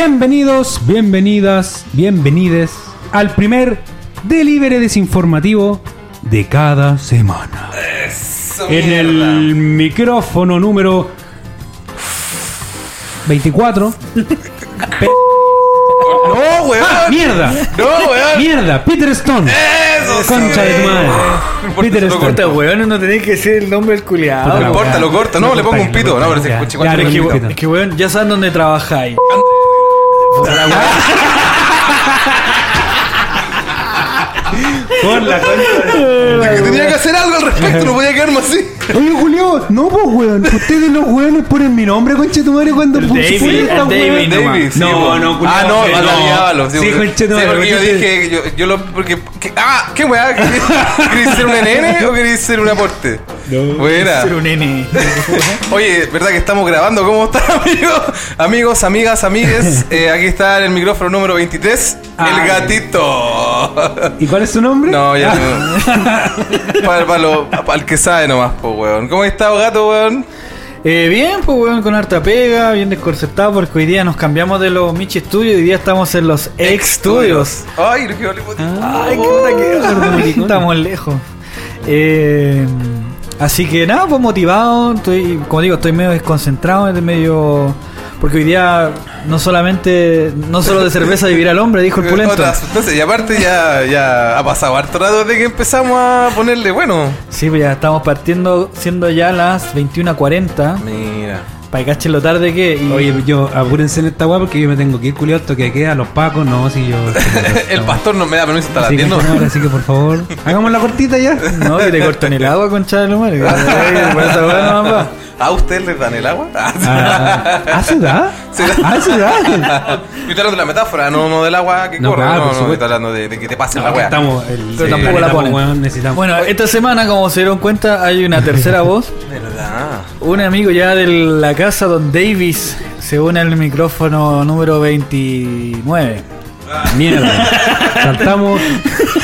Bienvenidos, bienvenidas, bienvenides al primer delivery desinformativo de cada semana. Eso, En mierda. el micrófono número 24. Pe- No, weón. ¡Ah, ¡Mierda! No, weón. ¡Mierda! Peter Stone. Eso, sí, Concha de tu madre. No importa, Peter lo Stone. corta, weón, no tenéis que decir el nombre del culiado. Importa, weón. lo corta. No, Lo le pongo un pito. lo No, pero se cortáis, escucha ya. Es que, lo es que, weón, ya saben dónde trabajáis. Por la concha. Que tenía que hacer algo al respecto, no podía quedarme así. Oye, Julio, no, pues, weón. Ustedes los weones ponen mi nombre, concha de tu madre, cuando David, esta el weón. David. David, sí, No, no, culiao, Ah, no, no. diablo. Sí, porque- conche tu sí, madre, porque yo dije, yo, yo lo. Porque, que- ah, ¿qué weá? ¿Queréis queréis ser un nene o queréis ser un aporte? Buena. Ser un nene. Oye, ¿verdad que estamos grabando? ¿Cómo están, amigos? Amigos, amigas, amigues. Eh, aquí está el micrófono número 23, Ah, el gatito. ¿Y cuál es su nombre? No, ya Ah, no. Para, para, lo- para el que sabe nomás, po, weón. ¿Cómo has estado, gato, weón? Eh, bien, pues weón, con harta pega, bien desconcertado porque hoy día nos cambiamos de los Michi Studios y hoy día estamos en los Ex Studios. Ay, lo que vale, puta. Ay, qué puta que estamos lejos. Eh, así que nada, pues motivado, estoy, como digo, estoy medio desconcentrado, medio porque hoy día no solamente no solo de cerveza vivirá el hombre, dijo el pulento. Sustancia. Y aparte ya, ya ha pasado harto rato desde que empezamos a ponerle, bueno. Sí, pues ya estamos partiendo siendo ya las 21:40 Mira. para que cachen lo tarde que y- Oye, yo apúrense en esta weá porque yo me tengo que ir culiado que queda los pacos, no, si yo. El pastor no me da permiso de estar Así así que por favor, hagamos la cortita ya. no, que te cortan el agua, concha de la madre. ¿A ustedes les dan el agua? Ah, ¿Ah, se da? Se da. Ah, se da. Yo estoy hablando de la metáfora, no, no del agua que No, corre. claro, no, no, supuesto. estoy hablando de, de que te pase la weá. estamos. El, Pero tampoco la ponen. weón, necesitamos. Bueno, esta semana, como se dieron cuenta, hay una tercera voz. ¿Verdad? Un amigo ya de la casa, Don Davis, se une al micrófono número 29. Mierda. Saltamos.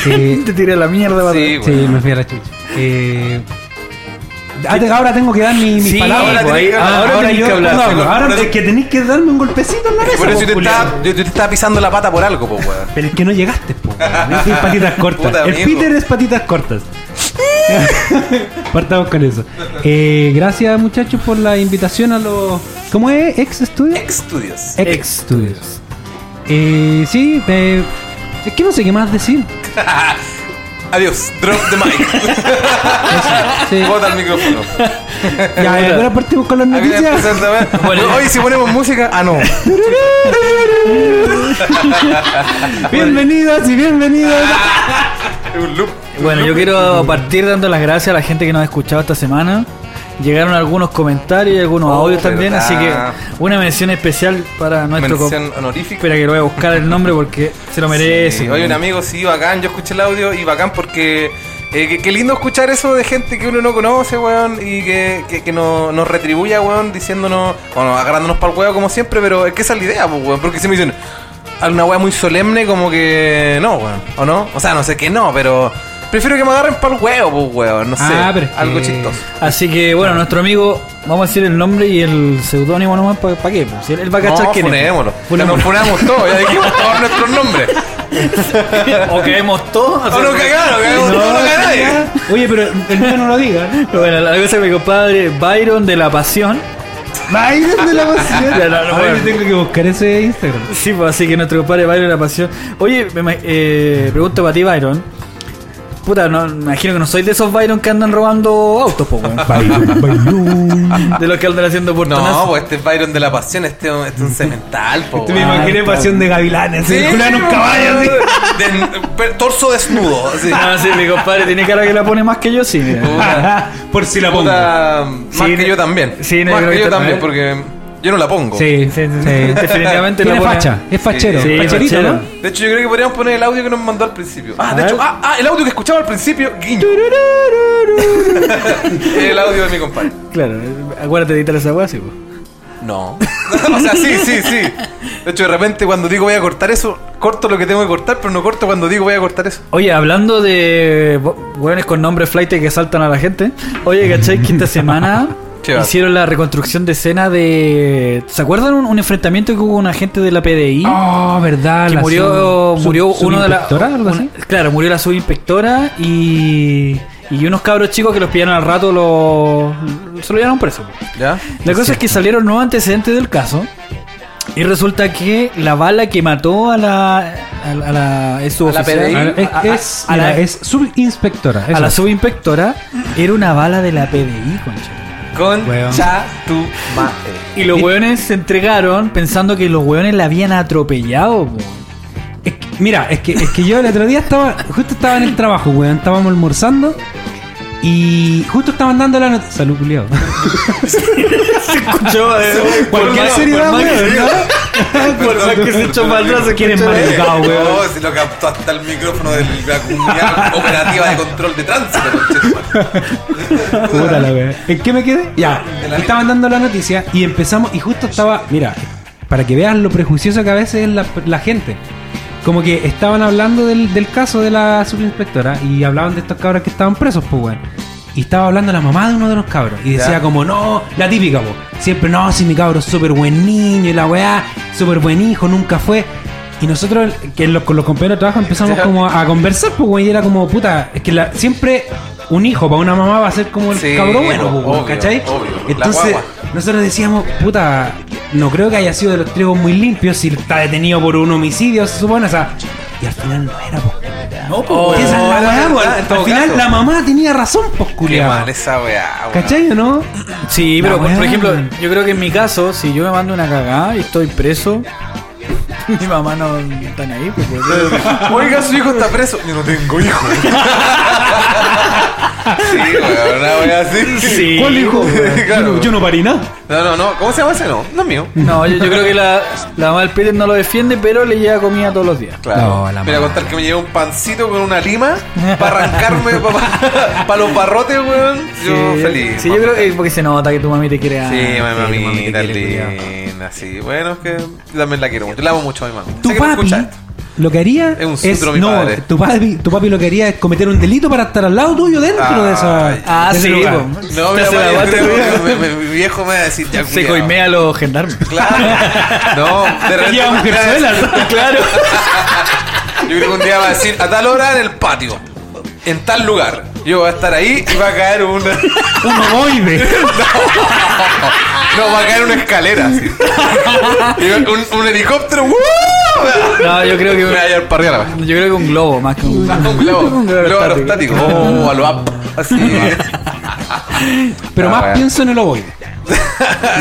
Eh, Te tiré la mierda, para Sí, sí, weón. me fui a la chucha. Eh, ahora tengo que dar mi, mis Sí, palabras. ahora tenés que- Ah, ahora tenés yo que hablar, por Ahora es que tenéis que darme un golpecito en la mesa. Por eso po, yo te, estaba, yo, te estaba pisando la pata por algo, po, weón. Pero es que no llegaste, po. weón. Es patitas cortas. Puta, el amigo. Peter es patitas cortas. Partamos con eso. Eh, gracias, muchachos, por la invitación a los. ¿Cómo es? ¿Ex Studios? Ex Studios. Ex Studios. Eh, sí, eh, es que no sé qué más decir. Adiós. Drop the mic. Sí. Bota el micrófono. Ya, y ahora partimos con las Aquí noticias. empezando a ver. Hoy si ponemos música, ah no. Bienvenidas y bienvenidos. Es un loop. Bueno, yo quiero partir dando las gracias a la gente que nos ha escuchado esta semana. Llegaron algunos comentarios y algunos Oh, audios también, verdad. así que una mención especial para nuestro... Mención honorífica. Espera que lo voy a buscar el nombre porque se lo merece. Sí, oye, un amigo, sí, bacán. Yo escuché el audio y bacán porque. eh, qué lindo escuchar eso de gente que uno no conoce, weón, y que, que, que no- nos retribuya, weón, diciéndonos, bueno, agarrándonos para el huevo como siempre, pero es que esa es la idea, pues, weón, porque si me dicen alguna weá muy solemne, como que no, weón, o no, o sea, no sé que no, pero prefiero que me agarren para el huevo, pues, weón, no sé, Ah, pero es que- algo chistoso. Así que bueno, nuestro amigo, vamos a decir el nombre y el seudónimo nomás, ¿para qué? Pues, si él, él va a cachar No, quién es. funémoslo. Ya Funémoslo. nos funamos todos, ya dijimos todos nuestros nombres. O quedemos todos. O no cagaron, cagamos No, todos, no nadie. Oye, pero el mío no lo diga. Bueno, la cosa es mi compadre Byron de la Pasión. Byron de la pasión. Ya, no, no, Ahora bueno. yo tengo que buscar ese Instagram. Sí, pues así que nuestro compadre Byron de la Pasión. Oye, me ima- eh, pregunto para ti, Byron. Puta, no, me imagino que no soy de esos Byron que andan robando autos, po, weón. Byron, Byron. De los que andan haciendo No, portonazos. pues este es Byron de la pasión, este, es un- este es un cemental, po. Te me imaginé pasión de gavilanes. Sí, Sí, un caballo así. de- per- torso desnudo, así. Ah, sí, mi compadre tiene cara que la pone más que yo, sí. Puta, Por si la pongo. puta, más Sí, que yo también. sí, no, más que que yo también. también, porque yo no la pongo. Sí, Sí, sí. sí, definitivamente Tiene la pone- facha, es fachero. Sí, facherito, fachero. ¿no? De hecho, yo creo que podríamos poner el audio que nos mandó al principio. Ah, A de ver. hecho, ah, ah, el audio que escuchaba al principio, guiño. el audio de mi compadre. Claro, acuérdate de editar esa weá, sí, pues. No. o sea, sí, sí, sí. De hecho, de repente cuando digo voy a cortar eso, corto lo que tengo que cortar, pero no corto cuando digo voy a cortar eso. Oye, hablando de bo- weones con nombres flight que saltan a la gente. Oye, ¿cachai? Que esta semana Hicieron la reconstrucción de escena de. ¿Se acuerdan un, un enfrentamiento que hubo con un agente de la PDI? Oh, verdad. que la murió, sub- murió sub- uno de claro, murió la subinspectora y. Y unos cabros chicos que los pillaron al rato los. Se lo llevaron preso. ¿Ya? La cosa es que salieron nuevos antecedentes del caso. Y resulta que la bala que mató a la. a la, a la, es su ¿A la oficial- PDI? A- es, a- es- a la- mira, es subinspectora. a la subinspectora era una bala de la PDI, concha. Concha tu madre. Y los hueones se entregaron pensando que los hueones la habían atropellado. po. Es que- mira, es que, es que yo el otro día estaba, justo estaba en el trabajo, weón, estábamos almorzando y justo estaban dando la nota. Salud, culiao. Se escuchó, eh, Cualquier seriedad, weón. Por más que se echó para atrás, se Quieren mal educado, weón. No, si lo captó hasta el micrófono de la comunidad operativa de control de tránsito. Puta la wea. ¿En qué me quedé? Ya, estaban dando la noticia y empezamos y justo estaba, mira, para que veas lo prejuicioso que a veces es la, la gente. Como que estaban hablando del, del caso de la subinspectora y hablaban de estos cabros que estaban presos, pues weón. Y estaba hablando la mamá de uno de los cabros. Y decía Ya. como, no, la típica, po. Siempre, no, si mi cabro es súper buen niño y la weá, súper buen hijo, nunca fue. Y nosotros, que los, con los compañeros de trabajo, empezamos como a, a conversar, pues, weón. Y era como, puta, es que la- siempre un hijo para una mamá va a ser como el Sí, cabro bueno, pues, obvio, ¿cachai? obvio. Entonces, nosotros decíamos, puta, no creo que haya sido de los trigos muy limpios si está detenido por un homicidio, se supone, o sea. Y al final no era, pues. No, pues, Oh, Esa es la weá, Al todo final caso. la mamá tenía razón, pues, Qué culiao. mal esa weá. ¿Cachai o no? Sí, pero por, weá, por ejemplo, yo creo que en mi caso, si yo me mando una cagada y estoy preso, mi mamá no está ahí. Pues, Oiga, su hijo está preso. Yo no tengo hijo. sí, weón, una weá así. Sí, ¿Cuál hijo? Yo, Claro. no, yo no parí nada. No, no, no. ¿Cómo se llama ese? No, no es mío. No, yo, yo creo que la, la mamá del Peter no lo defiende, pero le lleva comida todos los días. Claro. No, la Mira, madre. contar que me llevé un pancito con una lima para arrancarme para los barrotes, weón. Yo sí, feliz. Sí, yo creo que porque se nota que tu mami te quiere. a- Sí, mi te mamita linda, sí. Bueno, es que yo también la quiero mucho. La amo mucho a mi mamá. Tu Sé que no papi escucha esto. Lo que haría Es un es, sutro, mi no, padre. tu papi, tu papi lo que haría es cometer un delito para estar al lado tuyo dentro de esa Ah, de sí, lugar. No, mira, la mi viejo me va a decir ya Se coimea a los gendarmes. Claro. No, de repente. Un claro. Yo creo que un día va a decir a tal hora en el patio. En tal lugar. Yo voy a estar ahí y va a caer una. Un ovoide. No, va a caer una escalera así. Y un, un helicóptero. No, yo creo Me va a que. para arriba. Yo creo que un globo más que un. Un globo. Un globo globo aerostático. Oh, a lo up. Así. Pero Ah, más bueno. pienso en el ovoide.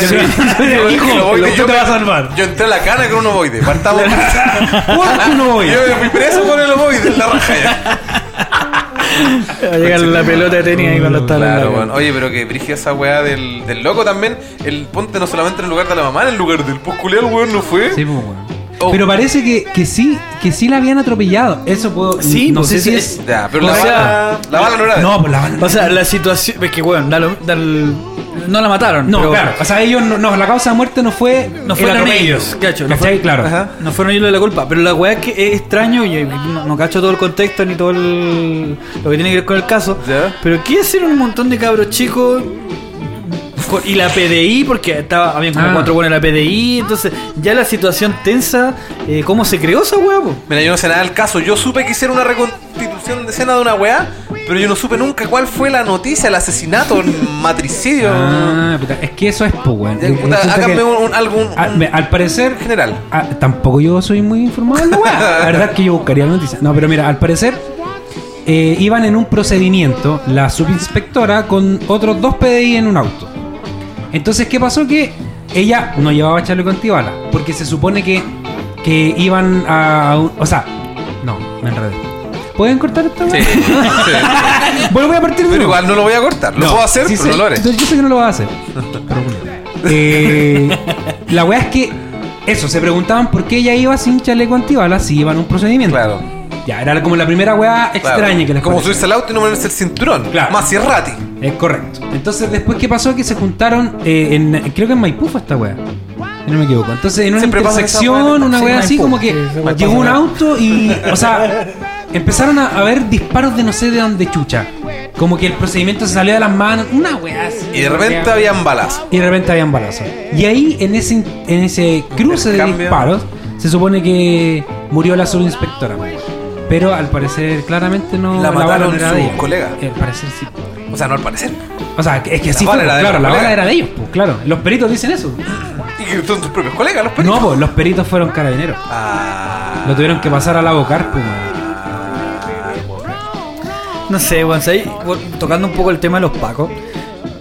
Sí. Hijo, El ovoide, yo te me- va a salvar. Yo entré a la cana con un ovoide. Partamos. ¿Cuánto un ovoide? Yo me fui preso con el ovoide en la raja ya. Va a llegar la pelota de tenis ahí cuando está la- Claro, bueno. Oye, pero que brigia esa weá del, del loco también. El ponte no solamente en el lugar de la mamá, en el lugar del posculear, weón, no fue. Sí, pues, weón. Oh. Pero parece que, que sí, que sí la habían atropellado. Eso puedo. Sí, no pues, sé es- si es- es. Ya, pero la, sea, bala, la bala no era No, pues la van O sea, la situación. Es que, bueno, da el- no la mataron. No, pero claro. O sea, ellos no, no, la causa de muerte no fue. No fueron ellos, cacho, no fue- Claro. Ajá. No fueron ellos de la culpa, pero la weá es que es extraño y no, no cacho todo el contexto ni todo el, lo que tiene que ver con el caso. Ya. Pero ¿qué hacer un montón de cabros chicos? Con- Y la PDI, porque estaba, habían como Ah. cuatro buenos en la PDI, entonces ya la situación tensa, eh, ¿cómo se creó esa weá? po? Mira, yo no sé nada del caso. Yo supe que hicieron una reconstitución de escena de una weá, pero yo no supe nunca cuál fue la noticia, el asesinato, el matricidio. Ah, puta, es que eso es, pues, weón. Háganme un, un- al, al parecer. general. tampoco yo soy muy informado en la weá. La verdad es que yo buscaría la noticia. No, pero mira, al parecer. eh, iban en un procedimiento la subinspectora con otros dos PDI en un auto. Entonces, ¿qué pasó? Que ella no llevaba chaleco antibala. Porque se supone que, que iban a, a un- O sea, no, me enredé. ¿Pueden cortar esta weá? Sí, sí. Bueno, voy a partir de Pero igual no lo voy a cortar. Lo No, puedo hacer, sí pero sé. no lo haré. Entonces yo sé que no lo vas a hacer. Pero bueno. Eh, la weá es que eso, se preguntaban por qué ella iba sin chaleco antibalas si iba en un procedimiento. Claro. Ya, era como la primera weá extraña claro. que les Como subirse al auto y no ponerse el cinturón. Claro. Más Sierrati. Es correcto. Entonces, después, ¿qué pasó? Que se juntaron eh, en. Creo que en Maipú fue esta weá. Si no me equivoco. Entonces, en una Siempre intersección, una weá así, Maipú. como que Sí, llegó un auto y. O sea, empezaron a haber disparos de no sé de dónde chucha. como que el procedimiento se salió de las manos, una weá así. Y de repente habían balazos. Y de repente habían balazos. Y ahí, en ese, en ese cruce de disparos, se supone que murió la subinspectora. Pero al parecer, claramente no. La bala mataron no era sus de ella. colegas. Al parecer sí. O sea, no al parecer. O sea, es que La sí bala fue, claro, la bala colegas. era de ellos, pues, claro. Los peritos dicen eso. Y que son tus propios colegas, los peritos. No, pues, los peritos fueron carabineros. Ah. Lo tuvieron que pasar a la bocar, pues. No sé, ¿sabes? Bueno, tocando un poco el tema de los pacos.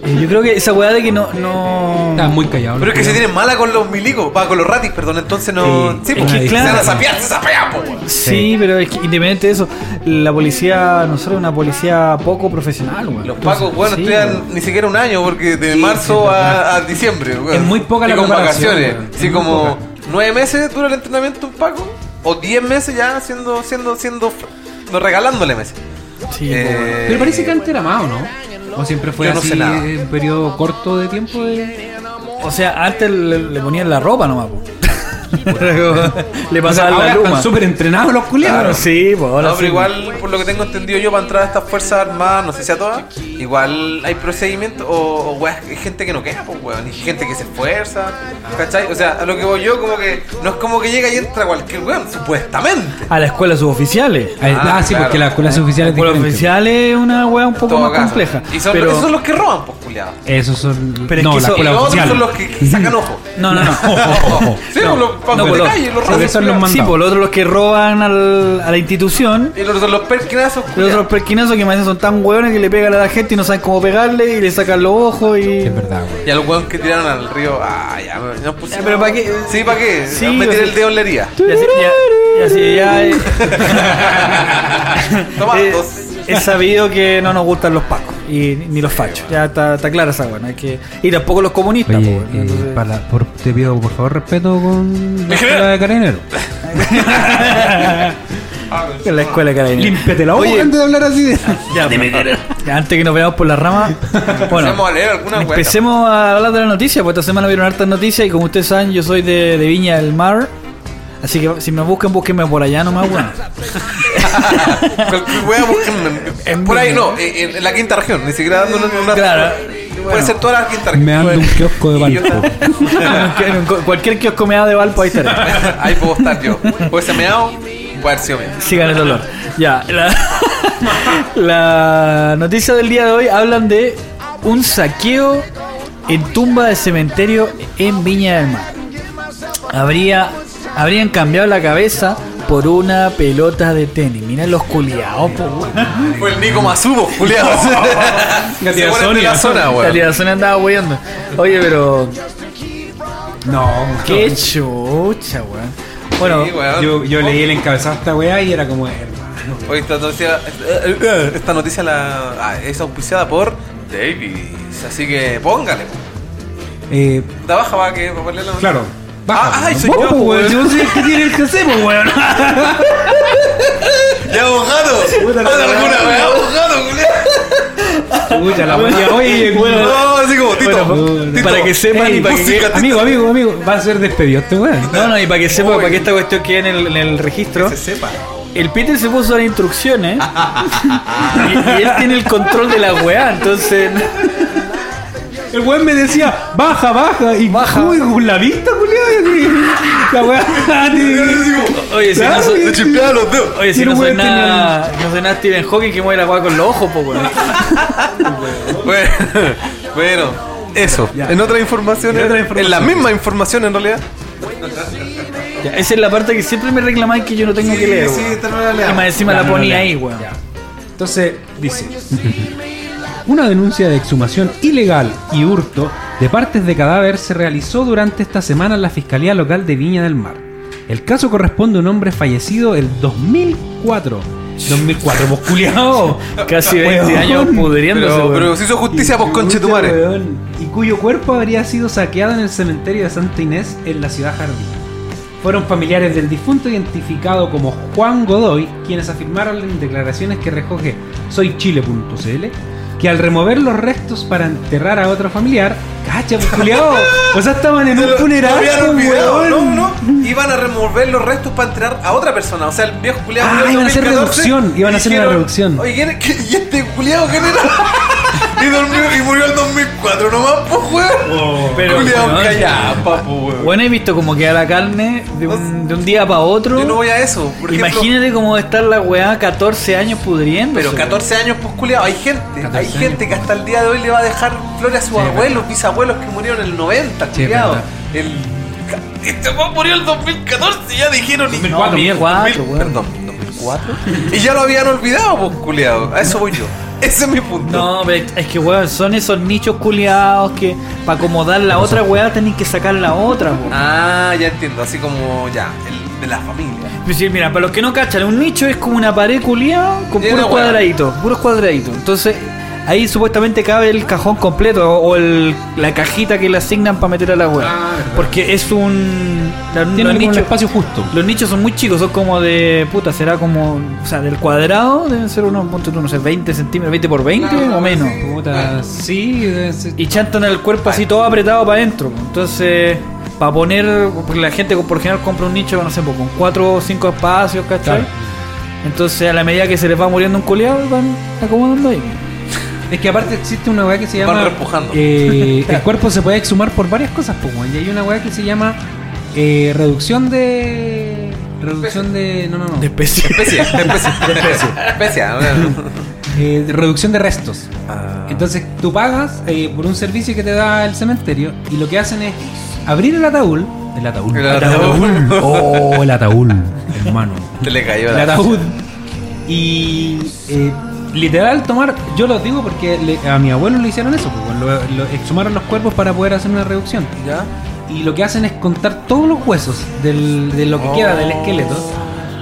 Eh, yo creo que esa weá de que no. no... Estaban muy callados. Pero es que se tienen mala con los milicos, va con los ratis, perdón, entonces no. Sí, Sí, es pues, que se claro. van a sapear, se sapean, po. Sí, pero es que independiente de eso, la policía, nosotros una policía poco profesional, weón. Los pacos, bueno, Sí, estudian ni siquiera un año, porque de Sí, marzo es a, a diciembre, weón. Es muy poca Y la con vacaciones. weón. Sí, Es muy como poca. nueve meses dura el entrenamiento un paco, o diez meses ya siendo, siendo, siendo, no, regalándole meses. Sí, Eh. Pero parece que antes era más, ¿o no? O siempre fue Yo no así sé nada. un periodo corto de tiempo de... O sea, antes le, le ponían la ropa nomás, po. le O sea, pasaban ahora la están luma. súper entrenados los culiados. Claro, sí, pues ahora No, pero sí. igual, por lo que tengo entendido yo, para entrar a estas fuerzas armadas, no sé si a todas, igual hay procedimientos o, o weas, hay gente que no queda, pues weón, y gente que se esfuerza, ¿cachai? O sea, a lo que voy yo, como que no es como que llega y entra cualquier weón, supuestamente. A la escuela suboficiales. Ah, Ah, ah, sí, claro. porque la escuela oficial La es escuela diferente. oficial es una weá un poco Todo más caso. compleja. Y son, pero... esos son los que roban, pues culiados. Esos son... Pero es no, que la escuela los otros oficial. son los que sacan ojo. No, no, no. Sí, No, los pacos no, de por calle, los son los culiados. Sí, mandados. por lo otro los que roban al- a la institución. Y los otros los perquinazos, Los otros perquinazos que más bien son tan hueones que le pegan a la gente y no saben cómo pegarle y le sacan los ojos y. Es verdad, güey. Y a los weones que tiraron al río, ah, ya, me- nos pusimos- Ya, pero ¿para qué? Sí, ¿para qué? Sí, me o tiré sea- el dedo en la herida. Y así ya. y así ya es, Toma Eh, dos. es sabido que no nos gustan los pacos y ni los fachos. Ya está, está clara esa buena. Hay que, y tampoco los comunistas. Oye, po, eh, entonces- para, por- te pido por favor respeto con la escuela de carabineros. en la escuela de carabineros. Límpiate la boca Oye, antes de hablar así. de- Ya, ya, antes que nos veamos por la rama. Bueno, Empecemos a leer alguna empecemos a hablar de la noticia, porque esta semana vieron hartas noticias y como ustedes saben, yo soy de, de Viña del Mar. Así que si me buscan, búsquenme por allá nomás. Cualquier weá, busquen- En Por ahí no, en, en la quinta región, ni siquiera dando una. Claro. Puede Bueno. ser toda la quinta región. Me ando un kiosco de Valpo. Cualquier kiosco me da de Valpo, ahí estaré. Ahí puedo estar yo. Puede ser meado, puede haber sido mío. Sigan el dolor. Ya, la, la noticia del día de hoy hablan de un saqueo en tumba de cementerio en Viña del Mar. Habría, habrían cambiado la cabeza por una pelota de tenis. Miren los culiados. Fue el Nico Masubo, Julián. La la zona, La weón. andaba weyando. Oye, pero. No, Qué chucha, weón. Bueno, Sí, weón. Yo, yo leí el encabezado de esta weá y era como, hermano. Oye, esta noticia, esta noticia la, ah, es auspiciada por Davis. Así que póngale. Eh, Da baja va que para ponerle la claro. Baja, Ah, ay, pues, soy yo, pues, pues, weón. Si vos que tiene el que hacer, pues, weón. ¡Ya, abogado! ¡Haz alguna weá. abogado! Pucha, la weá. Oye, Bueno, No, así como, Tito. Bueno, Tito. para que sepan y para que música, Tito. Amigo, amigo, amigo. Va a ser despedido este weón. No, no, y para que sepa, Uy. para que esta cuestión quede en el, en el registro. Que se sepa. El Peter se puso a dar instrucciones y, y él tiene el control de la weá, entonces. El weón me decía, baja, baja. Y Baja. Uy, con la vista, culiado. La weá. Oye, si no soy, los dedos. oye, si no soy nada, no soy nada Stephen Hawking que mueve la weá con los ojos, po weón. Bueno, bueno, eso. Ya. En otra información, En otra en información. la misma información en realidad. Ya, esa es la parte que siempre me reclamáis que yo no tengo que leer. sí, weón. esta no la y más encima Ya, la ponía ahí, weón. Entonces, dice. Una denuncia de exhumación ilegal y hurto de partes de cadáver se realizó durante esta semana en la Fiscalía Local de Viña del Mar. El caso corresponde a un hombre fallecido el 2004. 2004, vos culiao. Casi 20 Weón. años pudriéndose, Pero, pero se hizo justicia por conche tu Pucha, madre. weón. Y cuyo cuerpo habría sido saqueado en el cementerio de Santa Inés en la ciudad Jardín. Fueron familiares del difunto identificado como Juan Godoy quienes afirmaron en declaraciones que recoge soychile.cl que al remover los restos para enterrar a otro familiar, cacha, pues, culiao. O sea, estaban en Se un lo- funeral, lo olvidado. No, no. Iban a remover los restos para enterrar a otra persona. O sea, el viejo culiado. Ah, iban a hacer 2014, reducción, iban a hacer una reducción. Oye, ¿quién es- qué- ¿y este culiado quién era? y, dormió, y murió en 2004 nomás, pues, weón. Pero, culiado weón, callapa, pues, weón. Bueno, he visto como queda la carne de un, de un día para otro. Yo no voy a eso. Por ejemplo, Imagínate cómo estar la weá 14 años pudriendo. Pero 14 años, pues culiado, hay gente, 14 hay gente que hasta el día de hoy le va a dejar flores a sus Sí, abuelos, bisabuelos que murieron en el 90, Sí, es culiado. el este weón murió en el 2014 y ya dijeron y- 2004, 2004, weón. Perdón, 2004. y ya lo habían olvidado, pues culiado. A eso voy yo. Ese es mi punto. No, pero es que weón, son esos nichos culiados que para acomodar la otra weá tenéis que sacar la otra, weón. Ah, ya entiendo, así como ya, el de la familia. Pues sí, mira, para los que no cachan, un nicho es como una pared culiada con puros cuadraditos, puros cuadraditos. Entonces, ahí supuestamente cabe el cajón completo o el, la cajita que le asignan para meter a la weá. Ah. Porque es un. la- Tiene un nichos- espacio justo. Los nichos son muy chicos, son como de. Puta, será como. O sea, del cuadrado deben ser unos, no sé, 20 centímetros, 20 por 20 Claro, o menos. sí. Puta, sí, debe ser- Y chantan el cuerpo así todo apretado para adentro. Entonces, para poner. Porque la gente por general compra un nicho, no sé, con 4 o 5 espacios, ¿cachai? Claro. Entonces, a la medida que se les va muriendo un culiado, van acomodando ahí. Es que aparte existe una weá que se Van llama. repujando. eh, el cuerpo se puede exhumar por varias cosas, pues, weón. Y hay una weá que se llama eh, reducción de. Reducción de. No, no, no. De especie. Especie, especie, especie. Especie, ¿no? Eh, de reducción de restos. Ah. Entonces tú pagas eh, por un servicio que te da el cementerio y lo que hacen es abrir el ataúd. El ataúd. El ataúd. Oh, el ataúd, hermano. Te le cayó El la ataúd. Y eh, literal tomar, yo lo digo porque le- a mi abuelo le hicieron eso, pues, lo, lo- exhumaron los cuerpos para poder hacer una reducción. ¿Ya? Y lo que hacen es contar todos los huesos del- de lo que Oh. queda del esqueleto.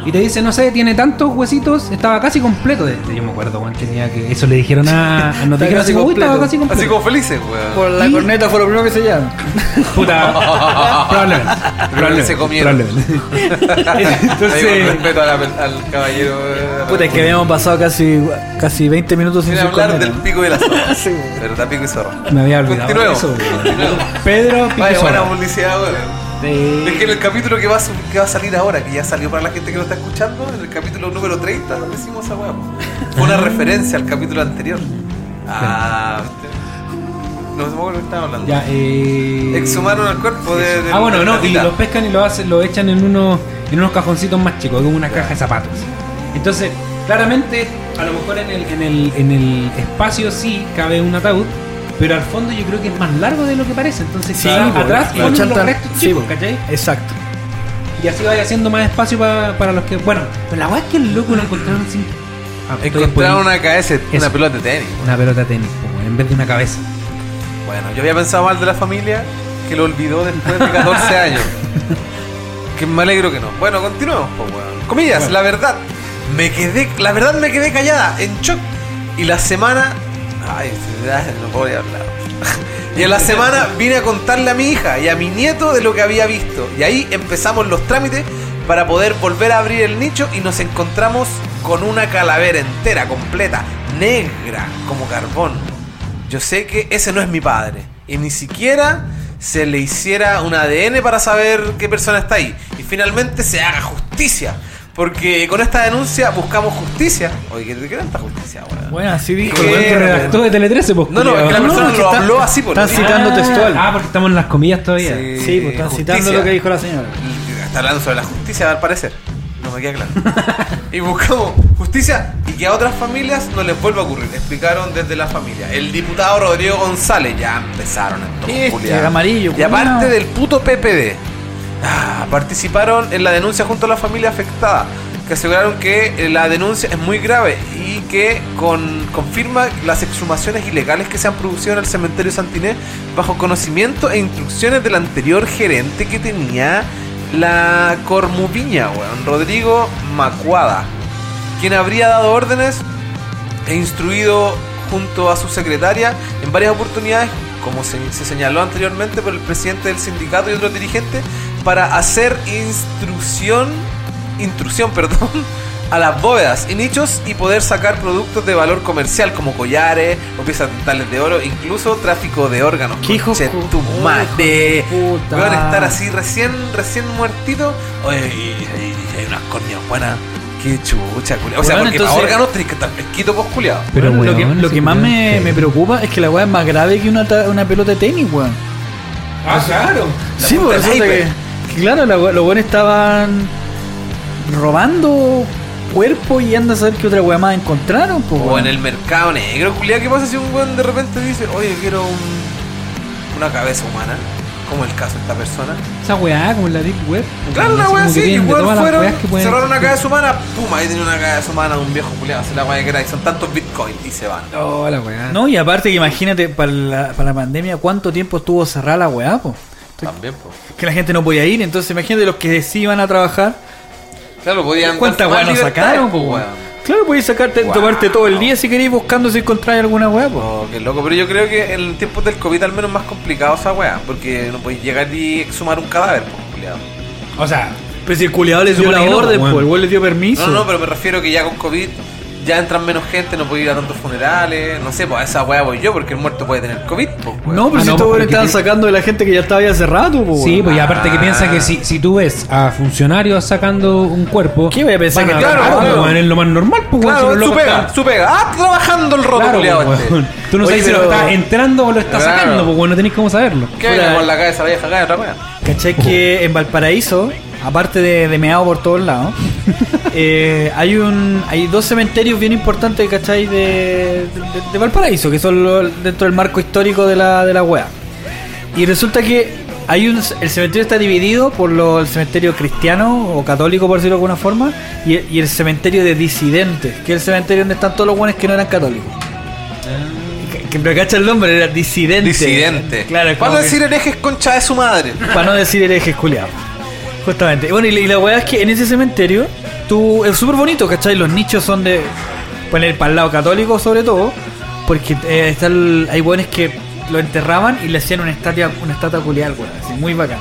Y te dice, no sé, tiene tantos huesitos, estaba casi completo. De, yo me acuerdo, weón, tenía que. Eso le dijeron a. a nos Está dijeron así, como, "Uy, estaba completo". casi completo. Así como felices, weón. Por la Y- corneta fue lo primero que se llama. Puta. probablemente. Probablemente se comieron. probablemente. Ahí con Entonces. respeto a la- al caballero. Puta, es que habíamos pasado casi, casi 20 minutos sin hablar corneta. del pico de la zorra. Sí, weón. ¿Verdad? Pico y zorra. Me había olvidado. de Continuemos. eso. Pedro Pico Vaya, buena publicidad, weón. Es que en el capítulo que va, a, que va a salir ahora, que ya salió para la gente que lo está escuchando, en el capítulo número 30, lo decimos esa weá. Fue una referencia al capítulo anterior. Ah. No sé por qué estaba hablando. Ya, eh. Exhumaron el cuerpo de. de- Ah, bueno, no, y tita. lo pescan y lo hacen, lo echan en unos, en unos cajoncitos más chicos, como una caja de zapatos. Entonces, claramente, a lo mejor en el, en el, en el espacio sí cabe un ataúd, pero al fondo yo creo que es más largo de lo que parece. Entonces, Sí, quizás po, atrás lo ponen los restos sí, chicos, po. ¿cachai? Exacto. Y así vaya haciendo más espacio pa- para los que. Bueno, pero la weá es que el loco lo encontraron sin. Ah, Encontraron una cabeza, una Eso. pelota de tenis. una pelota de tenis, po, en vez de una cabeza. Bueno, yo había pensado mal de la familia que lo olvidó después de 14 años. Que me alegro que no. Bueno, continuemos, pues, weón. Comillas, Bueno. la verdad. Me quedé, la verdad me quedé callada, en shock. Y la semana. Ay, no puedo ni hablar. Y en la semana vine a contarle a mi hija y a mi nieto de lo que había visto. Y ahí empezamos los trámites para poder volver a abrir el nicho y nos encontramos con una calavera entera, completa, negra, como carbón. Yo sé que ese no es mi padre. Y ni siquiera se le hiciera un ADN para saber qué persona está ahí. Y finalmente se haga justicia. Porque con esta denuncia buscamos justicia. Oye, ¿qué, qué tanta justicia, weón? Bueno, así dijo. ¿Qué? el redactó. de Tele 13, pues. No, no, es que la persona lo está- habló así, por están citando textual. Ah, porque estamos en las comillas todavía. Sí. Sí, pues están justicia. citando lo que dijo la señora. Está hablando sobre la justicia, al parecer. No me queda claro. y buscamos justicia y que a otras familias no les vuelva a ocurrir. Explicaron desde la familia. El diputado Rodrigo González, ya empezaron estos Este, culiados. amarillo, Y aparte del puto PPD, ah, participaron en la denuncia junto a la familia afectada. Que aseguraron que eh, la denuncia es muy grave y que con, confirma las exhumaciones ilegales que se han producido en el cementerio Santiné bajo conocimiento e instrucciones del anterior gerente que tenía la Cormupiña, weón, Rodrigo Macuada, quien habría dado órdenes e instruido junto a su secretaria en varias oportunidades, como se, se señaló anteriormente por el presidente del sindicato y otros dirigentes, para hacer instrucción, intrusión, perdón, a las bóvedas y nichos y poder sacar productos de valor comercial como collares o piezas dentales de oro, incluso tráfico de órganos. ¿Qué hijo pu- tu madre. de estar así recién, recién muertito. Oye, y, y- y hay unas córneas buenas. Qué chucha, culiao. O sea, porque entonces- para órganos tenés que estar fresquito, pues, culiado. Pero, Bueno, lo que, lo más me, me preocupa es que la weá es más grave que una, una pelota de tenis, weón. Ah, claro. La Sí, por iceberg. que claro, la los weones estaban robando cuerpo y anda a saber qué otra weá más encontraron, pues, O weón. en el mercado negro, culiado. ¿Qué pasa si un weón de repente dice, oye, quiero un, una cabeza humana? Como el caso de esta persona. Esa weá, como en la Deep Web. Claro, tienen de igual todas las fueron, cerraron una cabeza humana, pum, ahí tiene una cabeza humana de un viejo culiado, se la wea que queráis, son tantos bitcoins y se van. Oh, la weá. No, y aparte que imagínate, para la, para la pandemia, ¿cuánto tiempo estuvo cerrada la weá, po? También, pues. Que la gente no podía ir, entonces imagínate los que sí iban a trabajar. Claro, podían ¿Cuántas weas nos libertades, sacaron, pues, weón. Claro, podéis sacarte, Wow. tomarte todo el día si queréis buscando si encontráis alguna weá, po. Oh, qué loco, pero yo creo que en tiempos del COVID al menos es más complicado esa wea, porque no podéis llegar y exhumar un cadáver, pues, culiado. O sea, Pero si el culiador les dio la no, orden, pues el weón les dio permiso. No, no, pero me refiero que ya con COVID ya entran menos gente, no puede ir a tantos funerales, no sé, pues a esa wea voy yo, porque el muerto puede tener COVID, pues. No, pero Ah, si no, estos porque weones estaban sacando de la gente que ya estaba ahí hace rato, po, sí, pues y aparte que Ah. piensa que si, si tú ves a funcionarios sacando un cuerpo. ¿Qué voy a pensar que claro, claro, claro. weón, es lo más normal, pues weón, si Claro, los su pega, están- su pega. Ah, trabajando el roto Claro, culiado pues, este. Tú no Oye, sabes si lo está entrando o lo está Claro. sacando, pues no tenés cómo saberlo. ¿Qué con la cabeza la vieja acá otra wea? ¿Cachai que en Valparaíso, aparte de, de meado por todos lados, eh, hay un hay dos cementerios bien importantes, ¿cachai? De, de, de Valparaíso, que son dentro del marco histórico de la, de la wea. Y resulta que hay un el cementerio está dividido por lo, el cementerio cristiano o católico, por decirlo de alguna forma, y, y el cementerio de disidentes, que es el cementerio donde están todos los buenos que no eran católicos. Que, que me cacha el nombre, era disidente. Disidente. Claro, Para no que- decir herejes concha de su madre. para no decir herejes culiados. Justamente. Bueno, y, la- y la weá es que en ese cementerio, tú, es súper bonito, ¿cachai? Los nichos son de. Poner para el lado católico, sobre todo, porque eh, hay weones que lo enterraban y le hacían una estatua, una estatua culial, weón, así, muy bacán.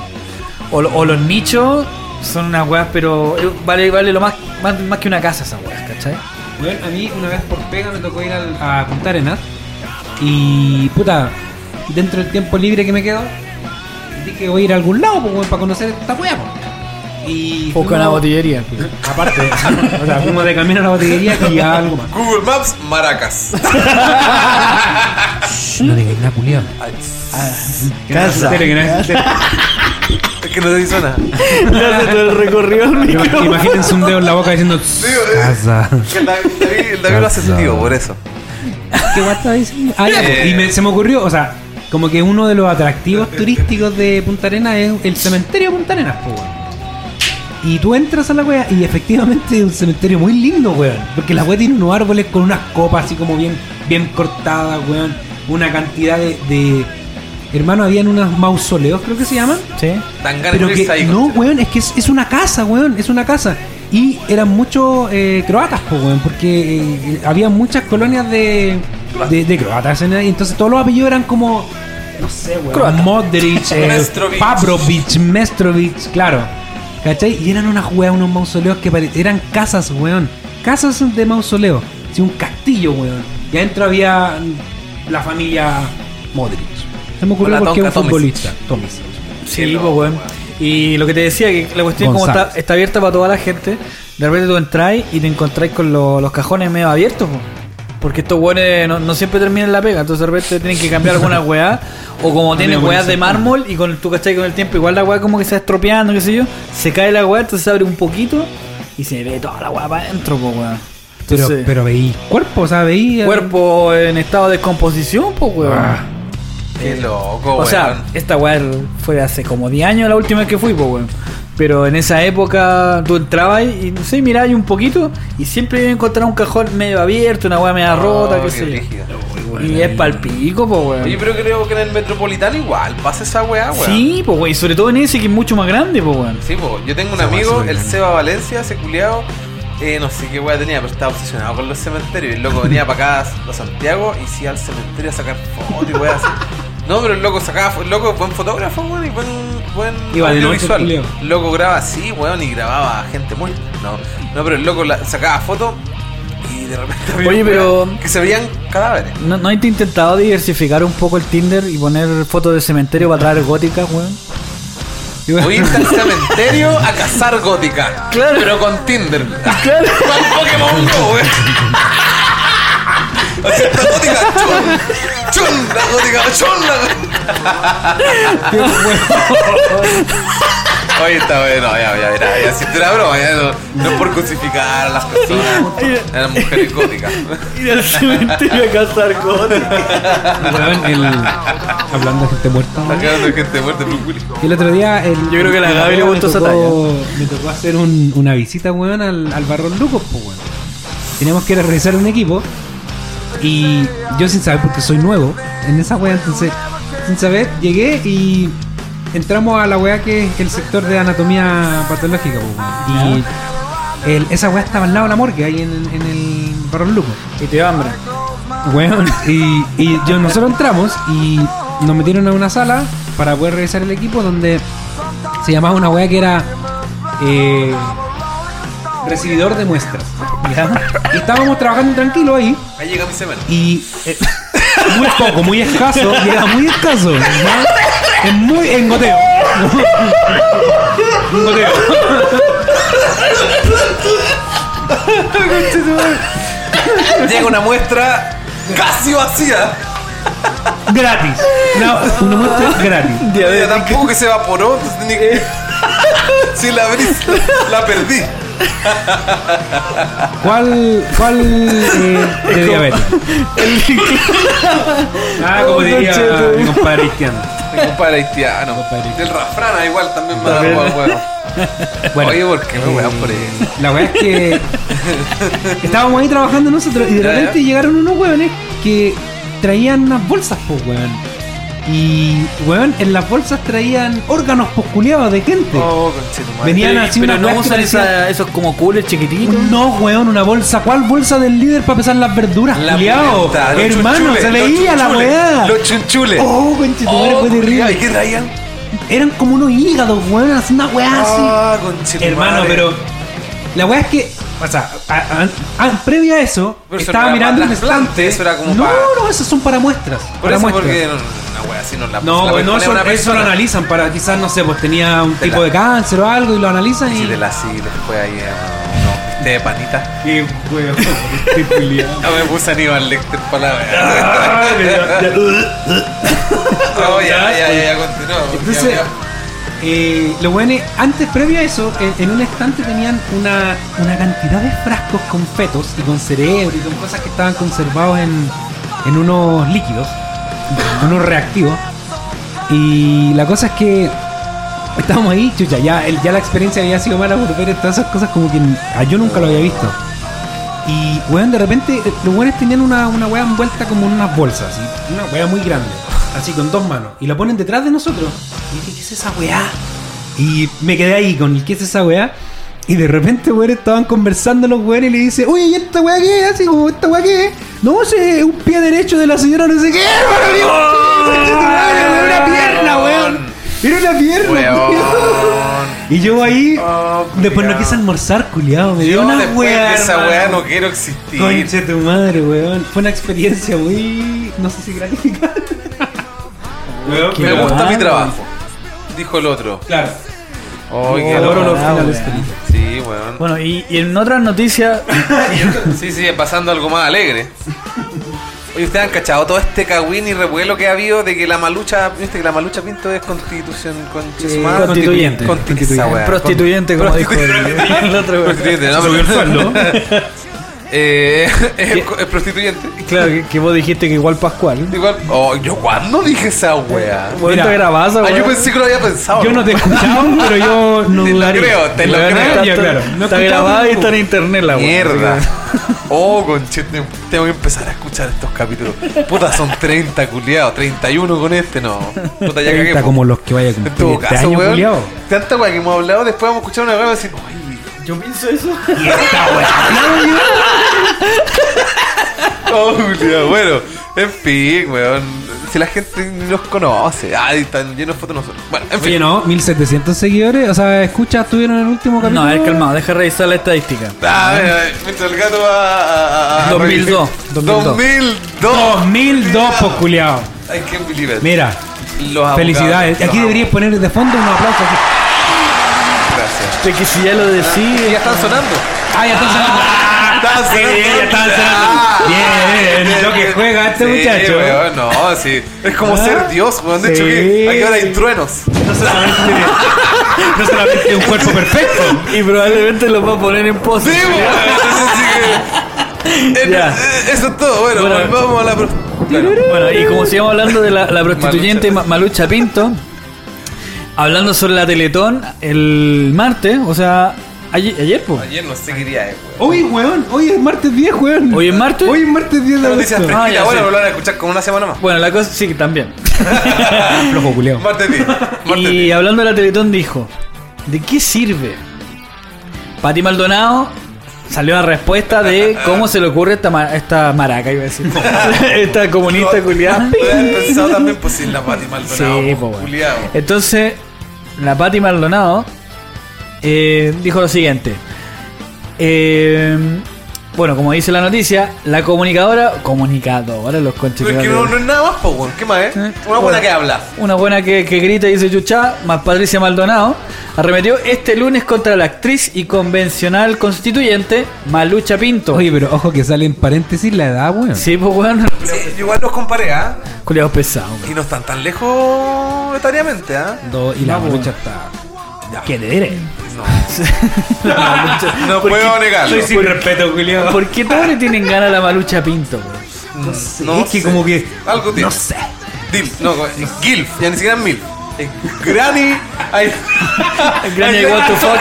O, lo- o los nichos son unas weas, pero eh, vale, vale lo más, más, que una casa esas weas, ¿cachai? Weón, a mí una vez por pega me tocó ir al- a Punta Arenas y puta, dentro del tiempo libre que me quedo, dije que voy a ir a algún lado pues, para conocer esta weá. pues. Y una botillería. Aparte, o sea, fuimos de camino a la botillería y a algo más. Google Maps, Maracas. No digáis nada, culiao. Ay, Casa. Que no es- es que no te hizo nada. Ya hace todo el recorrido al micrófono. Imagínense un dedo en la boca diciendo casa. Que El David, el David- lo ha sentido, por eso. ¿Qué guay estaba diciendo? Ah, ya, pues, y me- se me ocurrió, o sea, como que uno de los atractivos turísticos de Punta Arenas es el cementerio de Punta Arenas, pues. Y tú entras a la wea y efectivamente es un cementerio muy lindo, weón. Porque la wea tiene unos árboles con unas copas así como bien, bien cortadas, weón. Una cantidad de, de... Hermano, habían unos mausoleos, creo que se llaman. Sí. Pero de que ahí, no, weón, es que es, es una casa, weón, es una casa. Y eran muchos eh, croatas, pues, weón, porque eh, había muchas colonias de, de, de croatas. en ahí, entonces todos los apellidos eran como, no sé, weón, Croata. Modric, eh, Mestrovic, claro. ¿Cachai? Y eran unas weas, unos mausoleos que pare- eran casas, weón. Casas de mausoleo. Sí, un castillo, weón. Y adentro había mm, la familia Modric. Se me ocurrió porque es un futbolista. Tomisic. Sí, Qué pues loco, weón. weón. Y lo que te decía, que la cuestión como González. está, está abierta para toda la gente, de repente tú entráis y te encontráis con lo- los cajones medio abiertos, po. Porque estos weones no, no siempre terminan la pega, entonces de repente tienen que cambiar alguna weá, o como tienen weas de mármol y con tú cachai con el tiempo, igual la weá como que se va estropeando, qué sé yo, se cae la weá, entonces se abre un poquito y se ve toda la weá para adentro, pues weón. Pero, Entonces, pero veí cuerpo, o sea, veí. cuerpo en estado de descomposición, pues weón. Ah. Qué loco, O sea, esta weá fue hace como 10 años la última vez que fui, pues weón. Pero en esa época tú entrabas y no sé, mirabas un poquito y siempre iba a encontrar un cajón medio abierto, una weá media rota, Oh, qué qué sé yo. Y es palpico, pues weón. Oye, pero creo que en el metropolitano igual pasa esa weá, weón. Sí, pues weón. Y sobre todo en ese que es mucho más grande, pues weón. Sí, po. yo tengo un amigo, el grande. Seba Valencia, ese culiao, eh, no sé qué weá tenía, pero estaba obsesionado con los cementerios. Y el loco venía para acá a Santiago y se iba al cementerio a sacar fotos y weá así. No, pero el loco sacaba, el loco buen fotógrafo, weón, y buen, buen Iba de noche, audiovisual. el loco graba así, weón, y grababa gente muerta. No, No, pero el loco la- sacaba fotos y de repente. había Oye, pero- Que se veían cadáveres. ¿No, ¿No has intentado diversificar un poco el Tinder y poner fotos de cementerio para traer góticas, weón? Voy a ir al cementerio a cazar gótica. Claro. Pero con Tinder. Claro. Con Pokémon Go, wey. Gótica, chun. Chun, la gótica, chun, la Oye, está bueno, ya, ya, ya, ya, si te la broma, ya no, no es por crucificar a las personas, eran mujeres góticas. Ir al cementerio a cazar góticas. Weón, el- hablando de gente muerta. Está quedando gente muerta, Willy. El otro día. El, Yo creo que a la Gaby le me gustó esa tocó- Me tocó hacer un- una visita, weón, al, al Barrón Lucos, pues, weón. Teníamos que ir a revisar un equipo. Y yo, sin saber, porque soy nuevo en esa weá, entonces, sin saber, llegué y entramos a la weá que es el sector de anatomía patológica, pues. Y el- esa weá estaba al lado de la morgue, ahí en, en el Barrón Lucos. Y te da hambre. Weón, y, y yo, nosotros entramos y nos metieron a una sala para poder revisar el equipo donde se llamaba una weá que era eh, recibidor de muestras. ¿ya? Y estábamos trabajando tranquilo ahí Ahí llega mi semana. y eh, muy poco, muy escaso, era muy escaso. ¿ya? Es muy en goteo. En goteo. Llega una muestra casi vacía. Gratis. Una, una muestra gratis. Ya tampoco que se evaporó, entonces. Si la abrí, la perdí. ¿Cuál, cuál eh, de diabetes? ah, como diría mi compadre Cristiano. Mi compadre haitiano. Compadre. Del Rafrana igual también me da por huevo. Bueno, Oye, ¿por qué me wean por eso? la weá es que estábamos ahí trabajando nosotros y de Ya, repente ya. llegaron unos weones que traían unas bolsas, pues weón. Y weón, en las bolsas traían órganos posculeados de gente. Oh. Venían así pero unas no usan esa- esos como coolers chiquititos. No, weón, una bolsa. ¿Cuál bolsa del líder para pesar las verduras? La culiao? Hermano, se veía la weá. Los chunchules. Oh, conchetumare, Oh, fue terrible. ¿Y qué traían? Eran como unos hígados, weón, así una weá así. Ah, conchetumadre. Hermano, pero la weá es que, o sea, a- a- a- previo a eso, Pero estaba mirando un estante. eso era como no, para- no, esos son para muestras. Por para eso, muestras. porque no, no la No, pues no, eso, lo analizan para quizás, no sé, pues tenía un Te tipo la- de cáncer o algo y lo analizan y. De la sí, después ahí a no, té de panita. Qué culiao. No me puse Aníbal Lecter para la. No, ya, ya, ya, ya, continúa. porque Entonces, ya- eh, los buenos, antes, previo a eso, en, en un estante tenían una, una cantidad de frascos con fetos y con cerebro y con cosas que estaban conservados en, en unos líquidos, unos reactivos. Y la cosa es que estábamos ahí, chucha, ya, el- ya la experiencia había sido mala por ver todas esas cosas como que ah, yo nunca lo había visto. Y, weón, de repente eh, los weones tenían una, una weá envuelta como en unas bolsas, una weá muy grande, así con dos manos. Y la ponen detrás de nosotros. Y dije, ¿qué es esa weá? Y me quedé ahí con el ¿qué es esa weá? Y de repente, weón, estaban conversando los weones y le dice, oye, ¿y esta weá qué? Así como, ¿esta weá qué? No, ese es un pie derecho de la señora no sé qué, hermano, digo, "Era una pierna, weón. Era una pierna, Weón. Y yo ahí, Oh, después no quise almorzar, culiado. Me dio una weá. de esa weá no quiero existir. Conche tu madre, weón. Fue una experiencia muy. No sé si gratificante. Me gusta mi trabajo. Dijo el otro. Claro. Ay, qué Adoro los finales felices. Sí, weón. Bueno, y, y en otras noticias, Sí, sí, pasando algo más alegre. Oye, ¿ustedes han cachado todo este cagüín y revuelo que ha habido de que la malucha, viste que la malucha Pinto es constitución, con Eh, constituyente. Constituyente. Constituyente. prostituyente, como dijo el, el otro. Prostituyente, no, sueldo. Eh, es, es prostituyente. Claro, que, que vos dijiste que igual Pascual. Igual. Oh, ¿yo cuándo dije esa wea? Bueno, Mira, está grabada, Ah, yo pensé que lo había pensado. Yo no te he escuchado, pero yo no Te lo creo, te lo creo. ya, claro. No está grabada y está en internet la weón. Mierda. Oh, conchete, tengo que empezar a escuchar estos capítulos. Puta, son 30 culiados, 31 con este, no. Puta, ya 30 cagué. po. como los que vaya a En cumplir todo este caso, año, weón. Tanta weá que hemos hablado, después vamos a escuchar una weá y decir, "Oye, que- Yo pienso eso. Y esta weá. Oh, bueno, en fin, weón. Si la gente ni los conoce. Ah, y están llenos de fotos nosotros. Bueno, en fin. Oye, no, 1700 seguidores. O sea, escuchas, tuvieron el último capítulo. No, a ver, calmado, deja revisar la estadística. Ah, a ver, a ver, mientras el gato va a. a- a- 2002, 2002. 2002. 2002, pues, culiao. I can't believe it. Mira, Los abogados, felicidades. los Aquí deberías poner de fondo un aplauso. así. Gracias. De que si ya lo decís. ya están sonando. Ah, ya están sonando. Estaban Sí, ya estaban sonando. Bien, lo que juega este Sí, muchacho. weón, no, sí. Es como Ah, ser Dios, weón. De hecho, sí. que aquí ahora hay truenos. No solamente, no solamente un cuerpo perfecto. Y probablemente lo va a poner en pose. Sí, weón. Entonces, que- Eh, eh, Eso es todo. Bueno, Bueno. vamos a la. Bueno, Bueno, y como sigamos hablando de la, la prostituyente Ma- Malucha Pinto, hablando sobre la Teletón el martes, o sea, ayer, ayer pues. ayer no sé qué día es, weón. Hoy, weón, hoy es martes 10, weón. ¿Hoy es martes? Hoy es martes 10 de La noticia Ah, ya bueno, lo van a escuchar como una semana más. Bueno, la cosa sí que también. Flojo culiao. Martes 10. Martes Y 10. hablando de la Teletón dijo, ¿de qué sirve? Pati Maldonado salió la respuesta de cómo se le ocurre esta, ma- esta maraca, iba a decir. esta comunista culiada. Lo pensado también, pues sin la Pati Maldonado. Sí, pues, bueno. Entonces, la Pati Maldonado eh, dijo lo siguiente. Eh, bueno, como dice la noticia, la comunicadora. Comunicadora, los conches. Pero es que no, no es nada más, pues, weón. ¿Qué más, eh? Eh, Una buena bueno. que habla. Una buena que, que grita y dice chucha, más Patricia Maldonado, arremetió este lunes contra la actriz y convencional constituyente Malucha Pinto. Oye, pero ojo que sale en paréntesis la edad, weón. Sí, pues bueno, Sí, yo igual los comparé, ¿ah? culiados pesados. Y no están tan lejos etariamente, ¿ah? Do- y la No, lucha está. ¿Qué te diré? No, no ¿Por puedo qué- negarlo. Soy sin respeto, culiao. ¿Por qué todos le tienen ganas a la Malucha Pinto? weón? No Sí, no es que sé. como que. Algo tiene. No sé. Dil, no, Gilf, ya ni siquiera es Milf. Es Granny. Ay, Granny, what the fuck.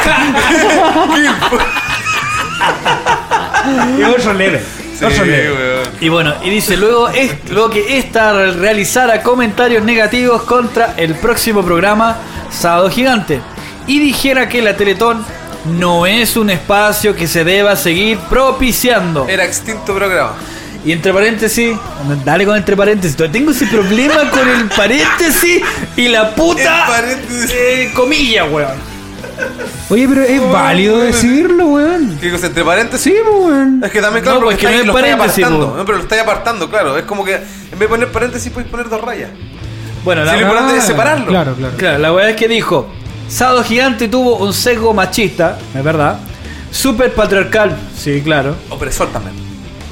Y otro leve. sí, Otro leve. weón. Y bueno, y dice luego es luego que esta realizara comentarios negativos contra el próximo programa Sábado Gigante y dijera que la Teletón no es un espacio que se deba seguir propiciando. Era extinto programa. Y entre paréntesis, dale con entre paréntesis, tengo ese problema con el paréntesis y la puta eh, comilla, weón. Oye, pero es válido decirlo, weón. ¿Qué cosa? Entre paréntesis. Sí, pues, weón. Es que también, claro, No, porque pues que no es apartando. No, pero lo estáis apartando, claro. Es como que en vez de poner paréntesis, podéis poner dos rayas. Bueno, Sí, la, lo importante es separarlo. Claro, claro. Claro, la weá es que dijo, Sábado Gigante tuvo un sesgo machista, es verdad, súper patriarcal, sí, claro, Opresor también.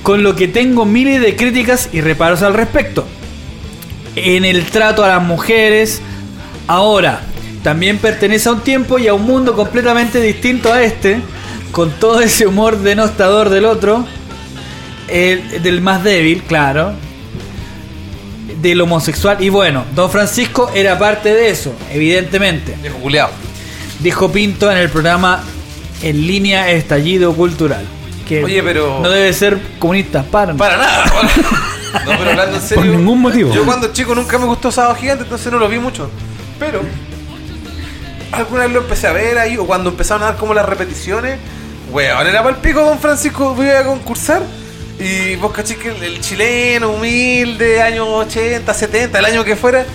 con lo que tengo miles de críticas y reparos al respecto. En el trato a las mujeres, ahora, también pertenece a un tiempo y a un mundo completamente distinto a este, con todo ese humor denostador del otro, el- del más débil, claro, del homosexual. Y bueno, Don Francisco era parte de eso, evidentemente. Culiao. Dijo Pinto en el programa En línea Estallido Cultural. Que Oye, pero- no debe ser comunista para. Para nada. no, pero hablando en serio. Por ningún motivo. Yo cuando chico nunca me gustó Sábado Gigante, entonces no lo vi mucho. Pero alguna vez lo empecé a ver ahí, o cuando empezaron a dar como las repeticiones, weón, era para el pico Don Francisco, voy a concursar. Y vos caché que el, el chileno, humilde, años 80, 70, el año que fuera,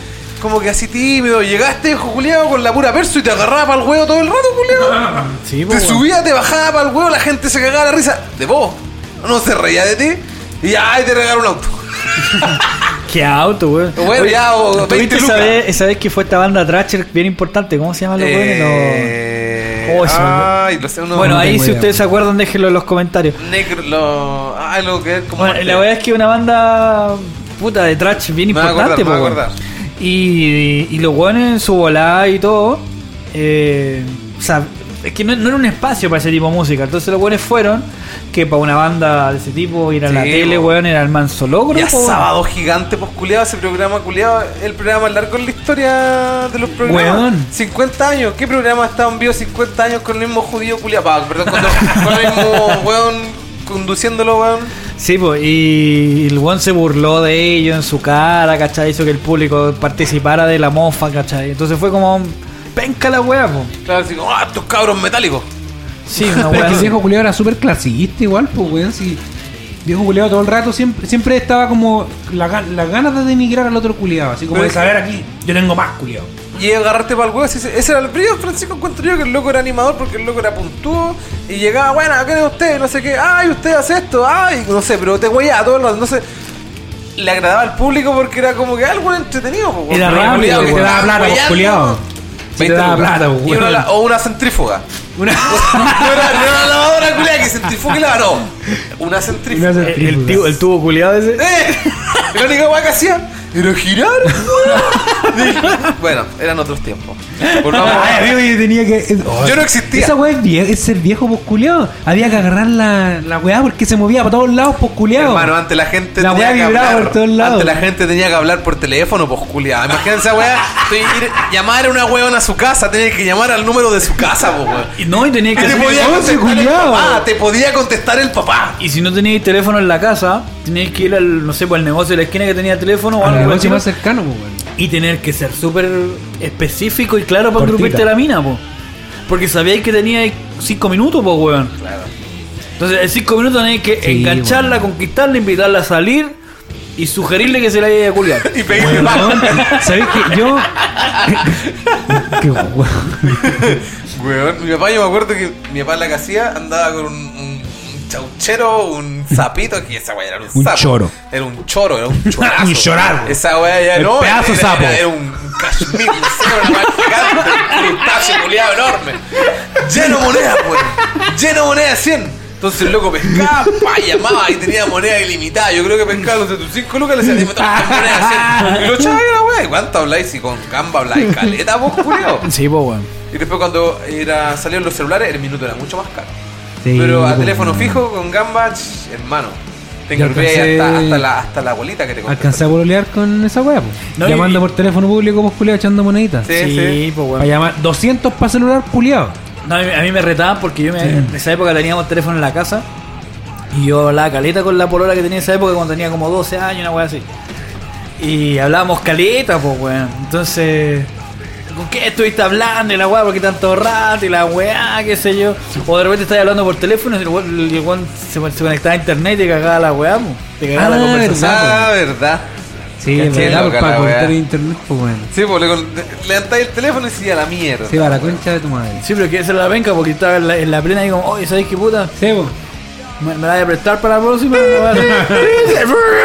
como que así tímido, llegaste, culiao, con la pura verso y te agarraba para el huevo todo el rato, culiao. Sí, Te subía, te bajaba para el huevo, la gente se cagaba la risa de vos. No se reía de ti. Y ay, te regalaron un auto. Qué auto, weón. Bueno, ya, o 20 ¿Tuviste esa vez, esa vez que fue esta banda Thrasher bien importante? ¿Cómo se llaman los? Eh, ay, lo sé, uno Bueno, no ahí si idea. ustedes se acuerdan, déjenlo en los comentarios. negro, lo, ay, lo que es como Bueno, la verdad es que una banda puta de trash bien importante, acordar, acordar. Y, y los weones en su volada y todo. eh, o sea, es que no, no era un espacio para ese tipo de música. Entonces los weones fueron que para una banda de ese tipo ir a la tele, weón, era el manso logro. Ya po, weón. sábado gigante, pues culiado, ese programa culiado, el programa más largo en la historia de los programas. Weón. 50 años, ¿qué programa ha estado en vivo 50 años con el mismo judío culiado? Pa, perdón, con, con el mismo weón conduciéndolo, weón. Sí, pues, y el weón se burló de ellos en su cara, ¿cachai? Hizo que el público participara de la mofa, ¿cachai? Entonces fue como, penca la weá, po. Claro, así como, ah, estos cabros metálicos. Sí, una Pero es weá que el viejo culiao era súper clasista igual, pues, weón. Si viejo culiado todo el rato siempre, siempre estaba como la las ganas de denigrar al otro culiado. Así como Pero de es- saber aquí, yo tengo más culiado. Y agarrarte para el huevo, ese, ese era el brillo. Francisco encuentro yo que el loco era animador porque el loco era puntúo y llegaba, bueno, ¿qué es usted? No sé qué, ay, usted hace esto, ay, no sé, pero te huella todo el rato. Entonces, le agradaba al público porque era como que algo entretenido. po, Era porque el rápido, que te daba plata, pues, hueando, culiao. Si te 20 daba lucas. plata, Y una weón. la- o una centrífuga. Una, una lavadora culiada que centrifuga y lava, no. Una centrífuga. Una El, el, tío- el tubo culiado ese. ¡Eh! La única weá que hacía era girar. weón. bueno, eran otros tiempos. Volvamos a- Ay, amigo, yo tenía que. oh, Yo no existía. Esa weá es, vie- es ser viejo posculeado. Había que agarrar la, la weá porque se movía para todos lados posculeado. Hermano, antes la gente La tenía que vibraba hablar. por todos lados. Antes la gente tenía que hablar por teléfono, pues culiada. Imagínense esa weá. Ir- llamar a una weona a su casa, tenía que llamar al número de su casa, pues weón. Y no, y tenía Y que te hacer- podía once, contestar el culiao. papá, te podía contestar el papá. Y si no teníais teléfono en la casa, teníais que ir al, no sé, por el negocio de la esquina que tenía teléfono o Al algo negocio por más cercano, pues. Y tener que ser súper específico y claro para gruparte la mina, po. Porque sabíais que teníais 5 minutos, pues, weón. Claro. Entonces, en 5 minutos tenéis que Sí, engancharla, conquistarla, invitarla a salir y sugerirle que se la vaya a culiar. Y pedirle pan. ¿Sabéis que yo. Qué weón. Weón, mi papá, yo me acuerdo que mi papá en la que hacía andaba con un chauchero, un sapito, que esa weá era un, Un sapo. choro. Era un choro, era un chorazo. Un chorar. Esa weá ya El no. pedazo era, sapo. Era, era un cashmere, no sé, una weá gigante, un crustáceo culiado enorme. Lleno de monedas, weón. Lleno de monedas 100. Entonces el loco pescaba, pa, llamaba y tenía moneda ilimitada. Yo creo que pescaba los de tus 5 lucas le todas estas monedas 100. Y lo echaba y la weá. ¿Y cuánto habláis? Si con Gamba habláis caleta, vos, culiao. Sí, pues, weón. Y después cuando era, salieron los celulares, el minuto era mucho más caro. Sí, Pero a teléfono fijo, con gamba, ch, hermano. Te alcancé- hasta, hasta, la, hasta la abuelita que te contesta. Alcancé a pololear con esa weá, pues. No, y- Llamando por teléfono público, pues culiado echando moneditas. Sí, Sí, sí. pues, Para weón. llamar 200 para celular, culiado. No, a, mí, a mí me retaban porque yo me, en esa época teníamos teléfono en la casa y yo hablaba caleta con la polola que tenía en esa época cuando tenía como 12 años, una weá así. Y hablábamos caleta, pues weón. Entonces, ¿con qué estuviste hablando? Y la weá, ¿por qué tanto rato? Y la weá, qué sé yo. O de repente estás hablando por teléfono y el weón, se, se conectaba a internet y te cagaba la weá, pues. Te cagaba Ah, la conversación. Ah, verdad. Sí, es verdad, loca pues, para conectar internet, pues bueno. Sí, pues le, levantáis el teléfono y sigue a la mierda. Se va a la concha de tu madre. Sí, pero que esa la venca porque estaba en la, en la plena y como, oye, ¿sabes qué puta? Sí, pues. ¿Me, me la voy a prestar para la próxima?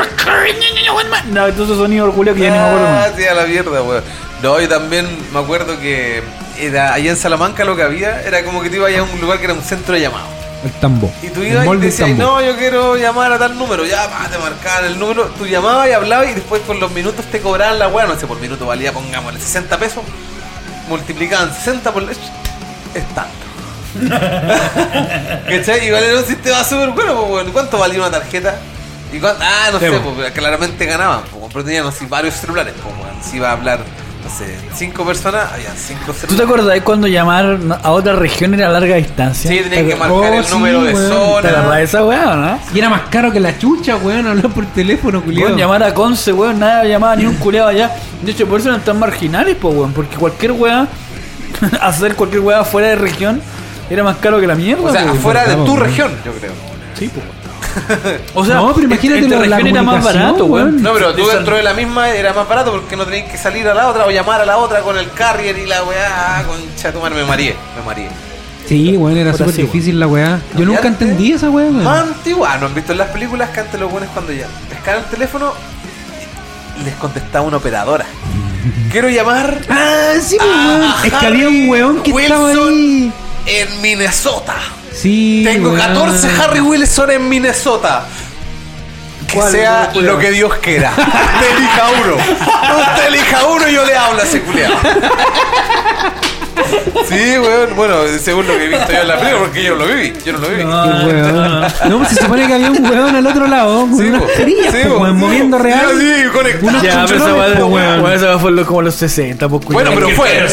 no, entonces sonido orgullo que ya ni me acuerdo Ah, más. sí, a la mierda, weón. No, yo también me acuerdo que era allá en Salamanca lo que había era como que te ibas a un lugar que era un centro de llamado. El tambo. Y tú ibas y decías, no, yo quiero llamar a tal número. Ya, pa, te marcaban el número. Tú llamabas y hablabas y después con los minutos te cobraban la weá. No sé, por minuto valía, pongámosle 60 pesos. Multiplicaban 60 por... Es tanto. ¿Cachai? Igual era un sistema súper bueno, pues. ¿Cuánto valía una tarjeta? ¿Y cuánto? Ah, no Sí, sé, pues, claramente ganaban. Pues, pero tenían así varios celulares. Pues. Si iba a hablar, no sé, cinco personas, había cinco celulares. ¿Tú te acuerdas cuando llamar a otra región era a larga distancia? Sí, tenían que Oh, marcar el sí, número de weón. ¿Te zona. de esa weá, no? Y era más caro que la chucha, weón, hablar por teléfono, culiado. Weón, llamar a Conce, weón, nadie llamaba ni un culeado allá. De hecho, por eso eran tan marginales, pues, weón. Porque cualquier weá, hacer cualquier weá fuera de región, era más caro que la mierda, O sea, po, weón. afuera de tu weón. región, yo creo. Sí, pues. O sea, No, pero imagínate la región era más barato, weón. No, pero tú dentro de la misma era más barato porque no tenías que salir a la otra o llamar a la otra con el carrier y la weá. Ah, concha tu madre, me mareé, me mareé. Sí, weón, era súper difícil la weá. Yo nunca antes, entendí esa weá, weón. Más antigua, ¿no han visto en las películas que antes los buenos cuando ya pescaban el teléfono y les contestaba una operadora? Quiero llamar Ah, sí, pues, a weón. Es que había un weón que estaba Wilson ahí. en Minnesota. Sí. Tengo weón. 14 Harry Wilson en Minnesota. Que ¿Cuál? sea ¿Cuál? lo que Dios quiera. Usted elija uno. Usted elija uno y yo le hablo a ese culiao. Sí, weón. Bueno, según lo que he visto yo en la película, porque yo no lo viví. Yo no lo viví. Qué weón. No, pues se supone que había un weón al otro lado con Sí, unas perillas, Sí, po, po. weón, moviendo real. Sí, sí, conectado. Ya, pero esa weón. esa fue como los 60, pues, Bueno, pero fue.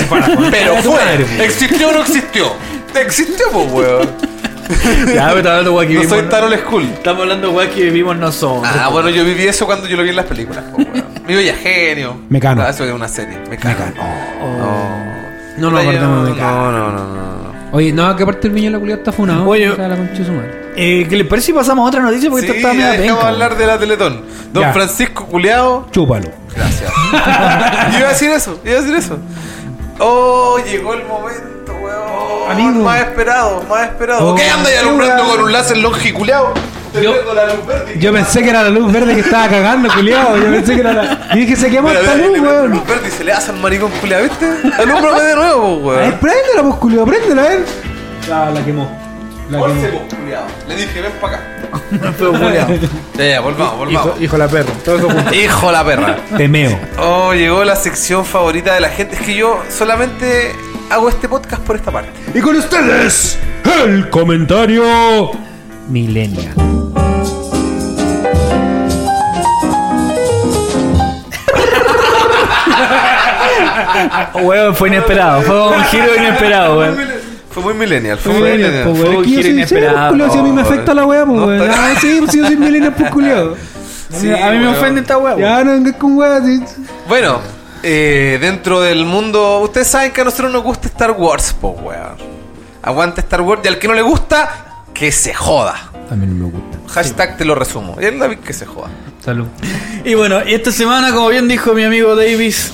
Pero fue. ¿Existió o no existió? Existió, pues, weón. Ya, pero estamos hablando de que No vivimos. soy tan old school. Estamos hablando de que vivimos nosotros. Ah, bueno, yo viví eso cuando yo lo vi en las películas. po, weón. Mi bella genio. Mecano. Ah, eso es una serie. Mecano. No. No nos acordamos de Mecano. No, no, no, no. Oye, no, que aparte el niño de la culiada está funado. Oye. O sea, la concha de su madre. Eh, ¿Qué les parece si pasamos a otra noticia? Porque Sí, esto está ya dejamos penca. hablar de la Teletón. Don Ya. Francisco Culeado. Chúpalo. Gracias. iba a decir eso, iba a decir eso. Oh, llegó el momento, weón. Amigo. Más esperado, más esperado. Oh, ¿Qué anda ahí alumbrando weón. con un láser longiculeado? Te Yo- prendo la luz verde. Yo pensé que era la luz verde que estaba cagando, culiado. Yo pensé que era la. Y dije, se quemó Mira, esta luz, weón. luz verde y se le hace al maricón culeado, ¿viste? Alúmbrame de nuevo, A ver, weón. préndela, pues, culiado, préndela, a ver. La, la quemó. Le dije, ven para acá. Feo culiao. Ya, ya, volvamos, volvamos. hijo, hijo la perra. Todo eso junto. Hijo la perra. Temeo. Oh, llegó la sección favorita de la gente. Es que yo solamente hago este podcast por esta parte. Y con ustedes, el comentario Millennial. Weón, fue inesperado. Fue un giro inesperado, weón. Fue muy millennial, fue muy Millennial, pues, Fue Es que yo soy inesperado. Si a mí me afecta la weá, pues, no, weón. Ah, sí, pues yo soy millennial, pues. Sí, a mí me ofende esta weá. Ya no vengas con weá, sí. Bueno, eh, dentro del mundo, ustedes saben que a nosotros nos gusta Star Wars, pues weón. Aguanta Star Wars y al que no le gusta, que se joda. A mí no me gusta. Hashtag te lo resumo. Y el David que se joda. Salud. Y bueno, y esta semana, como bien dijo mi amigo Davis,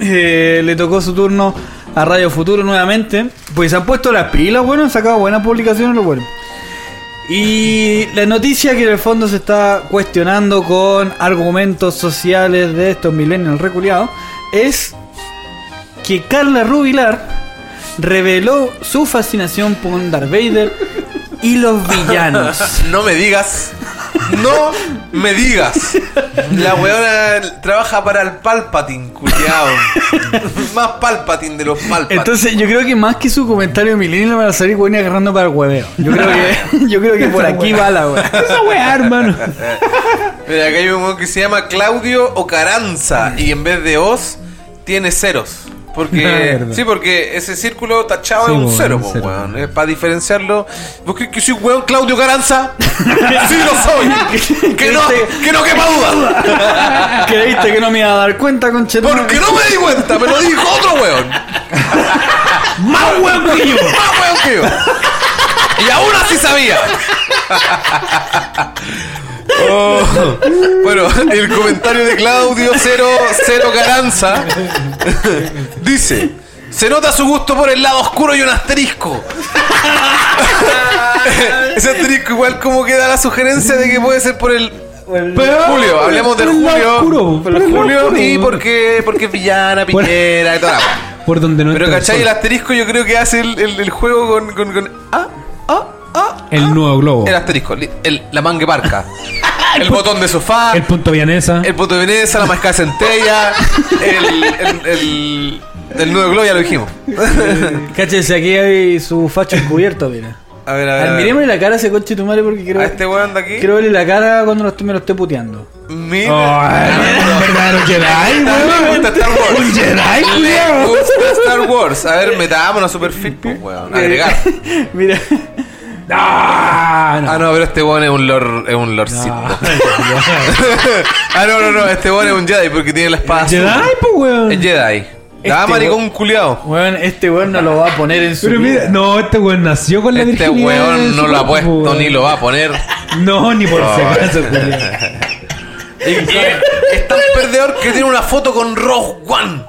eh, le tocó su turno a Radio Futuro nuevamente. Pues se han puesto las pilas, bueno, han sacado buenas publicaciones, lo bueno. Y la noticia que en el fondo se está cuestionando con argumentos sociales de estos millennials reculiados es que Carla Rubilar reveló su fascinación por Darth Vader y los villanos. No me digas. No me digas. La weona trabaja para el Palpatine, culiao. Más Palpatine de los Palpatine. Entonces yo creo que más que su comentario millennial van a salir güeyes agarrando para el hueveo. Yo creo que, yo creo que por aquí va la wea. Esa weá, hermano. Mira, acá hay un weón que se llama Claudio Ocaranza y en vez de Oz tiene ceros. Porque, sí, porque ese círculo tachado Sí, es un cero, po, weón. Es para diferenciarlo. ¿Vos crees que soy weón Claudio Caranza? sí lo soy. que no, que no quepa duda. Creíste que no me iba a dar cuenta, conchetón. Porque no me di cuenta, me lo dijo otro weón. Más weón que yo. Más weón que yo. Y aún así sabía. Oh. Bueno, el comentario de Claudio Cero, Cero Caranza dice: Se nota su gusto por el lado oscuro y un asterisco. Ese asterisco, igual, como que da la sugerencia de que puede ser por el. Pero- Julio, hablemos del Julio. oscuro, el Julio oscuro. y porque, porque es villana, piñera y toda. Por donde no Pero ¿cachai? El asterisco yo creo que hace el, el- el juego con, con, con- ah, ah. El nuevo globo. El asterisco, li- el- la mangue parca. el botón de sofá. El punto vianesa. El punto de Veneza, la mascada centella. El, el, el, el nuevo globo, ya lo dijimos. Cáchese, aquí hay su facho encubierto, mira. A ver, a ver. a ver. Miremosle la cara a ese coche tu madre porque quiero, A este weón de aquí. quiero verle la cara cuando lo esté- me lo esté puteando. Mira. Oh, un verdadero Jedi, Le gusta Star Wars. Un Jedi, Le gusta Star Wars. A ver, metámonos a Superfit, pues, weón. Agregar. Mira, Ah, no. Ah, no, pero este weón es un lord, es un lord Sith, po. ah, no, no, no, este weón es un Jedi porque tiene la espada azul. Jedi, pues, weón. Es Jedi. Ah, Este maricón culiao. weón, este weón no lo va a poner en su. Pero vida. mira, no, este weón nació con la Este virginidad de weón no lo ha puesto weón. ni lo va a poner. No, ni por si No. acaso, culiao. Y- y es tan perdedor que tiene una foto con Rogue One.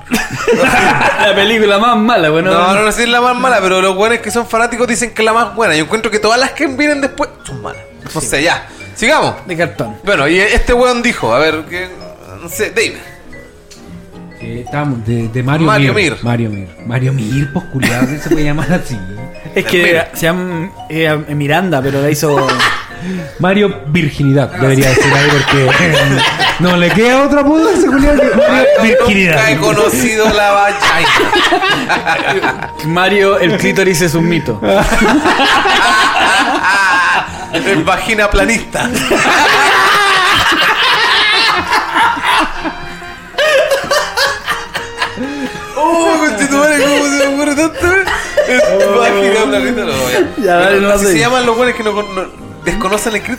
La película más mala, weón. No, no, no sé si es la más mala, pero los buenos que son fanáticos dicen que es la más buena. Yo encuentro que todas las que vienen después son malas. No sé, ya. Sigamos. De cartón. Bueno, y este weón dijo, a ver, que. No sé, David. Eh, estábamos de, de Mario, Mario Mir. Mir. Mario Mir. Mario Mir, pues culiado, se puede llamar así. Es que se llama eh, Miranda, pero la hizo. Mario Virginidad, debería decir ahí, porque eh, no le queda otra apodo a ese que Mario Virginidad. Nunca he conocido la vagina. Mario, el clítoris es un mito. Es vagina planista. Oh, conchetumare, ¿cómo se me ocurre tanto? Es vagina planista, no, ya. Ya, dale, no Así sé. se llaman los buenos que no, no- desconocen el weón.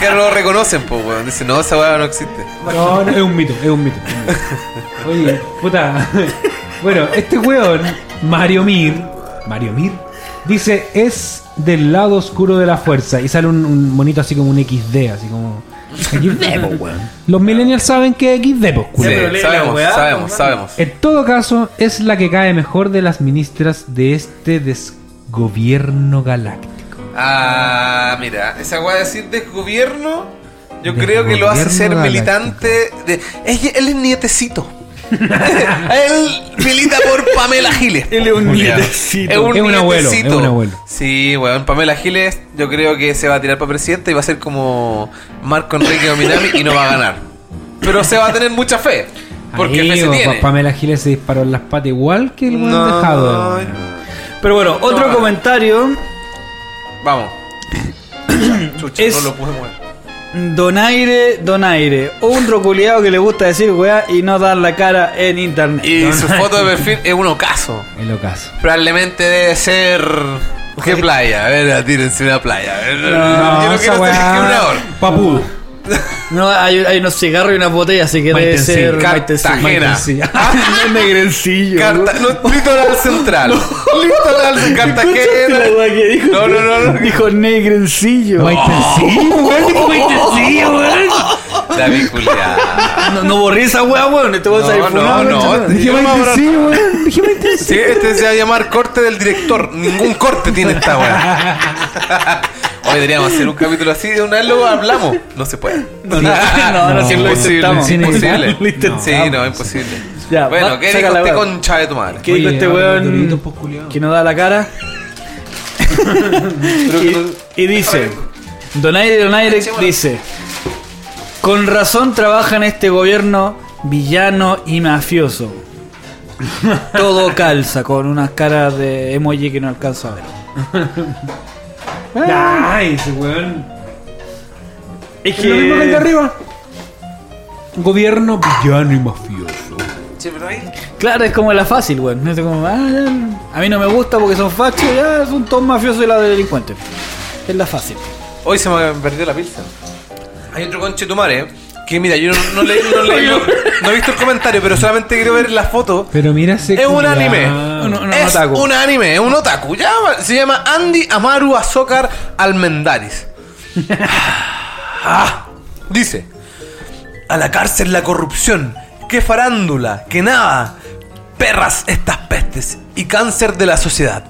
que no lo reconocen, pues, weón. Dicen, no, esa weá no existe. No, no, es un mito, es un mito. es un mito. Oye, puta. Bueno, este weón, Mario Mir, Mario Mir, dice, es del lado oscuro de la fuerza. Y sale un, un monito así como un XD, así como. XD, weón. Los millennials saben que es XD, po, Sí, culo. sabemos, sabemos, sabemos. En todo caso, es la que cae mejor de las ministras de este desgobierno galáctico. Ah, mira, esa weá de decir desgobierno, yo creo que lo hace ser galáctico. militante de. Él es nietecito. él milita por Pamela Giles. Él es un nietecito. Es un, Es un abuelo, es un abuelo. Sí, weón, Pamela Giles, yo creo que se va a tirar para presidente y va a ser como Marco Enrique Dominami y no va a ganar. Pero se va a tener mucha fe. Porque fe se tiene. Pa- Pamela Giles se disparó en las patas igual que el buen No, dejado. no. Pero bueno, otro No. comentario. Vamos. Chucha, Es- no lo pude mover. Donaire, donaire. Un roculeado que le gusta decir weá y no dar la cara en internet. Y su foto de perfil es un ocaso. El ocaso. Probablemente debe ser. ¿Qué playa? A ver, tírense una playa. A ver, yo no esa quiero ser weá- discriminador. Papu. No, hay, hay unos cigarros y una botella, así que debe ser Cartagena. No es negrencillo. Carta- no, litoral central. Litoral de Cartagena. Dijo, No, no, no, no. Dijo negrencillo. Maitencillo, weón. Dijo Maitencillo, weón. David Julián. No, no borré esa weá, weón. Te vas a ir No, no, no. concha. Dije Maitencillo, weón. Dije Maitencillo. Sí, este se va a llamar corte del director. Ningún corte tiene esta weá. Hoy deberíamos hacer un capítulo así de una vez lo hablamos. No se puede. No, no, no, no, imposible. Sí, imposible. Sí, no, imposible. Ya, bueno, ¿qué dijo este concha de tu madre? ¿Qué dijo este weón pues, que no da la cara? Y dice, Donaire Donaire dice, con razón trabaja en este gobierno villano y mafioso. Todo calza con unas caras de emoji que no alcanzo a ver. Ay, ese weón. Es Es lo mismo que el de arriba. Gobierno villano y mafioso. Che, pero ahí- Claro, es como la fácil, weón. Es como, ah, ya, a mí no me gusta porque son fachos, ya son todos mafiosos y la de delincuentes. Es la fácil. Hoy se me perdió la pizza. Hay otro conche tu madre que mira, yo no, no leí, no, leí- no- no he visto el comentario, pero solamente quiero ver la foto. Pero mira ese Es un anime. No, no, no, es otaku. un anime, es un otaku. Ya, se llama Andy Amaru Azócar Almendaris. Ah, dice: A la cárcel la corrupción. Qué farándula, que nada. Perras estas pestes y cáncer de la sociedad.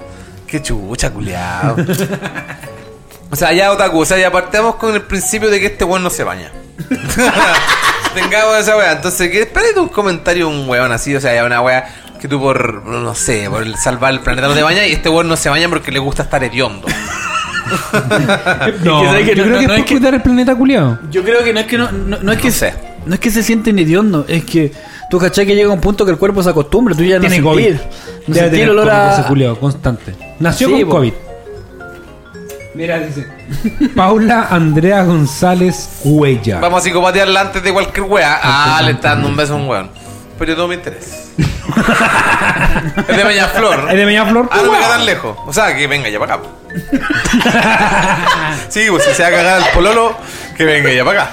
Qué chucha, culiao. O sea, ya otaku, o sea, ya partamos con el principio de que este weón no se baña. Tengamos esa weá. Entonces, que espérate un comentario un weón así, o sea, ya una weá que tú por, no sé, por el salvar el planeta no te bañas y este weón no se baña porque le gusta estar hediondo. No, yo creo no, que no es por cuidar el planeta culiao. Yo creo que no es que no, no, no es que No sé. no es que se sienten hediondo, es que tú cachai que llega un punto que el cuerpo se acostumbra, tú ya no Tiene sentís, COVID. no sentís el olor a ese culiao, constante. Nació Sí, con po. COVID. Mira, dice. Paula Andrea González Cuella. Vamos a psicopatearla antes de cualquier weá. Ah, le está dando un beso a un weón. Pero yo todo me interesa. es de Peñaflor. ¿Es de Peñaflor? Ah, no me queda tan lejos. O sea, que venga ya para acá. sí, pues si se va a cagar el pololo, que venga ya para acá.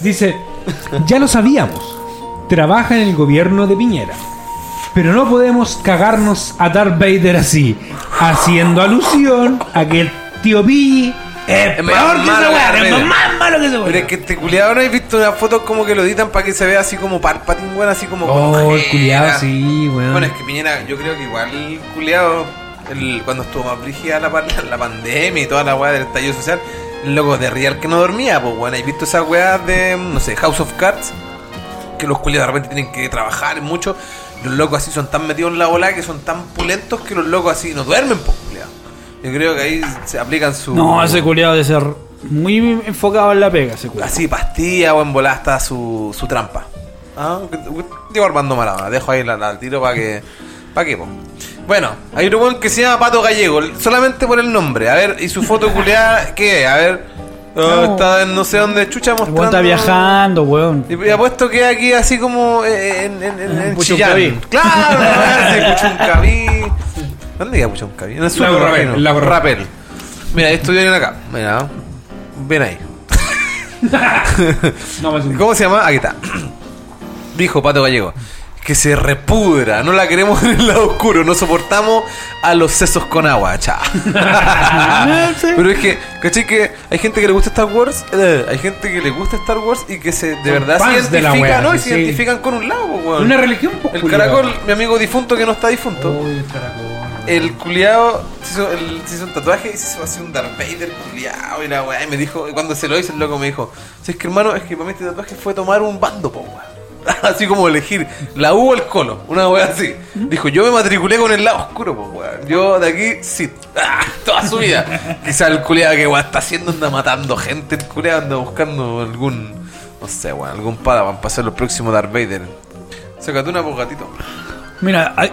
Dice, ya lo sabíamos, trabaja en el gobierno de Piñera. Pero no podemos cagarnos a Darth Vader así, haciendo alusión a que el tío Pi es peor que weón, Darth es más malo que ese Pero es weón. que este culiado no he visto una foto como que lo editan para que se vea así como Palpatine, weón, así como. Oh, el culiado, sí, weón. Bueno, es que Piñera, yo creo que igual el culiado, el, cuando estuvo más brígida la, pa- la pandemia y toda la weá del estallido social, el loco de real que no dormía, pues bueno, ¿has visto esas weas de, no sé, House of Cards? Que los culiados de repente tienen que trabajar mucho. Los locos así son tan metidos en la bola que son tan pulentos que los locos así no duermen, pues culiado. Yo creo que ahí se aplican su. No, ese culiado de ser muy enfocado en la pega, ese culiado. Así, pastilla o en volada está su, su trampa. Ah, digo Armando Maradona, dejo ahí el tiro para que. ¿Para qué, po? Bueno, hay un que se llama Pato Gallego, solamente por el nombre. A ver, y su foto culeada, ¿qué? A ver. No. está en no sé dónde chucha mostrando. está viajando, weón. Y y apuesto que aquí así como eh, en, en, en, en Puchuncaví. Chillán. Claro, Puchuncaví. ¿Dónde queda Puchuncaví? En el sur, Lago Rapel, Lago Rapel. Mira, esto viene acá. Mira, ven ahí. No, pues, ¿Cómo se llama? Aquí está. Dijo Pato Gallego. Que se repudra. No la queremos en el lado oscuro. No soportamos a los sesos con agua. Chao. Pero es que, ¿cachai? Que hay gente que le gusta Star Wars. eh, hay gente que le gusta Star Wars y que se de Son verdad se fans de la identifican, wea, ¿no? Y se identifican con un lado, weón. Una religión, pues, El culiao. caracol, mi amigo difunto que no está difunto. Uy, el caracol. El culiao se hizo, el- se hizo un tatuaje y se hizo así un Darth Vader culiao y la weá. Y me dijo, cuando se lo hizo, el loco me dijo: Si es que hermano, es que para mí este tatuaje fue tomar un bando, po, weón. Así como elegir la U o el colo, una weá así. Dijo: Yo me matriculé con el lado oscuro, po, weón. Yo de aquí, sí, ah, toda su vida. Quizá el culiao que weón está haciendo anda matando gente, el culiao anda buscando algún, no sé, weón, algún padawan para ser el próximo Darth Vader. Sácate una po, gatito. Mira, hay-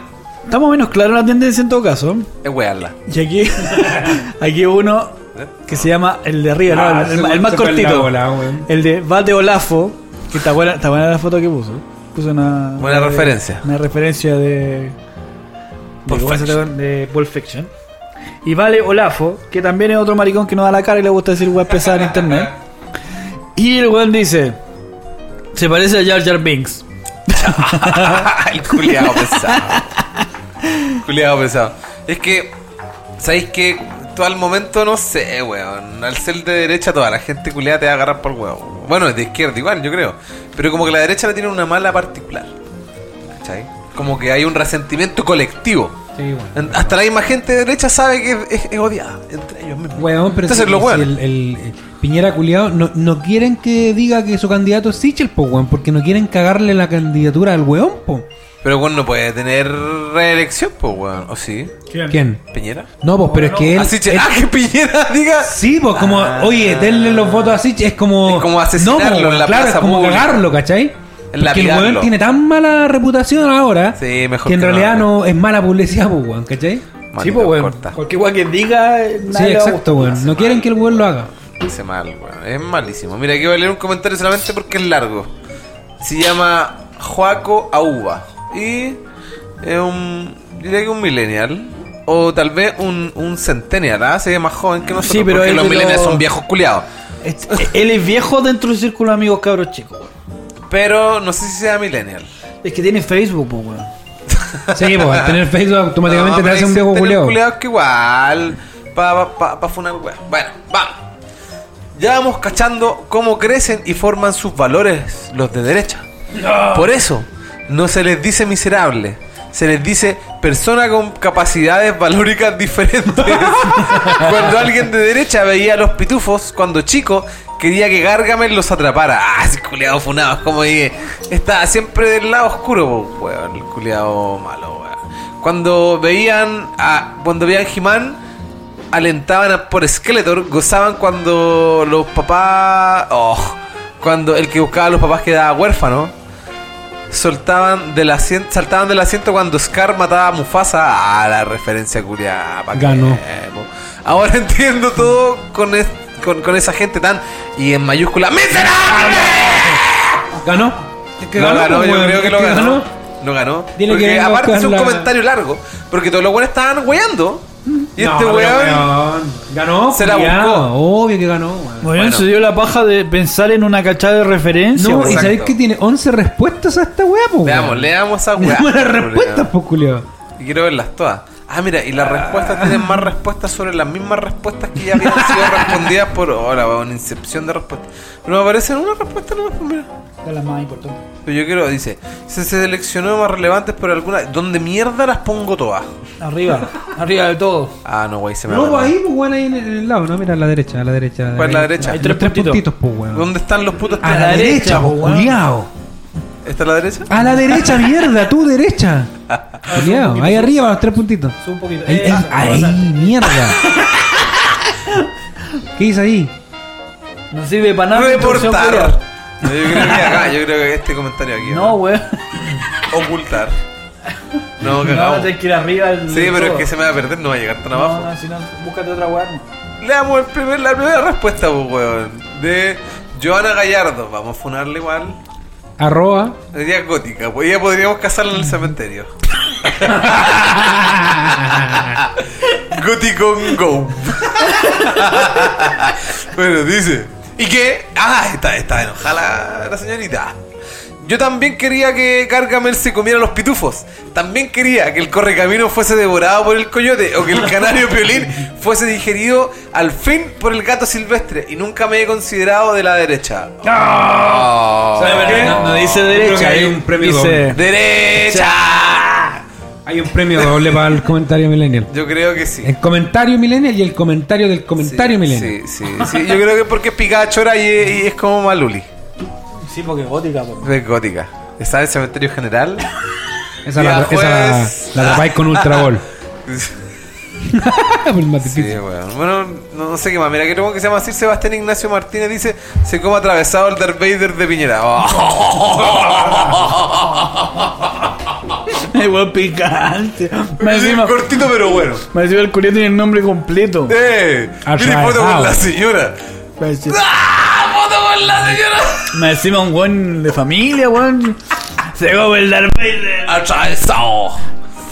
o menos clara la tendencia en todo caso. Es wearla. Y aquí, aquí uno que se llama el de arriba, Ah, ¿no? El, ese el- el más en cortito. bola, el de Valde Olafo, que está buena, está buena la foto que puso. Puso una Buena una- referencia. Una referencia de de, Pulp ¿cómo se Fiction. de Pulp Fiction. Y Vale Olafo, que también es otro maricón que no da la cara y le gusta decir web pesada en internet. Y el weón dice: Se parece a Jar Jar Binks. el culiado pesado. culiado pesado. Es que, ¿sabéis que Tú al momento no sé, weón. Al ser de derecha, toda la gente culiada te va a agarrar por huevo. Bueno, de izquierda igual, yo creo. Pero como que la derecha le tiene una mala particular. ¿Cachai? Como que hay un resentimiento colectivo. Sí, bueno. En- Hasta la misma gente de derecha sabe que es, es- es odiada entre ellos mismos. Weón, pero Entonces, si- lo si bueno. el, el- el Piñera culiado no, no quieren que diga que su candidato es Sichel, po, weón, porque no quieren cagarle la candidatura al weón, po. Pero bueno, no puede tener reelección, pues, weón. ¿O sí? ¿Quién? ¿Piñera? No, pues, pero es que él. Así, él- ah, que Piñera diga. Sí, pues como, oye, denle los votos a Sichel es como. Es como asesinarlo no, pues, en la claro, plaza es como pública. cagarlo, ¿cachai? En Porque el lapidarlo. weón tiene tan mala reputación ahora Sí, mejor que en que no realidad hable. no es mala publicidad, pues, weón, ¿cachai? Sí, pues, weón. corta. Cualquier weón que diga. eh, Sí, nadie le va a exacto, gustar. weón. No quieren que el weón lo haga. Hace mal, weón. Es malísimo. Mira, aquí voy a leer un comentario solamente porque es largo. Se llama Joaco Auba. Y es un. Diría que un millennial. O tal vez un, un centennial, ¿ah? Se ve más joven que nosotros. Sí, pero porque él los millennials son viejos culiados. Es- Él es viejo dentro del círculo de amigos cabros chicos. Pero no sé si sea millennial. Es que tiene Facebook, pues, weón. Sí, pues al tener Facebook automáticamente No, te hace un viejo culiado. culiados que igual. Pa, pa, pa, pa funar, weón. Bueno, vamos. Ya vamos cachando cómo crecen y forman sus valores los de derecha. Por eso, no se les dice miserable. Se les dice persona con capacidades valóricas diferentes. cuando alguien de derecha veía a los pitufos cuando chico, quería que Gargamel los atrapara. Ah, ese culiado funado. Es como dije, estaba siempre del lado oscuro, po, weón. El culiado malo, weón. Cuando veían a. Cuando veían He-Man, alentaban a- por Skeletor, gozaban cuando los papás. Oh, cuando el que buscaba a los papás quedaba huérfano. Soltaban del asiento, saltaban del asiento cuando Scar mataba a Mufasa. Ah, la referencia curia. Ganó. Ahora entiendo todo con, es- con, con esa gente tan. Y en mayúscula, ¡Miserable! ¿Ganó? Es que no ganó, pues, yo weón. creo que Es lo ganó. No ganó. Dile porque que aparte es un la- comentario largo. Porque todos los buenos estaban weyando. Y No, este weón. weón, Ganó, se la buscó. Obvio que ganó, weón. Bueno. se dio la paja de pensar en una cachada de referencia. No, y sabéis que tiene 11 respuestas a esta weá, pues. Leamos, leamos esa weá. Buenas respuestas, pues, culiao. Y quiero verlas todas. Ah, mira, y las respuestas tienen más respuestas sobre las mismas respuestas que ya habían sido respondidas por. Hola, weón, incepción de respuestas. Pero me aparecen una respuesta nomás, pues mira. Es la más importante. Pero yo quiero, dice, se seleccionó más relevantes por alguna. ¿Dónde mierda las pongo todas? Arriba, arriba de todo. Ah, no, güey, se me No, va. pues ahí, pues, weón, ahí en el lado, no, mira, a la derecha, a la derecha. ¿Cuál es la derecha? Hay Los tres tres puntitos. puntitos, pues, weón. ¿Dónde están los putos A la derecha, derecha, pues, pues, culiao. ¿Esta es la derecha? A la derecha, mierda, tú derecha. Culiao, ahí arriba los tres puntitos. Sube un poquito. Ahí, Eh, ahí, ahí, mierda. ¿Qué dice ahí? No sirve para nada. Reportar. culiao. Yo creo que acá, yo creo que este comentario aquí. No, weón. Ocultar. No, No, cagado. tienes que ir arriba. del- Sí, pero es todo. que se me va a perder, no va a llegar tan No, abajo. no, si no, búscate otra weón. Le damos el primer, la primera respuesta, pues, weón. De Joana Gallardo. Vamos a funarle igual. Arroba. Sería gótica, pues ya podríamos casarla en el cementerio. Goticon Go. bueno, dice. ¿Y qué? Ah, está, está enojada la, la señorita. Yo también quería que Gargamel se comiera los pitufos. También quería que el correcamino fuese devorado por el coyote o que el canario piolín fuese digerido al fin por el gato silvestre. Y nunca me he considerado de la derecha. Oh. ¿Sabe por qué? No, no dice derecha, que hay un premio dice ¡Derecha! Hay un premio doble para el comentario millennial. Yo creo que sí. El comentario millennial y el comentario del comentario sí, millennial. Sí, sí, sí. Yo creo que porque es picada chora y, y es como Maluli. Sí, porque es gótica, po. Es gótica. ¿Está en el cementerio general? Esa la, esa la, jueves. la tapáis con Ultra Ball. Por más Sí, bueno. Bueno, no, sé qué más. Mira, que tengo que se llama así Sebastián Ignacio Martínez dice, se come atravesado el Darth Vader de Piñera. Es buen picante. Me cortito pero bueno. me encima el culiao tiene el nombre completo. ¡Eh! Mire foto con la señora. ¡Ah! ¡Foto con la señora! Me encima un buen de familia, weón. Se come el Darth Vader. ¡Atravesado!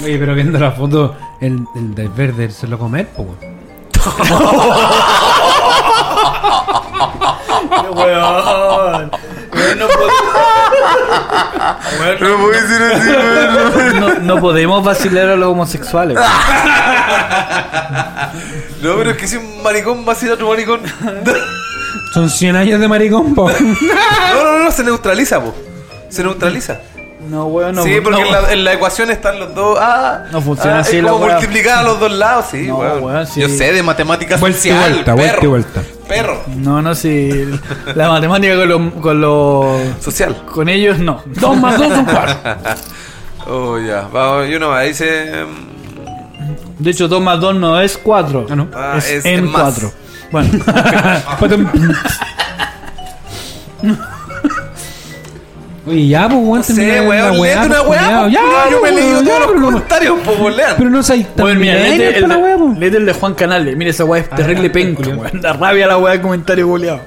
Oye, pero viendo la foto, el, el del verde se lo comer, po, weón. Weón. Weón, no, No puedo decir así, weón. no- no podemos vacilar a los homosexuales. No, pero es que si un maricón va a otro maricón. Son 100 años de maricón, po. No, no, no, se neutraliza, po. Se neutraliza. No, weón, no. sí, porque no, en, la, en la ecuación están los dos. Ah, No funciona ah, así Es la como multiplicar a los dos lados, sí, No, weón. weón, sí. Yo sé de matemáticas Vuelta y social, vuelta, perro. vuelta y vuelta. Perro. No, no, sí. La matemática con los. Con, los- Social. con ellos no. Dos más dos son cuatro. Oh, ya. Vamos, y uno más. Dice. mm, De hecho, 2 más 2 no es 4. Ah, no. Ah, es, es- en es más. 4. Bueno, Oye, ya, pues, weón. No sé, weón. Léete una pues, weá. po, Ya, Yo me he weón, leído todos los pero no- comentarios, por leer. Pero no tan bueno mira, léete el, léete el de Juan Canales. Mira, esa weá es terrible Ah, penca, culiao. weón. Da rabia la weá de comentario culiao.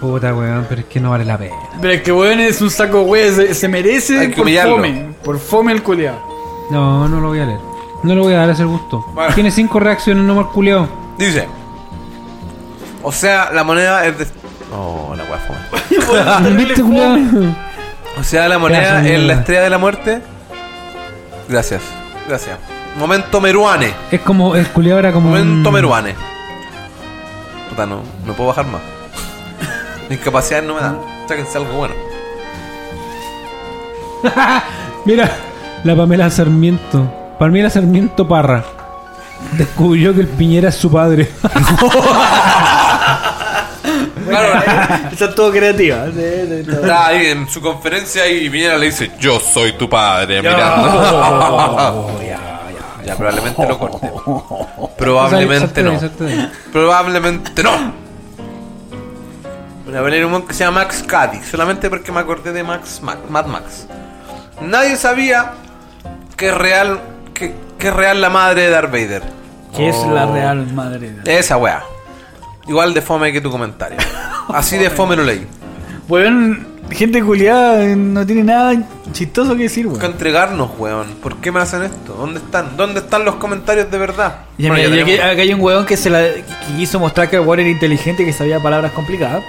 Puta, weón, pero es que no vale la pena. Pero es que weón es un saco weón, se, se merece por humillarlo. fome. Por fome el culiao. No, no lo voy a leer. No le voy a dar ese gusto. Bueno. Tiene cinco reacciones nomás, culiao. Dice. O sea, la moneda es de. Oh, la weá fome. ¿Viste? O sea, la moneda Gracias, es la estrella de la muerte. Gracias. Gracias. Momento Meruane. Es como, el culiao era como. Momento un- Meruane. Puta, no, no puedo bajar más. Mis capacidades no me dan. Sáquense algo bueno. Mira, la Pamela Sarmiento. Pamela Sarmiento Parra. Descubrió que el Piñera es su padre. Claro, Esa es todo creativa. Está ahí en su conferencia y Piñera le dice: Yo soy tu padre. Mirando. ya, probablemente lo corte. Probablemente no. Probablemente no. Voy a venir un que se llama Max Cady, solamente porque me acordé de Max, Ma- Mad Max. Nadie sabía que es real, que, que es real la madre de Darth Vader. Que es la real madre. de- Esa weá. Igual de fome que tu comentario. Así de fome lo leí. Weón, gente culiada no tiene nada chistoso que decir, Hay que weón. entregarnos, weón. ¿Por qué me hacen esto? ¿Dónde están? ¿Dónde están los comentarios de verdad? Ya, Bueno, mira, ya tenemos- acá hay un weón que se la que quiso mostrar que el weón era inteligente y que sabía palabras complicadas.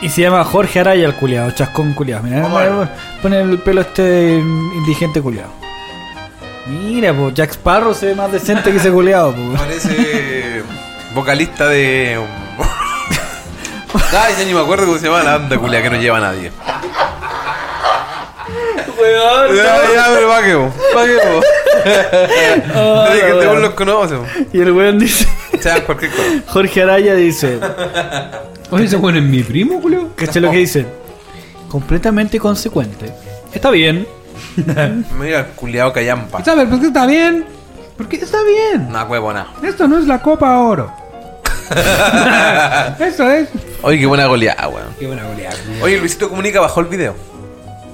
Y se llama Jorge Araya el culiado, chascón culiado. Mira, Vamos a ver. pone el pelo este indigente culiado. Mira, pues Jack Sparrow se ve más decente que ese culiado, pues. Parece vocalista de. Ay, ya ni me acuerdo cómo se llama la banda culia que no lleva a nadie. Weón. Ya, ya, pero pa' qué, po, pa' qué, po. Desde que. Y el weón dice, Sean cualquier cosa. Jorge Araya dice, Oye, ese weón es mi primo, culiao. ¿cachai lo que dice? Completamente consecuente. Está bien. Mira el culiado callampa. ¿Sabes por qué está bien? Porque está bien. Una huevona. Esto no es la Copa Oro. Eso es. Oye, qué buena goleada, weón. Qué buena goleada. Oye, Luisito Comunica bajó el video.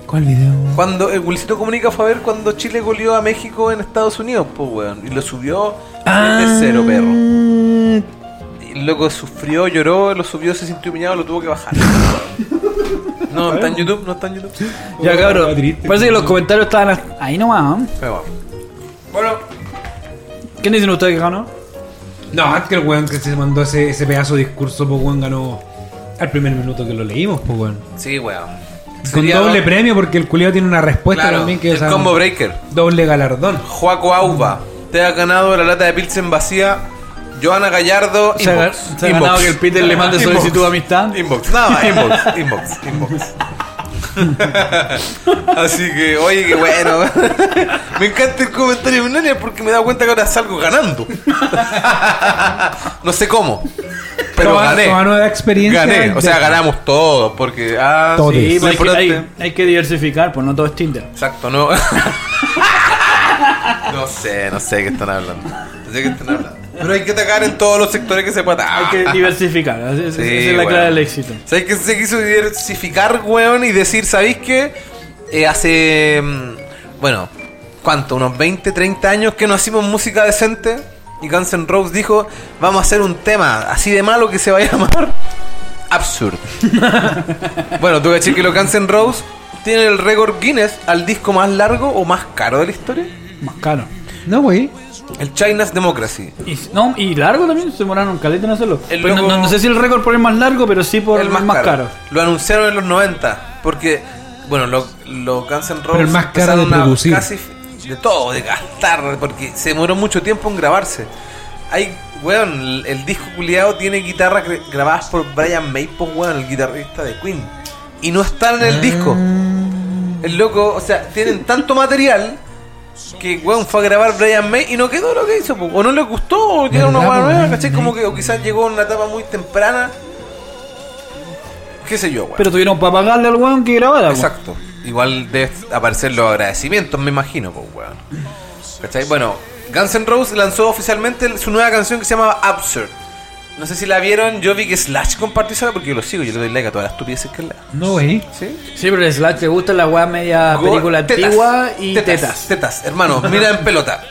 ¿Cuál video? Cuando el Luisito Comunica fue a ver cuando Chile goleó a México en Estados Unidos, pues weón. Y lo subió de cero, perro. Y el loco sufrió, lloró, lo subió, se sintió humillado, lo tuvo que bajar. No, está en YouTube, no está en YouTube. Ya cabrón, parece que los comentarios estaban ahí nomás. ¿eh? Pero bueno. Bueno, ¿Quién dicen ustedes que ganó? No, es que el weón que se mandó ese, ese pedazo de discurso, pues weón ganó al primer minuto que lo leímos, pues weón. sí, weón. Con Sería doble do- premio porque el culiado tiene una respuesta Claro, también que el es combo breaker. doble galardón. Joaco Auba, te ha ganado la lata de Pilsen vacía. Joana Gallardo, Se ha, inbox. se ha Inbox. ganado que el Peter le mande Inbox. solicitud de amistad. Inbox, nada, inbox, inbox, inbox. Así que, oye, qué bueno. me encanta el comentario de Melania porque me da cuenta que ahora salgo ganando. no sé cómo, pero gané. toda nueva experiencia. Gané, o de- sea, ganamos todos porque. Ah, Todos. sí, Sí, lo pues hay, que, importante- hay- hay que diversificar, pues no todo es Tinder. Exacto, no. no sé, no sé de qué están hablando. No sé de qué están hablando. Pero hay que atacar en todos los sectores que se pueda Hay que diversificar, esa es- Sí, esa es la clave del éxito. ¿Sabes que se quiso diversificar, weón? Y decir, ¿sabéis qué? Eh, hace. mm, Bueno, ¿cuánto? Unos 20, 30 años que no hacemos música decente. Y Guns N' Roses dijo: Vamos a hacer un tema así de malo que se va a llamar. Absurd. bueno, tú caché que los Guns N' Roses tienen el récord Guinness al disco más largo o más caro de la historia. Más caro. No, güey. El China's Democracy. Y, no, y largo también, se demoraron caleta en hacerlo. El no, loco- no- no sé si el récord por el más largo, pero sí por el más, caro. Lo anunciaron en los 90. Porque, bueno, los lo Guns N' Roses el más caro de producir. casi de todo, de gastar, porque se demoró mucho tiempo en grabarse. Hay, weón, el, disco culiado tiene guitarras gra- grabadas por Brian May, weón, el guitarrista de Queen. Y no están en el disco. El loco, o sea, tienen tanto material que, weón, fue a grabar Brian May y no quedó lo que hizo, po. o no le gustó, o llega una ¿Verdad, weá nueva? ¿cachai? Como que, o quizás llegó en una etapa muy temprana. Qué sé yo, weón. Pero tuvieron para pagarle al weón que grabara. po. Exacto. Igual debe aparecer los agradecimientos, me imagino, pues, weón. ¿Cachai? Bueno, Guns N' Roses lanzó oficialmente su nueva canción que se llama Absurd. No sé si la vieron, yo vi que Slash compartió esa porque yo lo sigo, yo le doy like a todas las estupideces que lea. No, güey. ¿Sí? Sí, pero el Slash te gusta la weá media Go- película tetas, antigua y tetas. tetas. Tetas, hermano, mira en pelota.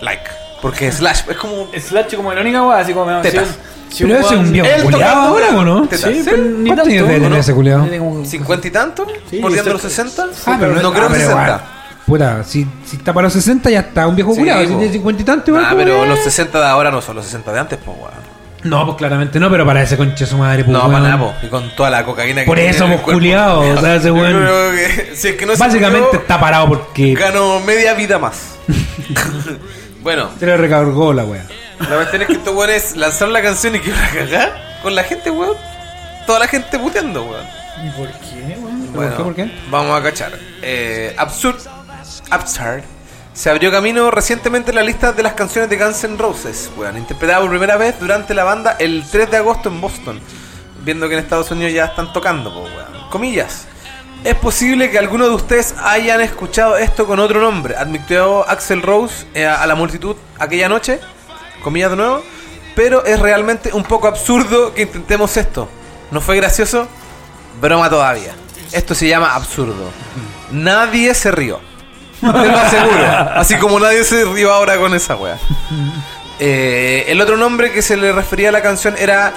Like. Porque Slash es como. Slash como la única weá, así como... Tetas. si un- si Pero ese es un viejo culiado ahora, ¿o no? Tetas. Sí, ¿Sí? pero ni ¿Cuántos años tanto. debe tener ¿no? ese culiado? Tiene como- ¿Cincuenta y tanto? Sí, ¿Bordeando los ese- 60? Ah, pero no creo que pero 60. igual. Puta, si, si está para los 60 ya está un viejo Sí, culiado. Si tiene 50 y tanto igual. Ah, como pero los 60 de ahora no son los 60 de antes, pues, weón. No, pues claramente no, pero para ese conche su madre, pues, No, weón. para nada, po. Y con toda la cocaína que Por tiene eso, en el pues, cuerpo. o sea, ese Yo weón- creo que si es que no se Básicamente murió, está parado porque ganó media vida más. bueno, se le recargó la wea. la cuestión es que estos weones lanzaron la canción y que iban a cagar con la gente, weón. Toda la gente puteando, weón. ¿Y por qué, weón? Bueno, qué, por qué? Vamos a cachar. Eh, Absurd, Absurd se abrió camino recientemente en la lista de las canciones de Guns N' Roses, weón, interpretada por primera vez durante la banda el 3 de agosto en Boston, viendo que en Estados Unidos ya están tocando. Comillas. Es posible que algunos de ustedes hayan escuchado esto con otro nombre, admitió Axel Rose eh, a la multitud aquella noche, comillas de nuevo, pero es realmente un poco absurdo que intentemos esto. ¿No fue gracioso? Broma todavía. Esto se llama absurdo. Nadie se rió. Te lo aseguro. Así como nadie se rió ahora con esa wea. Eh, el otro nombre que se le refería a la canción era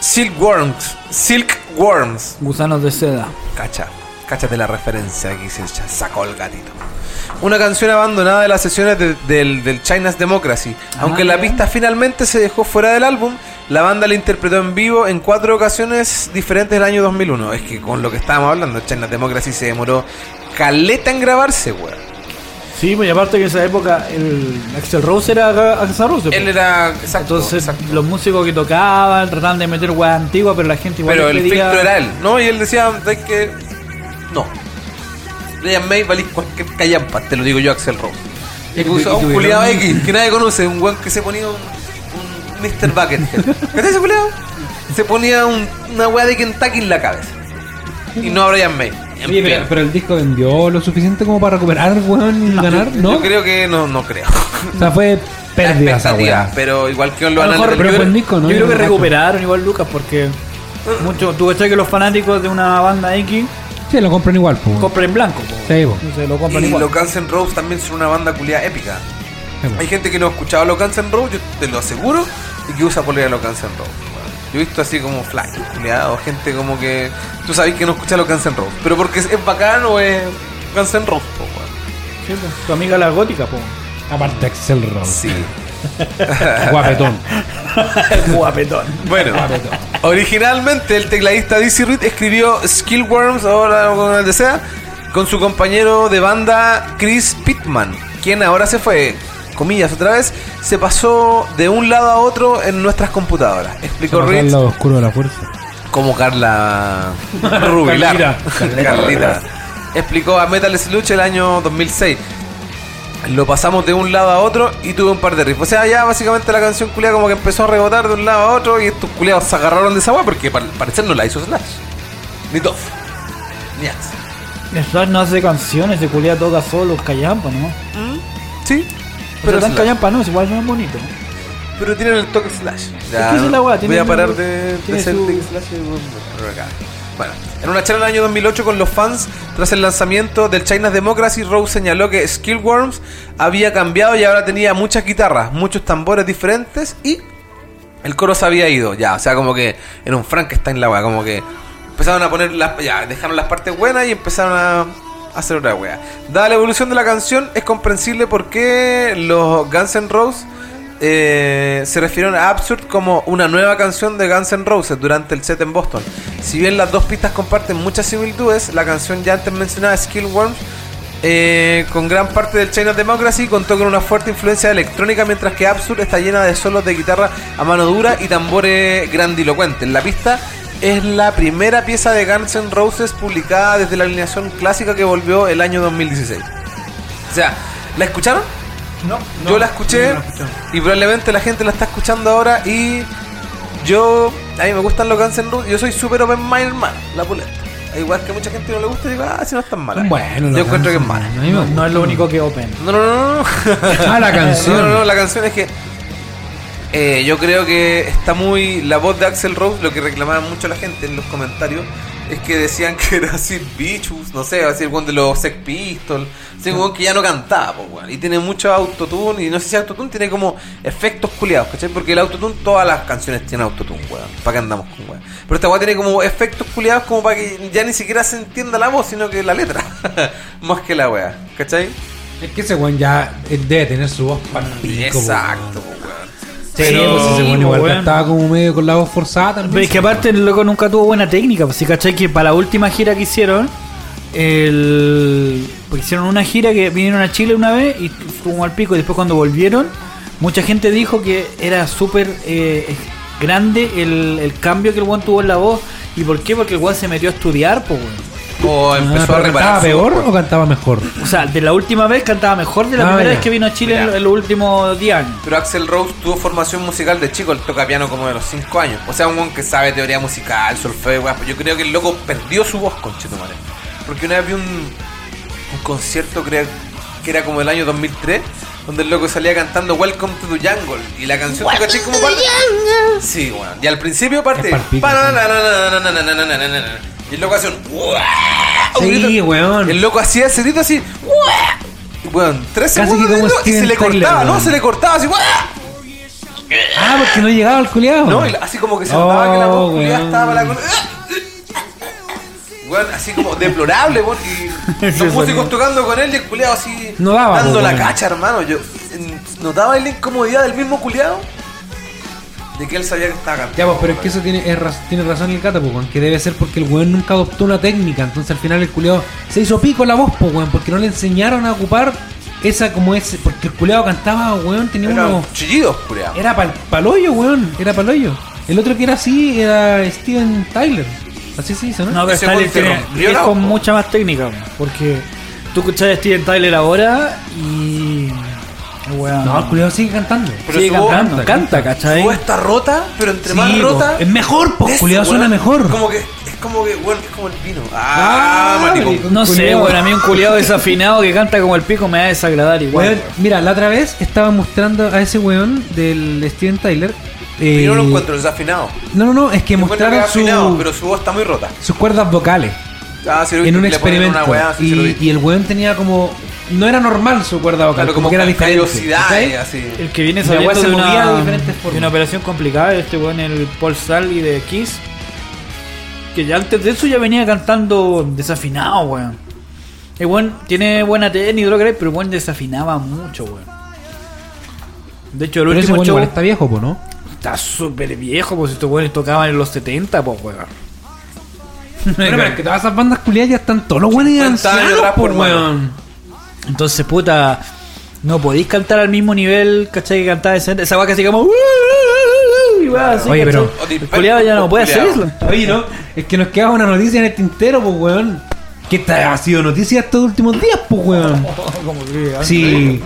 Silkworms. Silkworms. Gusanos de seda. Cacha. Cáchate la referencia aquí se sacó el gatito. Una canción abandonada de las sesiones de- del, del China's Democracy. Aunque la pista finalmente se dejó fuera del álbum, la banda la interpretó en vivo en cuatro ocasiones diferentes del año 2001. Es que con lo que estábamos hablando, China's Democracy se demoró caleta en grabarse, weón. Sí, pues y aparte que en esa época el Axel Rose era Axel Rose. pues. Él era. Exacto. Entonces exacto. los músicos que tocaban trataban de meter weá antigua, pero la gente igual Pero el pedía- filtro era él, ¿no? Y él decía, es que. No. Brian May valís cualquier callampa, te lo digo yo, Axel Rose. Y puso a un culiado X que nadie conoce, un weón que se ponía un, un Mr. Buckethead. ¿Qué ese culiado? Se ponía un- una weá de Kentucky en la cabeza. Y no a Brian May. Oye, pero, pero el disco vendió lo suficiente como para recuperar, weón, y ganar, ¿no? Yo creo que no, no creo. O sea, fue pérdida esa weá. pero igual que lo A lo van a mejor, pero yo, fue creo- el disco, ¿no? yo creo que recuperaron igual Lucas porque mucho, tú sabes que los fanáticos de una banda X Sí, lo compran igual, pues. compran en blanco. po. Sí, po. Entonces lo compran Y igual. los Guns N' Roses también son una banda culiada épica. Sí, po. Hay gente que no ha escuchado a los Guns N' Roses, yo te lo aseguro, y que usa polera los Guns N' Roses. weón. Yo he visto así como fly, culiada, o gente como que tú sabes que no escucha a los Guns N' Roses, pero porque es, es bacán o es Guns N' Roses, po. Sí. Tu amiga la gótica, po. Aparte Axel Rose. Sí. Guapetón. Guapetón. Bueno, originalmente el tecladista Dizzy Reed escribió Skillworms, ahora con el desea, con su compañero de banda Chris Pittman, quien ahora se fue, comillas otra vez, se pasó de un lado a otro en nuestras computadoras. Explicó Reed lado oscuro de la fuerza. como Carla Rubilar. Carlita. Explicó a Metal Sludge el año 2006. Lo pasamos de un lado a otro y tuve un par de riffs. O sea, ya básicamente la canción culiada como que empezó a rebotar de un lado a otro y estos culiados se agarraron de esa weá porque al parecer no la hizo Slash. Ni Toff. Ni Axe. Slash no hace canciones, de culia toca solo callampa, ¿no? Sí. Pero Pero, tan Slash. callampa no, es igual más bonito. pero tienen el toque Slash. que esa es la weá, voy a parar de, de ser su- Slash y. Bueno, en una charla del año 2008 con los fans, tras el lanzamiento del China's Democracy, Rose señaló que Skillworms había cambiado y ahora tenía muchas guitarras, muchos tambores diferentes y el coro se había ido. Ya, o sea, como que era un Frankenstein la weá, como que empezaron a poner las. Ya, dejaron las partes buenas y empezaron a hacer otra weá. Dada la evolución de la canción, es comprensible por qué los Guns N' Roses eh, se refirieron a Absurd como una nueva canción de Guns N' Roses durante el set en Boston. Si bien las dos pistas comparten muchas similitudes, la canción ya antes mencionada Skillworms eh, con gran parte del China Democracy contó con una fuerte influencia electrónica mientras que Absurd está llena de solos de guitarra a mano dura y tambores grandilocuentes. La pista es la primera pieza de Guns N' Roses publicada desde la alineación clásica que volvió el año 2016. O sea, ¿la escucharon? No, yo la escuché y probablemente la gente la está escuchando ahora y yo, a mí me gustan los Guns N' Roses, yo soy super open mind man, la puleta. Igual que a mucha gente no le gusta, digo, ah, si no es tan mala. Bueno, yo encuentro que es mala. No, no es lo único que Open. No, no, no, no. Ah, la canción. No, no, no, la canción es que eh, yo creo que está muy. La voz de Axel Rose, lo que reclamaban mucho la gente en los comentarios, es que decían que era así Bichus, no sé, así el one de los Sex Pistols, un weón que ya no cantaba, po, weón. Y tiene mucho autotune, y no sé si autotune tiene como efectos culiados, ¿cachai? Porque el autotune, todas las canciones tienen autotune, weón. ¿Para qué andamos con weón? Pero esta weón tiene como efectos culiados como para que ya ni siquiera se entienda la voz, sino que la letra. Más que la weá, ¿cachai? Es que ese weón ya debe tener su voz para Exacto, weón. Sí, pues ese weón Sí, igual cantaba como medio con la voz forzada también. Pero es que aparte el loco nunca tuvo buena técnica, pues si cachai que para la última gira que hicieron, el... porque hicieron una gira que vinieron a Chile una vez y fue como al pico y después cuando volvieron, mucha gente dijo que era súper eh, grande el, el cambio que el weón tuvo en la voz. ¿Y por qué? Porque el weón se metió a estudiar, pues. O Ah, empezó a reparar. ¿Cantaba peor o cantaba mejor? O sea, de la última vez cantaba mejor de la Ah, primera ya. vez que vino a Chile en, en los últimos 10 años. Pero Axel Rose tuvo formación musical de chico, él toca piano como de los 5 años. O sea, un weón que sabe teoría musical, solfeo. Yo creo que el loco perdió su voz, conchetumare. Porque una vez vi un, un concierto que era como el año 2003 donde el loco salía cantando Welcome to the Jungle y la canción que caché como parte. Sí, bueno. Y al principio parte. Y el loco hace un. Sí, weón. El loco hacía ese grito así. Weón, tres segundos y se le cortaba, ¿no? Se le cortaba así. Ah, porque no llegaba el culiado. No, así como que se notaba que la voz estaba para la. Weón, así como deplorable, weón. Y los músicos tocando con él y el culiado así. No daba, Dando la cacha, hermano. Yo notaba la incomodidad del mismo culiado. De que él sabía que estaba cantando. Ya, pues, pero es que eso tiene, es tiene razón el cata, pues, que debe ser porque el weón nunca adoptó una técnica. Entonces al final el culiado se hizo pico la voz, pues, weón, porque no le enseñaron a ocupar esa como ese. Porque el culiado cantaba, weón, tenía Eran unos. chillidos, culiado. Era pal, paloyo, weón, era paloyo. El otro que era así era Steven Tyler. Así se hizo, ¿no? No, pero Tyler tiene, es con mucha más técnica, porque tú escuchas a Steven Tyler ahora y. Weón. No, el culiado sigue cantando. Pero sigue su voz- cantando, canta, ¿cachai? Su está rota, pero entre Sí, más po, rota. es mejor, pues, culiado suena mejor. Como que, es como que, weón, es como el vino. Ah, Ah. No sé, weón, a mí un culiado desafinado que canta como el pico me va a desagradar igual. Mira, la otra vez estaba mostrando a ese weón del Steven Tyler. Eh, Yo no lo encuentro desafinado. No, no, no, es que Yo encuentro que mostraron afinado, su, pero su voz está muy rota. sus cuerdas vocales Ah, si lo en un experimento. Una weá, sí, y, y el weón tenía como. No era normal su cuerda vocal, Claro, como, como que era diferente. así. El que viene saliendo de movía una, de diferentes formas. de una operación complicada, este weón, el Paul Stanley de Kiss. Que ya antes de eso ya venía cantando desafinado, weón. El weón tiene buena técnica, lo que pero el weón desafinaba mucho, weón. De hecho, el Pero ese último weón show igual está viejo, po, ¿no? Está súper viejo, pues estos weones tocaban en los 70, pues weón. Pero, pero es que todas esas bandas culiadas ya están todos los weones 50 años ancianos, por mano. weón. Entonces, puta, no podéis cantar al mismo nivel, ¿cachai? Que cantaba ese, esa weá que así como. "Uh, y weá así, Oye, pero- El ya no puede hacer eso. Culiao. Oye, ¿no? Es que nos queda una noticia en el tintero, pues, weón. Que esta ha sido noticia estos últimos días, pues, weón. Sí,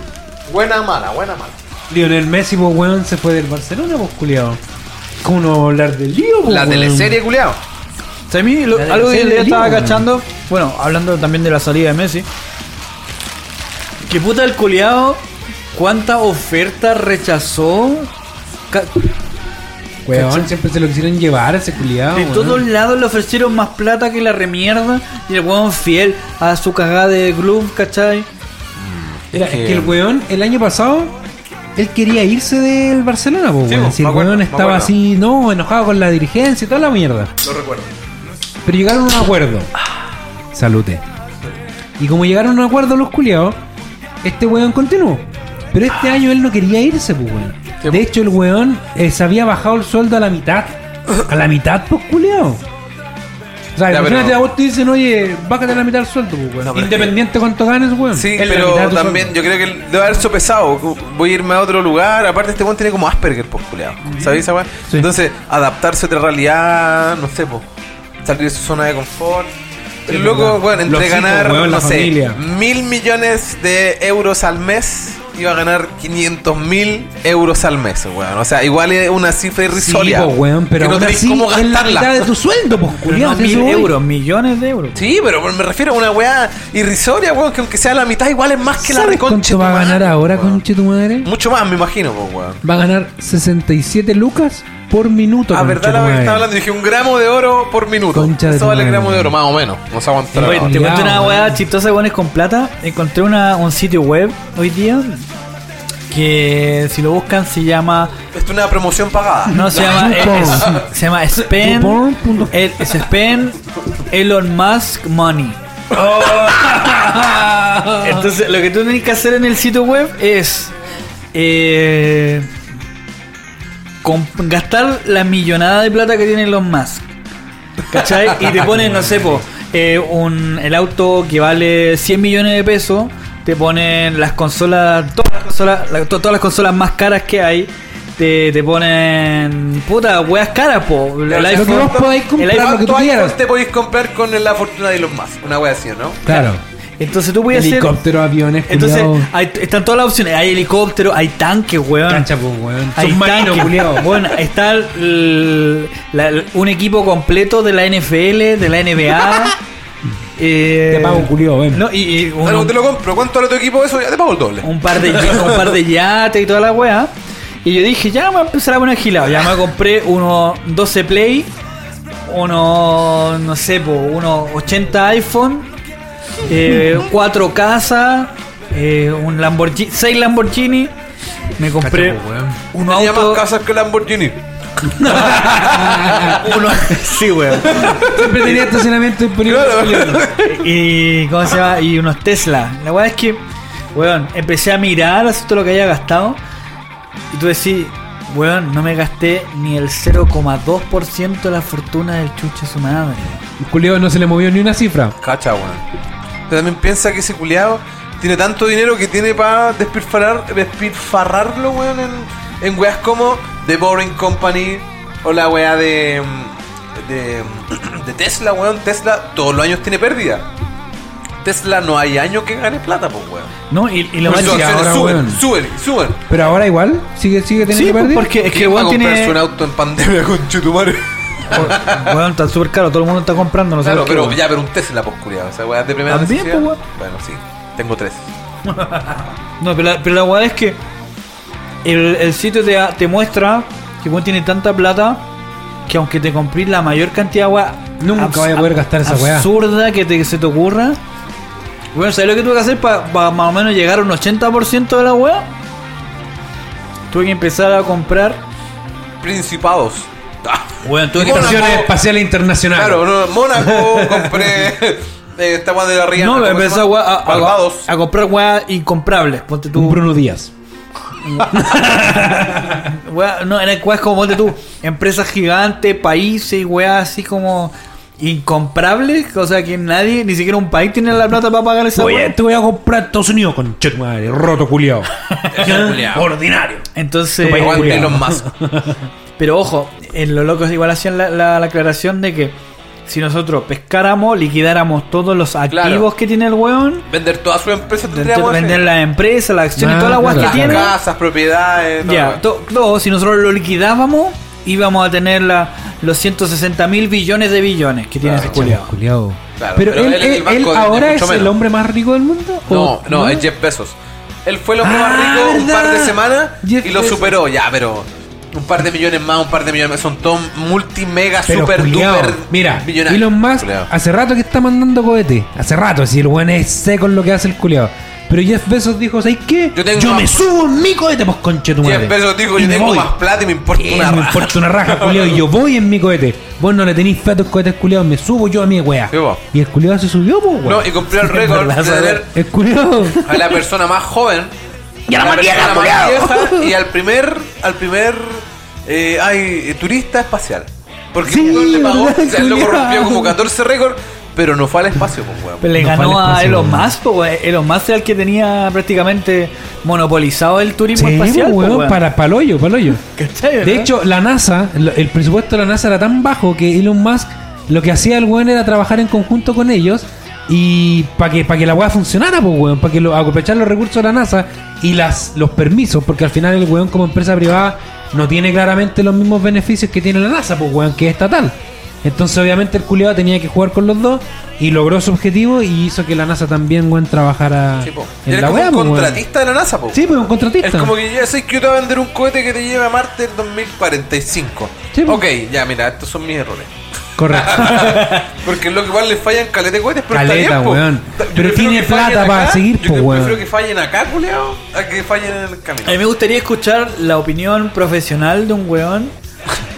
Buena mala, buena mala. Lionel Messi, pues, weón, se fue del Barcelona, pues, culiado. ¿Cómo no vamos a hablar del lío, pues, La weón? teleserie, culiao. O sea, a mí lo- La algo que de estaba Liga, cachando, bueno, hablando también de la salida de Messi, que puta el culiao, cuánta oferta rechazó Ca- Weón, siempre se lo quisieron llevar a ese culiado. de todos lados le ofrecieron más plata que la remierda y el weón fiel a su cagada de club, ¿cachai? Era, es que el weón, el año pasado, él quería irse del Barcelona, pues, Sí, Si el acuerdo, weón estaba así, no, enojado con la dirigencia y toda la mierda. Lo recuerdo. Pero llegaron a un acuerdo. Salute. Y como llegaron a un acuerdo los culiados, este weón continuó. Pero este año él no quería irse, pues, weón. De hecho, el weón eh, se había bajado el sueldo a la mitad. A la mitad, pues, culiado. Sea, Ya, imagínate pero- a vos te dicen, oye, bájate la mitad del sueldo, pues, weón. No, pero es Independiente cuánto ganes, weón. Sí, Es la pero mitad de tu también sueldo. yo creo que debe haber sopesado. Voy a irme a otro lugar. Aparte, este weón tiene como Asperger, pues, culiao. ¿Sabéis esa weá? Sí. Entonces, adaptarse a otra realidad, no sé, pues. Salir de su zona de confort. El loco, verdad. bueno, entre Los hijos, ganar, weón, la no sé, familia. mil millones de euros al mes, iba a ganar 500 mil euros al mes, weón. O sea, igual es una cifra irrisoria. Sí, pues, weón, pero que no así cómo es la gastarla. mitad de tu sueldo, pues, Pero culiao. no mil euros, millones de euros. Sí, pero me refiero a una weá irrisoria, weón, que aunque sea la mitad, igual es más que la ¿Sabes reconcha. cuánto va a ganar ahora, conche tu madre? Mucho más, me imagino, pues, weón. Va a ganar 67 lucas por minuto. Ah, verdad la que estaba hablando. Dije un gramo de oro por minuto. Concha de Eso tu vale madre. gramo de oro, más o menos. No se aguanta. Oye, te Cuidado, cuento una weá chistosa, weones con plata. Encontré una, un sitio web hoy día que si lo buscan se llama Esto es una promoción pagada. no se llama es- se llama Spend el, es Spend Elon Musk Money. Entonces lo que tú tienes que hacer en el sitio web es eh, com- gastar la millonada de plata que tiene Elon Musk. ¿Cachai? Y te ponen, no sé, po, eh, un, el auto que vale 100 millones de pesos. Te ponen las consolas, todas las consolas, la- to- todas las consolas más caras que hay. Te, te ponen, puta, weas caras, po. El Lo que iPhone, vos podáis comprar el iPhone- lo que tú ¿Cuánto quieras. iPhone te podéis comprar con la fortuna de Elon Musk? Una wea así, ¿no? Claro. Entonces tú puedes hacer. Helicóptero, aviones, Entonces, hay- están todas las opciones. Hay helicóptero, hay tanques, weón. Cancha, pues, weón. Hay Submarino, tanques. Bueno, está el- la- un equipo completo de la NFL, de la NBA. eh, Te pago, culiao, ven. no, y, y te lo compro. ¿Cuánto vale tu equipo eso? Ya te pago el doble. un par de un par de yates y toda la weá. Y yo dije, ya me voy a empezar a poner gilado. Ya me compré unos 12 Play, unos, no sé, po, unos 80 iPhone, eh, 4 casas, eh, un Lamborghini, 6 Lamborghini. Me compré Cacha, po, weón. un Tenía auto. más casas que Lamborghini. uno, sí, weón. Siempre tenía estacionamiento disponible. Claro. Y, ¿cómo se llama? Y unos Tesla. La weá es que, weón, empecé a mirar así todo lo que había gastado. Y tú decís, weón, no me gasté ni el 0,2% de la fortuna del chuche su madre. El culiao no se le movió ni una cifra. Cacha, weón. Pero también piensa que ese culiado tiene tanto dinero que tiene para despilfarrar, despilfarrarlo, weón, en, en weas como The Boring Company o la wea de, mm, de, mm, de Tesla, weón. Tesla todos los años tiene pérdida. Tesla no hay año que gane plata, pues, weón. ¿No? Y, y lo más sí, acciones ahora, suben, weón. suben, suben. Pero ahora igual, sigue, sigue teniendo Sí, que pues, perder. porque es que ¿Quién va a weón comprarse tiene. un auto en pandemia con Chetumare? Weón, está súper caro, todo el mundo está comprando, no sé Claro, pero weón. ya, pero un Tesla, pues, culiado. O sea, de primera También, necesidad. pues, weón. Bueno, sí. Tengo tres. No, pero la, pero la weá es que el, el sitio te, te muestra que weón tiene tanta plata que aunque te comprís la mayor cantidad de weá Nunca abs- vaya a poder gastar esa weá. absurda que te, se te ocurra. Bueno, ¿sabes lo que tuve que hacer para más o menos llegar a un 80% de la weá? Tuve que empezar a comprar. Principados. Ah, Bueno, tuve que espaciales internacionales. Claro, no, Mónaco, compré eh, esta weá de la Rihanna. No, me ¿cómo se empecé a, llama? a- a- Barbados. a comprar weá incomprables. Ponte tú. Un Bruno Díaz. Wea, no, eran weas como ponte tú, empresas gigantes, países, weas así como incomprables, o sea que nadie, ni siquiera un país tiene la plata para pagar esa Oye, wea. te voy a comprar Estados Unidos con chet madre, roto culiao. culiao. Ordinario. Entonces, Aguante. Elon Musk. Pero ojo, en los locos igual hacían la, la- la aclaración de que si nosotros pescáramos, liquidáramos todos los activos Claro. que tiene el weón, Vender toda su empresa tendríamos vender empresas, las acciones, Ah, todas las weas claro. que tiene. casas, propiedades, todo, Ya, todo, si nosotros lo liquidábamos, íbamos a tener la, los 160 mil billones de billones que tiene Claro, ese. Claro, pero, pero él, él ahora es el hombre más rico del mundo. No, ¿O no, es Jeff Bezos. Él fue el hombre Ah, más rico un par de semanas Jeff y lo Bezos. superó. Ya, pero un par de millones más, un par de millones más. Son todos multi, mega, Pero super, culiao, duper Mira, millonarios. Elon Musk Culiao. hace rato que está mandando cohete. Hace rato, si el weón es seco en lo que hace el culiao. Pero Jeff Bezos dijo, ¿sabes qué? Yo tengo me más- subo en mi cohete, pues conche tu madre. Jeff Bezos dijo: Y Yo tengo voy. más plata y me importa Eh, una me raja. importa una raja, culiao, y yo voy en mi cohete. Vos no le tenéis fe a tus cohetes, culiao, me subo yo a mi weá. Sí, y el culiao se subió, pues, weón. No, y cumplió el récord de tener El culiao. a la persona más joven Y a la vieja y al primer al primer eh, ay, eh, turista espacial porque Sí, le pagó o sea, él lo culiao. corrompió como 14 récords pero no fue al espacio pues weón. Pero le No ganó a Elon. Musk, weón. Elon Musk era el que tenía prácticamente monopolizado el turismo Sí, espacial. pues, po, weón, weón. para paloyo, paloyo. ¿Cachai, De hecho, la NASA, el presupuesto de la NASA era tan bajo que Elon Musk lo que hacía el weón era trabajar en conjunto con ellos y para que, para que la weá funcionara, pues weón, para que lo, aprovechar los recursos de la NASA y las, los permisos, porque al final el weón como empresa privada no tiene claramente los mismos beneficios que tiene la NASA, pues weón, que es estatal. Entonces obviamente el culiado tenía que jugar con los dos y logró su objetivo y hizo que la NASA también, weón, trabajara Sí, po. en Eres la como weá, un contratista de la NASA po. Sí, pues un contratista. es como que ya sé que yo te voy a vender un cohete que te lleve a Marte en 2045 Sí, po. ok ya mira estos son mis errores Correcto. porque lo que igual le fallan caleta de cohetes pero Caleta, está bien po. weón. Yo Pero prefiero tiene que fallen plata para acá, seguir, yo po, que- weón. prefiero que fallen acá culeado a que fallen en el camino A mí me gustaría escuchar la opinión profesional de un weón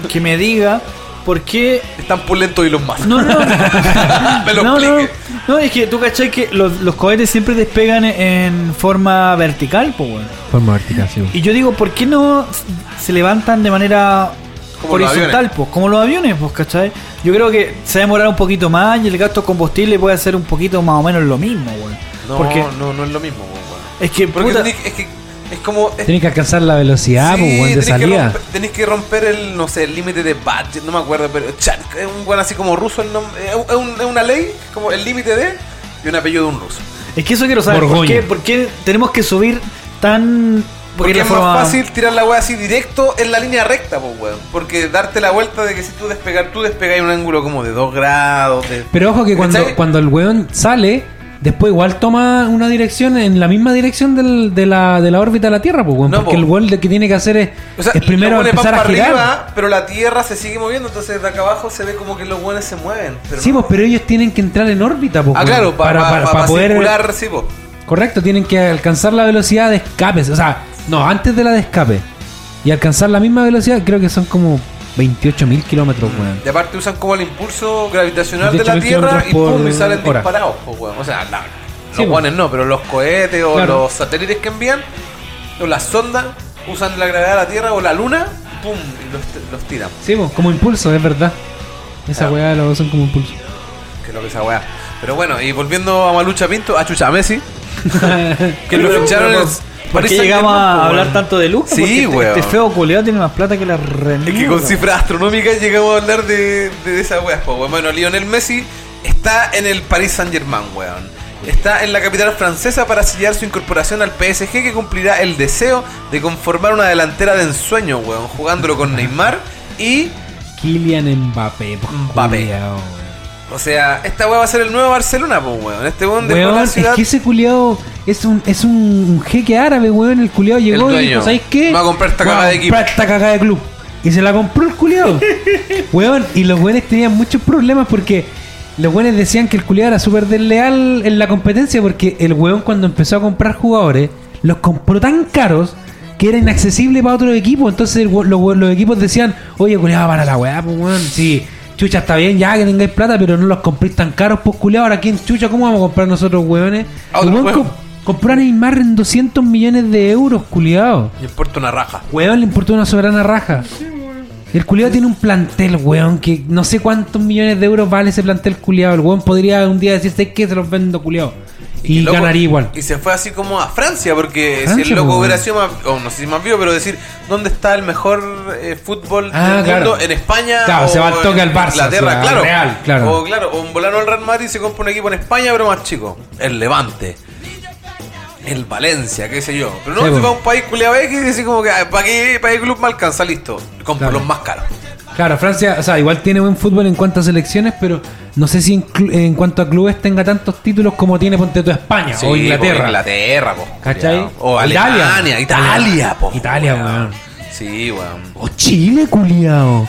que me diga por qué. están pulentos y los más No, no, me lo no, no, explique no, es que tú cachai que los, los cohetes siempre despegan en forma vertical, pues weón. Forma vertical, sí. Y yo digo, ¿por qué no se levantan de manera Como los horizontal, pues? Como los aviones, pues, ¿cachai? Yo creo que se va a demorar un poquito más y el gasto de combustible puede ser un poquito más o menos lo mismo, weón. no, Porque no, no es lo mismo weón. es que, Porque puta, tenés- es que es como es- Tienes que alcanzar la velocidad, Sí, pues, weón, de tenés que salida. romper- tenés que romper el, no sé, el límite de budget, no me acuerdo, pero chat, es un buen así como ruso, el es, un- es un- es una ley, como el límite de y un apellido de un ruso. es que eso quiero saber. ¿Por qué, por qué tenemos que subir tan. Porque es forma- más fácil tirar la weá así directo en la línea recta, pues weón. Porque darte la vuelta de que si tú despegar, tú despegas en un ángulo como de 2 grados. De... Pero ojo que cuando, cuando el weón sale, después igual toma una dirección en la misma dirección del- de, la, de la órbita de la Tierra, pues, weón. No, porque po. el weón lo que tiene que hacer es, O sea, es primero empezar a girar. arriba, pero la tierra se sigue moviendo, entonces de acá abajo se ve como que los buenos se mueven. Pero Sí, no. pues, pero ellos tienen que entrar en órbita, pues, Ah, claro, pa- para, pa- para, pa- para pa poder. circular, sí. Correcto, tienen que alcanzar la velocidad de escape. O sea, no, antes de la de escape. Y alcanzar la misma velocidad, creo que son como 28 mil kilómetros, weón. Y aparte usan como el impulso gravitacional de la 18.000 Tierra y pum, y salen hora. disparados, pues, weón. O sea, la- Sí, los guanes no, pero los cohetes o Claro. los satélites que envían, o las sondas, usan la gravedad de la Tierra o la Luna, pum, y los, los tiran. Sí, como impulso, es verdad. Esa Ah. weá lo usan como impulso. Que lo que esa weá. Pero bueno, y volviendo a Malucha Pinto, a Chucha Messi, que lo ficharon en el ¿Por qué llegamos Saint-Germain, a po, hablar tanto de Lucas? Sí, Porque este-. Este feo culiado tiene más plata que la reina. Es que con cifras astronómicas llegamos a hablar de, de esa weá. weón. Bueno, Lionel Messi está en el Paris Saint Germain, weón. Está en la capital francesa para sellar su incorporación al PSG que cumplirá el deseo de conformar una delantera de ensueño, weón, jugándolo con Neymar y, Kylian Mbappé, pues, Mbappé. culiao. O sea, esta weá va a ser el nuevo Barcelona, pues, weón. Este weón dejó Weón, la es que ese culiao es un, es un jeque árabe, weón. El culiao llegó y dueño. dijo, ¿sabes qué? Va a comprar esta cagada de comprar esta cagada de club. Y se la compró el culiao. weón, y los weones tenían muchos problemas porque los weones decían que el culiao era súper desleal en la competencia porque el weón cuando empezó a comprar jugadores los compró tan caros que era inaccesible para otros equipos. Entonces el los, los equipos decían, oye, culiao, para la weá, pues weón. Sí, chucha, está bien ya que tengáis plata, pero no los compréis tan caros, pues culiao. Ahora, ¿quién chucha? ¿Cómo vamos a comprar nosotros, weones? A otro El weón weón. com- Compró a Neymar en 200 millones de euros, culiado. Y importa una raja. Weón, le importó una soberana raja. El culiado tiene un plantel, weón, que no sé cuántos millones de euros vale ese plantel culiado. El weón podría un día decirse que se los vendo, culiado. Y, loco- ganaría igual. Y se fue así como a Francia, porque si Francia, el loco pues, hubiera sido más, o no sé si más vivo, pero decir, ¿dónde está el mejor eh, fútbol Ah, del claro. mundo? ¿En España? Claro, o se va al toque al Barça, Inglaterra, o sea, claro. Real, claro. O claro, o un volano al Real Madrid se compra un equipo en España, pero más chico. El Levante. El Valencia, qué sé yo. Pero no, se va a un país culiado X y dice como que "Ah, para qué, para qué club me alcanza, listo. Compro Claro. los más caros. Claro, Francia, o sea, igual tiene buen fútbol en cuanto a selecciones, pero no sé si en, clu- en cuanto a clubes tenga tantos títulos como tiene Ponte tú España Sí, o Inglaterra. po, Inglaterra, po, ¿Cachai? O Alemania, Italia, po, Italia, weón. Sí, weón. O Chile, culiao.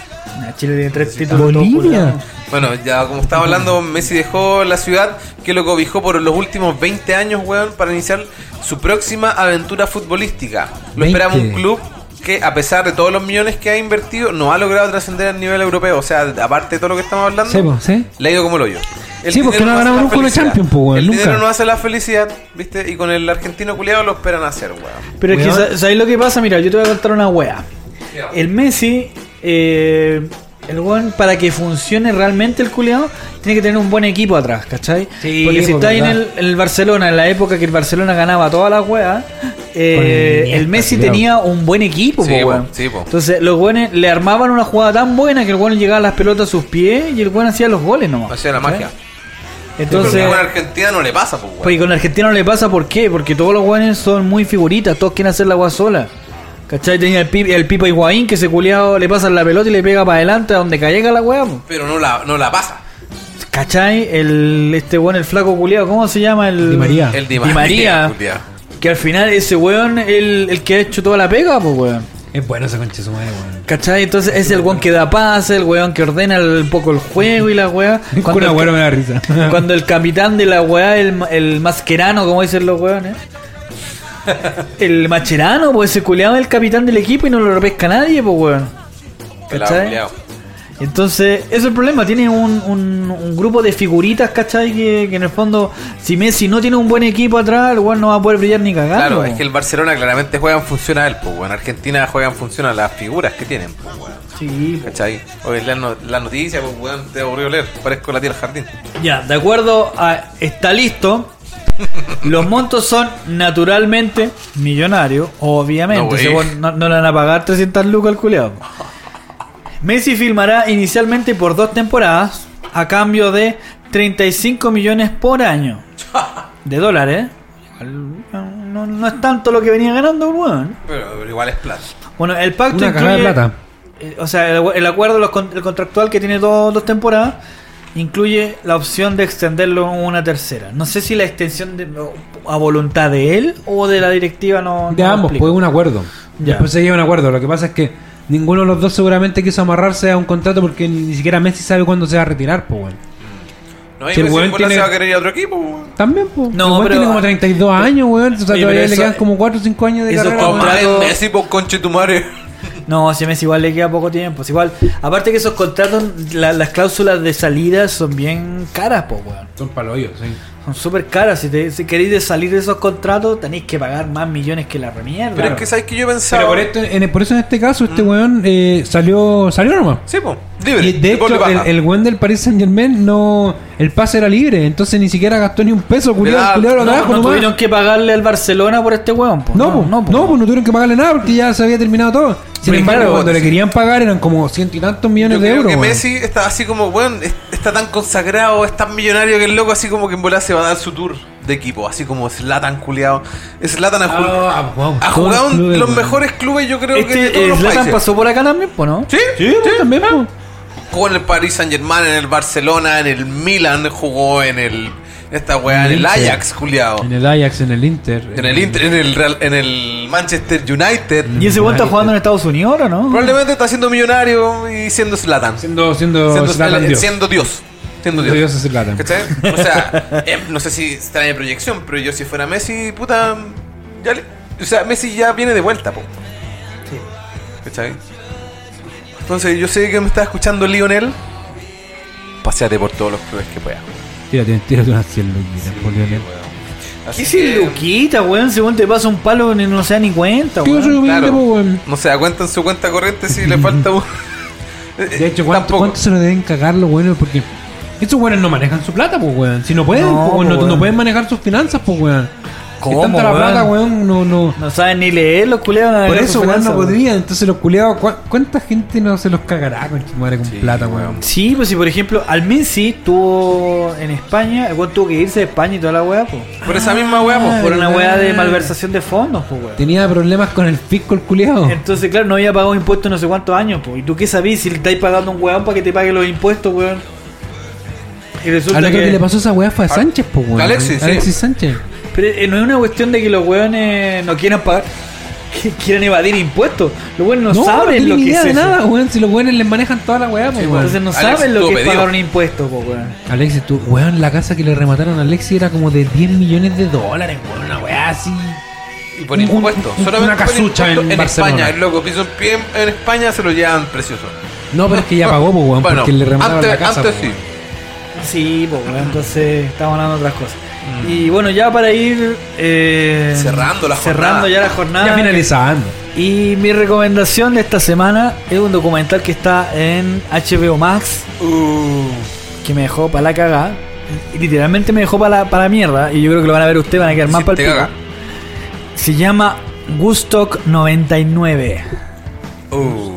Chile tiene tres títulos. Bolivia. Bueno, ya como estaba hablando, Messi dejó la ciudad que lo cobijó por los últimos 20 años, weón, para iniciar su próxima aventura futbolística. Lo 20. esperaba un club que, a pesar de todos los millones que ha invertido, no ha logrado trascender a nivel europeo. O sea, aparte de todo lo que estamos hablando, Sí, po, sí. le ha ido como el hoyo. El Sí, porque no ha ganado la nunca una felicidad. Champions, po, weón, El nunca. dinero no hace la felicidad, ¿viste? Y con el argentino culiado lo esperan hacer, weón. Pero es que, Weón. sa- ¿sabéis lo que pasa? Mira, yo te voy a contar una wea. El Messi, eh, el weón, para que funcione realmente el culiao, tiene que tener un buen equipo atrás, ¿cachai? Sí, Porque si pues, está ahí en el, en el Barcelona, en la época que el Barcelona ganaba todas las weas, eh, el Messi tenía un buen equipo, Sí, po, po, weón. sí, po. Entonces, los weones le armaban una jugada tan buena que el weón llegaba a las pelotas a sus pies y el weón hacía los goles nomás. Hacía la magia. Entonces, Pero con Argentina no le pasa, pues, pues y con Argentina no le pasa, ¿por qué? Porque todos los weones son muy figuritas, todos quieren hacer la agua sola. ¿Cachai? Tenía el, Pi- el Pipa Higuaín que ese culiado le pasa la pelota y le pega para adelante a donde caiga la weá. po. Pero no la, no la pasa. ¿Cachai? El, este weón, el flaco culiado, ¿cómo se llama? El Di María. El Di Di María. Culiao. Que al final ese weón, el, el que ha hecho toda la pega, pues weón. Es bueno ese conche su madre, weón. ¿Cachai? Entonces es el weón que da pase, el weón que ordena el- un poco el juego y la weá. Cuando una el, weá me da risa. cuando el capitán de la weá, el, el masquerano, como dicen los weones. El macherano, pues ese culiado es el capitán del equipo y no lo pesca nadie, pues weón. ¿Cachai? Entonces, eso es el problema. Tiene un, un- un grupo de figuritas, ¿cachai? Que, que en el fondo, si Messi no tiene un buen equipo atrás, el weón no va a poder brillar ni cagando. Claro, es que el Barcelona claramente juega en función a él, pues, weón. Argentina juega en función a las figuras que tienen, pues, weón. Sí, po. ¿Cachai? Hoy la, no- la noticia, pues, weón, te aburrió leer. Parezco la tía del jardín. Ya, de acuerdo a Está listo. Los montos son naturalmente millonarios, obviamente. No, no, no le van a pagar 300 lucas al culiado. Messi filmará inicialmente por dos temporadas a cambio de 35 millones por año de dólares. No, no es tanto lo que venía ganando weón. Pero, pero igual es plata. Bueno, el pacto Una cagada de incluye- plata. eh, O sea, el, el acuerdo el contractual que tiene dos, dos temporadas incluye la opción de extenderlo una tercera. No sé si la extensión de, a voluntad de él o de la directiva no. De no ambos, explica. pues un acuerdo. Ya. Después se llega a un acuerdo. Lo que pasa es que ninguno de los dos seguramente quiso amarrarse a un contrato porque ni, siquiera Messi sabe cuándo se va a retirar, pues weón. No, Si el weón tiene- se va a querer ir a otro equipo, weón. También, pues. No, el weón pero- tiene como 32 años, weón. O sea, Oye, todavía le eso- quedan como 4 o 5 años de esos carrera. contratos- Toma, Messi, por conche tu madre. No, si Messi igual le queda poco tiempo. Si igual, aparte que esos contratos, la- las cláusulas de salida son bien caras, pues, weón. Son paloyos, sí. Son súper caras. Si, te- si queréis de salir de esos contratos, tenéis que pagar más millones que la remierda. Pero es que sabes que yo pensaba. Pero por, esto, en, por eso en este caso, este weón eh, salió salió nomás. Sí, pues, libre. Y de hecho, el, baja. el weón del Paris Saint Germain no. El pase era libre, entonces ni siquiera gastó ni un peso, culiado. culiado lo no, trajo no nomás. tuvieron que pagarle al Barcelona por este weón. po. No, pues, no, po. pues no tuvieron que pagarle nada porque ya se había terminado todo. Sin embargo, cuando sí. le querían pagar eran como ciento y tantos millones Yo de creo euros. que weón. Messi está así como, es- está tan consagrado, es tan millonario que el loco así como que en bola se va a dar su tour de equipo, así como Zlatan culiado. Zlatan ha, jugado- Ah, wow, ha todos jugado los clubes, los weón. mejores clubes, yo creo que de Este todos eh, los Zlatan países. pasó por acá también, po, ¿no? Sí, Sí, pues, también, po. Jugó en el Paris Saint Germain, en el Barcelona, en el Milan, jugó en el esta weá, en el Inter. Ajax, culiado. En el Ajax, en el Inter. En el Inter, en el Real- en el Manchester United. ¿Y ese weón está jugando en Estados Unidos ahora, no? Probablemente está siendo millonario y siendo Zlatan. Siendo, siendo, Siendo, Zlatan Dios. siendo Dios. Siendo Siendo Dios. Dios es Zlatan. ¿Cachai? O sea, eh, no sé si está en proyección, pero yo si fuera Messi, puta. Ya le- o sea, Messi ya viene de vuelta, po. ¿Cachai? Entonces, yo sé que me está escuchando Lionel. Paseate por todos los clubes que puedas. Tírate, tírate unas 100 luquitas, Lionel. Así ¿Qué si que Luquita, weón? Según te pasa un palo ni no se da ni cuenta, ¿Qué otro weón. Claro. weón? No se da cuenta en su cuenta corriente si le falta un. De hecho, ¿cuánto, cuánto se lo deben cagar los buenos? Porque estos weones no manejan su plata, pues, weón. Si no pueden, No, po, pueden manejar sus finanzas, pues, weón. ¿Cómo, tanta la weón? plata, weón, no, no. No saben ni leer los culeados. Por eso, weón, no podrían. Entonces, los culiados, ¿cu- ¿cuánta gente no se los cagará con madre con Sí, plata, weón. Sí, pues si por ejemplo Almensi tuvo en España, el weón tuvo que irse de España y toda la weá, pues. Por esa misma weá, pues. Por una weá de malversación de fondos, pues weón. Tenía problemas con el fisco, el culiado. Entonces, claro, no había pagado impuestos no sé cuántos años, pues. ¿Y tú qué sabís si le estáis pagando a un weón para que te pague los impuestos, weón? Y resulta Al otro que... que le pasó esa weá fue a Sánchez, pues, weón. Alexis, sí. Alexis Sánchez. Pero eh, no es una cuestión de que los weones no quieran pagar, que quieran evadir impuestos. Los weones no, No, saben no lo que idea es de eso. nada, weón. Si los weones les manejan toda la weá, pues, weón. Entonces no Alex, saben lo que es pagar un impuesto, pues weón. Alexis, tú, weón, la casa que le remataron a Alexis era como de 10 millones de dólares, weón. Una weá así. Y por un- impuestos. un- Solamente una casucha en. España. El loco piso en pie en España se lo llevan precioso. No, pero es que ya pagó, pues, weón, Bueno, porque le remataron antes, la casa. antes po, sí. Sí, pues weón, entonces estamos hablando de otras cosas. Y bueno, ya para ir eh, Cerrando la cerrando jornada. ya la jornada. Ya finalizando. Y mi recomendación de esta semana es un documental que está en HBO Max, Uh, que me dejó para la cagada. Literalmente me dejó para la, para la mierda. Y yo creo que lo van a ver ustedes, van a quedar más sí, para el pico. Se llama Gustock 99. Uh,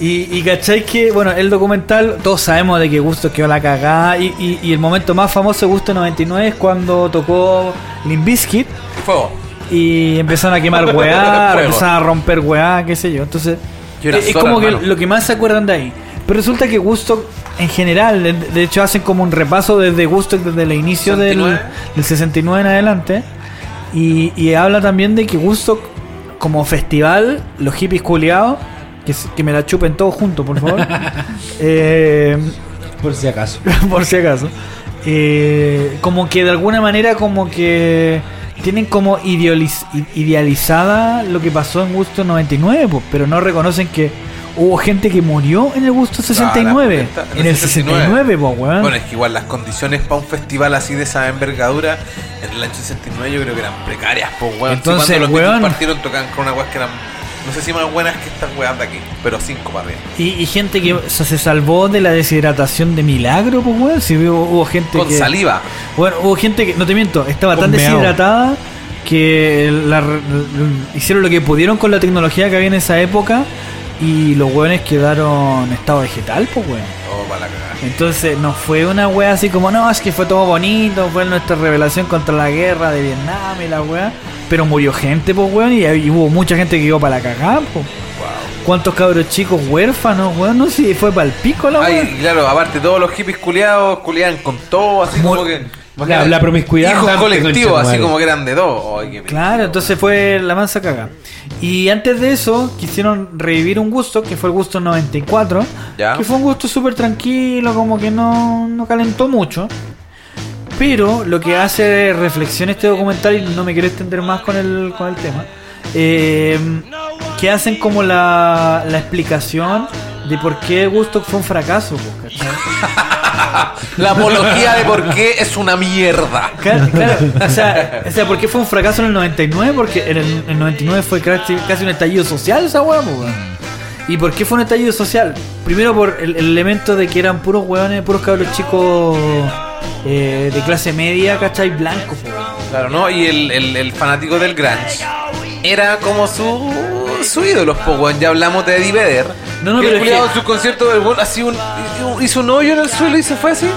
Y, y cachai que, bueno, el documental, todos sabemos de que Gusto quedó la cagada. Y, y- y el momento más famoso de Gusto 99 es cuando tocó Limp Bizkit fuego. y empezaron a quemar weá, empezaron a romper weá, qué sé yo. Entonces, era es, sola, como que lo que más se acuerdan de ahí. Pero resulta que Gusto, en general, de, hecho, hacen como un repaso desde Gusto, desde el inicio del, 69. del 69 en adelante. Y, y habla también de que Gusto, como festival, los hippies culiados, que, me la chupen todos juntos, por favor. eh, Por si acaso. por si acaso. Eh, como que de alguna manera como que tienen como idealiz- idealizada lo que pasó en Gusto 99, pues, pero no reconocen que hubo gente que murió en el Gusto 69. Ah, en el 69, pues, weón. Bueno, es que igual las condiciones para un festival así de esa envergadura en el año 69 yo creo que eran precarias, pues, weón. Sí, Entonces, cuando los weón. Partieron tocaban con una que eran, no sé si más buenas que estas weas de aquí, pero cinco para arriba. y, y gente que se, se salvó de la deshidratación de milagro, pues, weón. Si hubo, hubo gente Con que... saliva. Bueno, hubo gente que, no te miento, estaba Con tan deshidratada que la hicieron lo que pudieron con la tecnología que había en esa época y los hueones quedaron en estado vegetal, pues weón. Para la cagada. Entonces no fue una wea así como, no, es que fue todo bonito, fue nuestra revelación contra la guerra de Vietnam y la wea. Pero murió gente, pues weón, y, y hubo mucha gente que quedó para la cagada, pues. ¿Cuántos cabros chicos huérfanos, weón? No sé si fue para el pico la wea. Ay, claro, aparte todos los hippies culiados culiaban con todo, así como que... La- la promiscuidad concha tu así madre. como que eran de dos. Ay, qué Claro, entonces fue la mansa caga. Y antes de eso, quisieron revivir un gusto, que fue el gusto 94. Ya. Que fue un gusto súper tranquilo, como que no, no calentó mucho. Pero lo que hace reflexión este documental, y no me quiero extender más con el, con el tema, eh, que hacen como la, la explicación de por qué Gusto fue un fracaso. pues. La apología de por qué es una mierda. Claro, claro, o sea, o sea, ¿por qué fue un fracaso en el 99? Porque en el, en el 99 fue casi, casi un estallido social esa hueá, po, weón. ¿Y por qué fue un estallido social? Primero por el, el elemento de que eran puros hueones, puros cabros chicos eh, de clase media, ¿cachai? Blancos, weón. Claro, ¿no? Y el fanático del grunge era como su, su ídolo, po, weón. Ya hablamos de Eddie Vedder. No, no, que pero el es culiao que- en su concierto del weón así un, hizo un hoyo en el suelo y se fue así.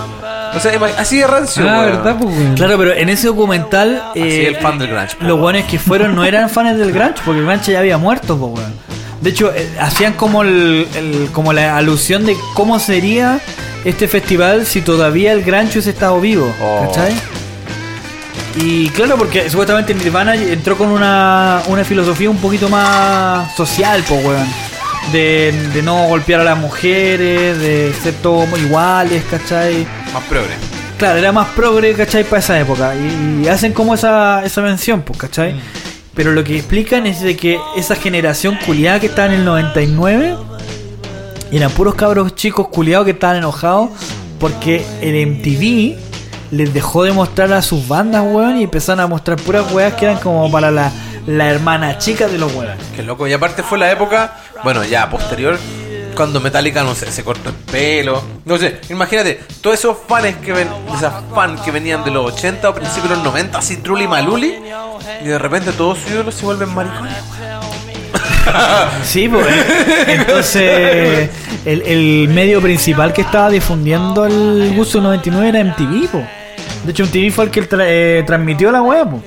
O sea, ima- así de rancio, Ah, weón. ¿verdad, pues, weón? Claro, pero en ese documental. eh, el fan del grunge, po. Los hueones que fueron no eran fans del grunge, porque el grunge ya había muerto, po, weón. De hecho, eh, hacían como el, el- como la alusión de cómo sería este festival si todavía el grunge hubiese estado vivo, Oh. ¿cachai? Y claro, porque supuestamente Nirvana entró con una, una filosofía un poquito más social, po, weón. De, de no golpear a las mujeres, de ser todos iguales, ¿cachai? Más progre. Claro, era más progre, ¿cachai? Para esa época. Y, y hacen como esa, esa mención, pues, ¿cachai? Pero lo que explican es de que esa generación culiada que estaba en el 99 eran puros cabros chicos culiados que estaban enojados porque el MTV les dejó de mostrar a sus bandas, weón, y empezaron a mostrar puras weas que eran como para la, la hermana chica de los weones. Qué loco. Y aparte fue la época, bueno, ya posterior, cuando Metallica, no sé, se cortó el pelo. No sé, imagínate, todos esos fans que ven, esas fans que venían de los 80 o principios de los 90, así Trulli Maluli, y de repente todos sus ídolos se vuelven maricones. Sí, pues. Entonces, el, el medio principal que estaba difundiendo el gusto 99 era MTV, po. De hecho, MTV fue el que tra- eh, transmitió la po.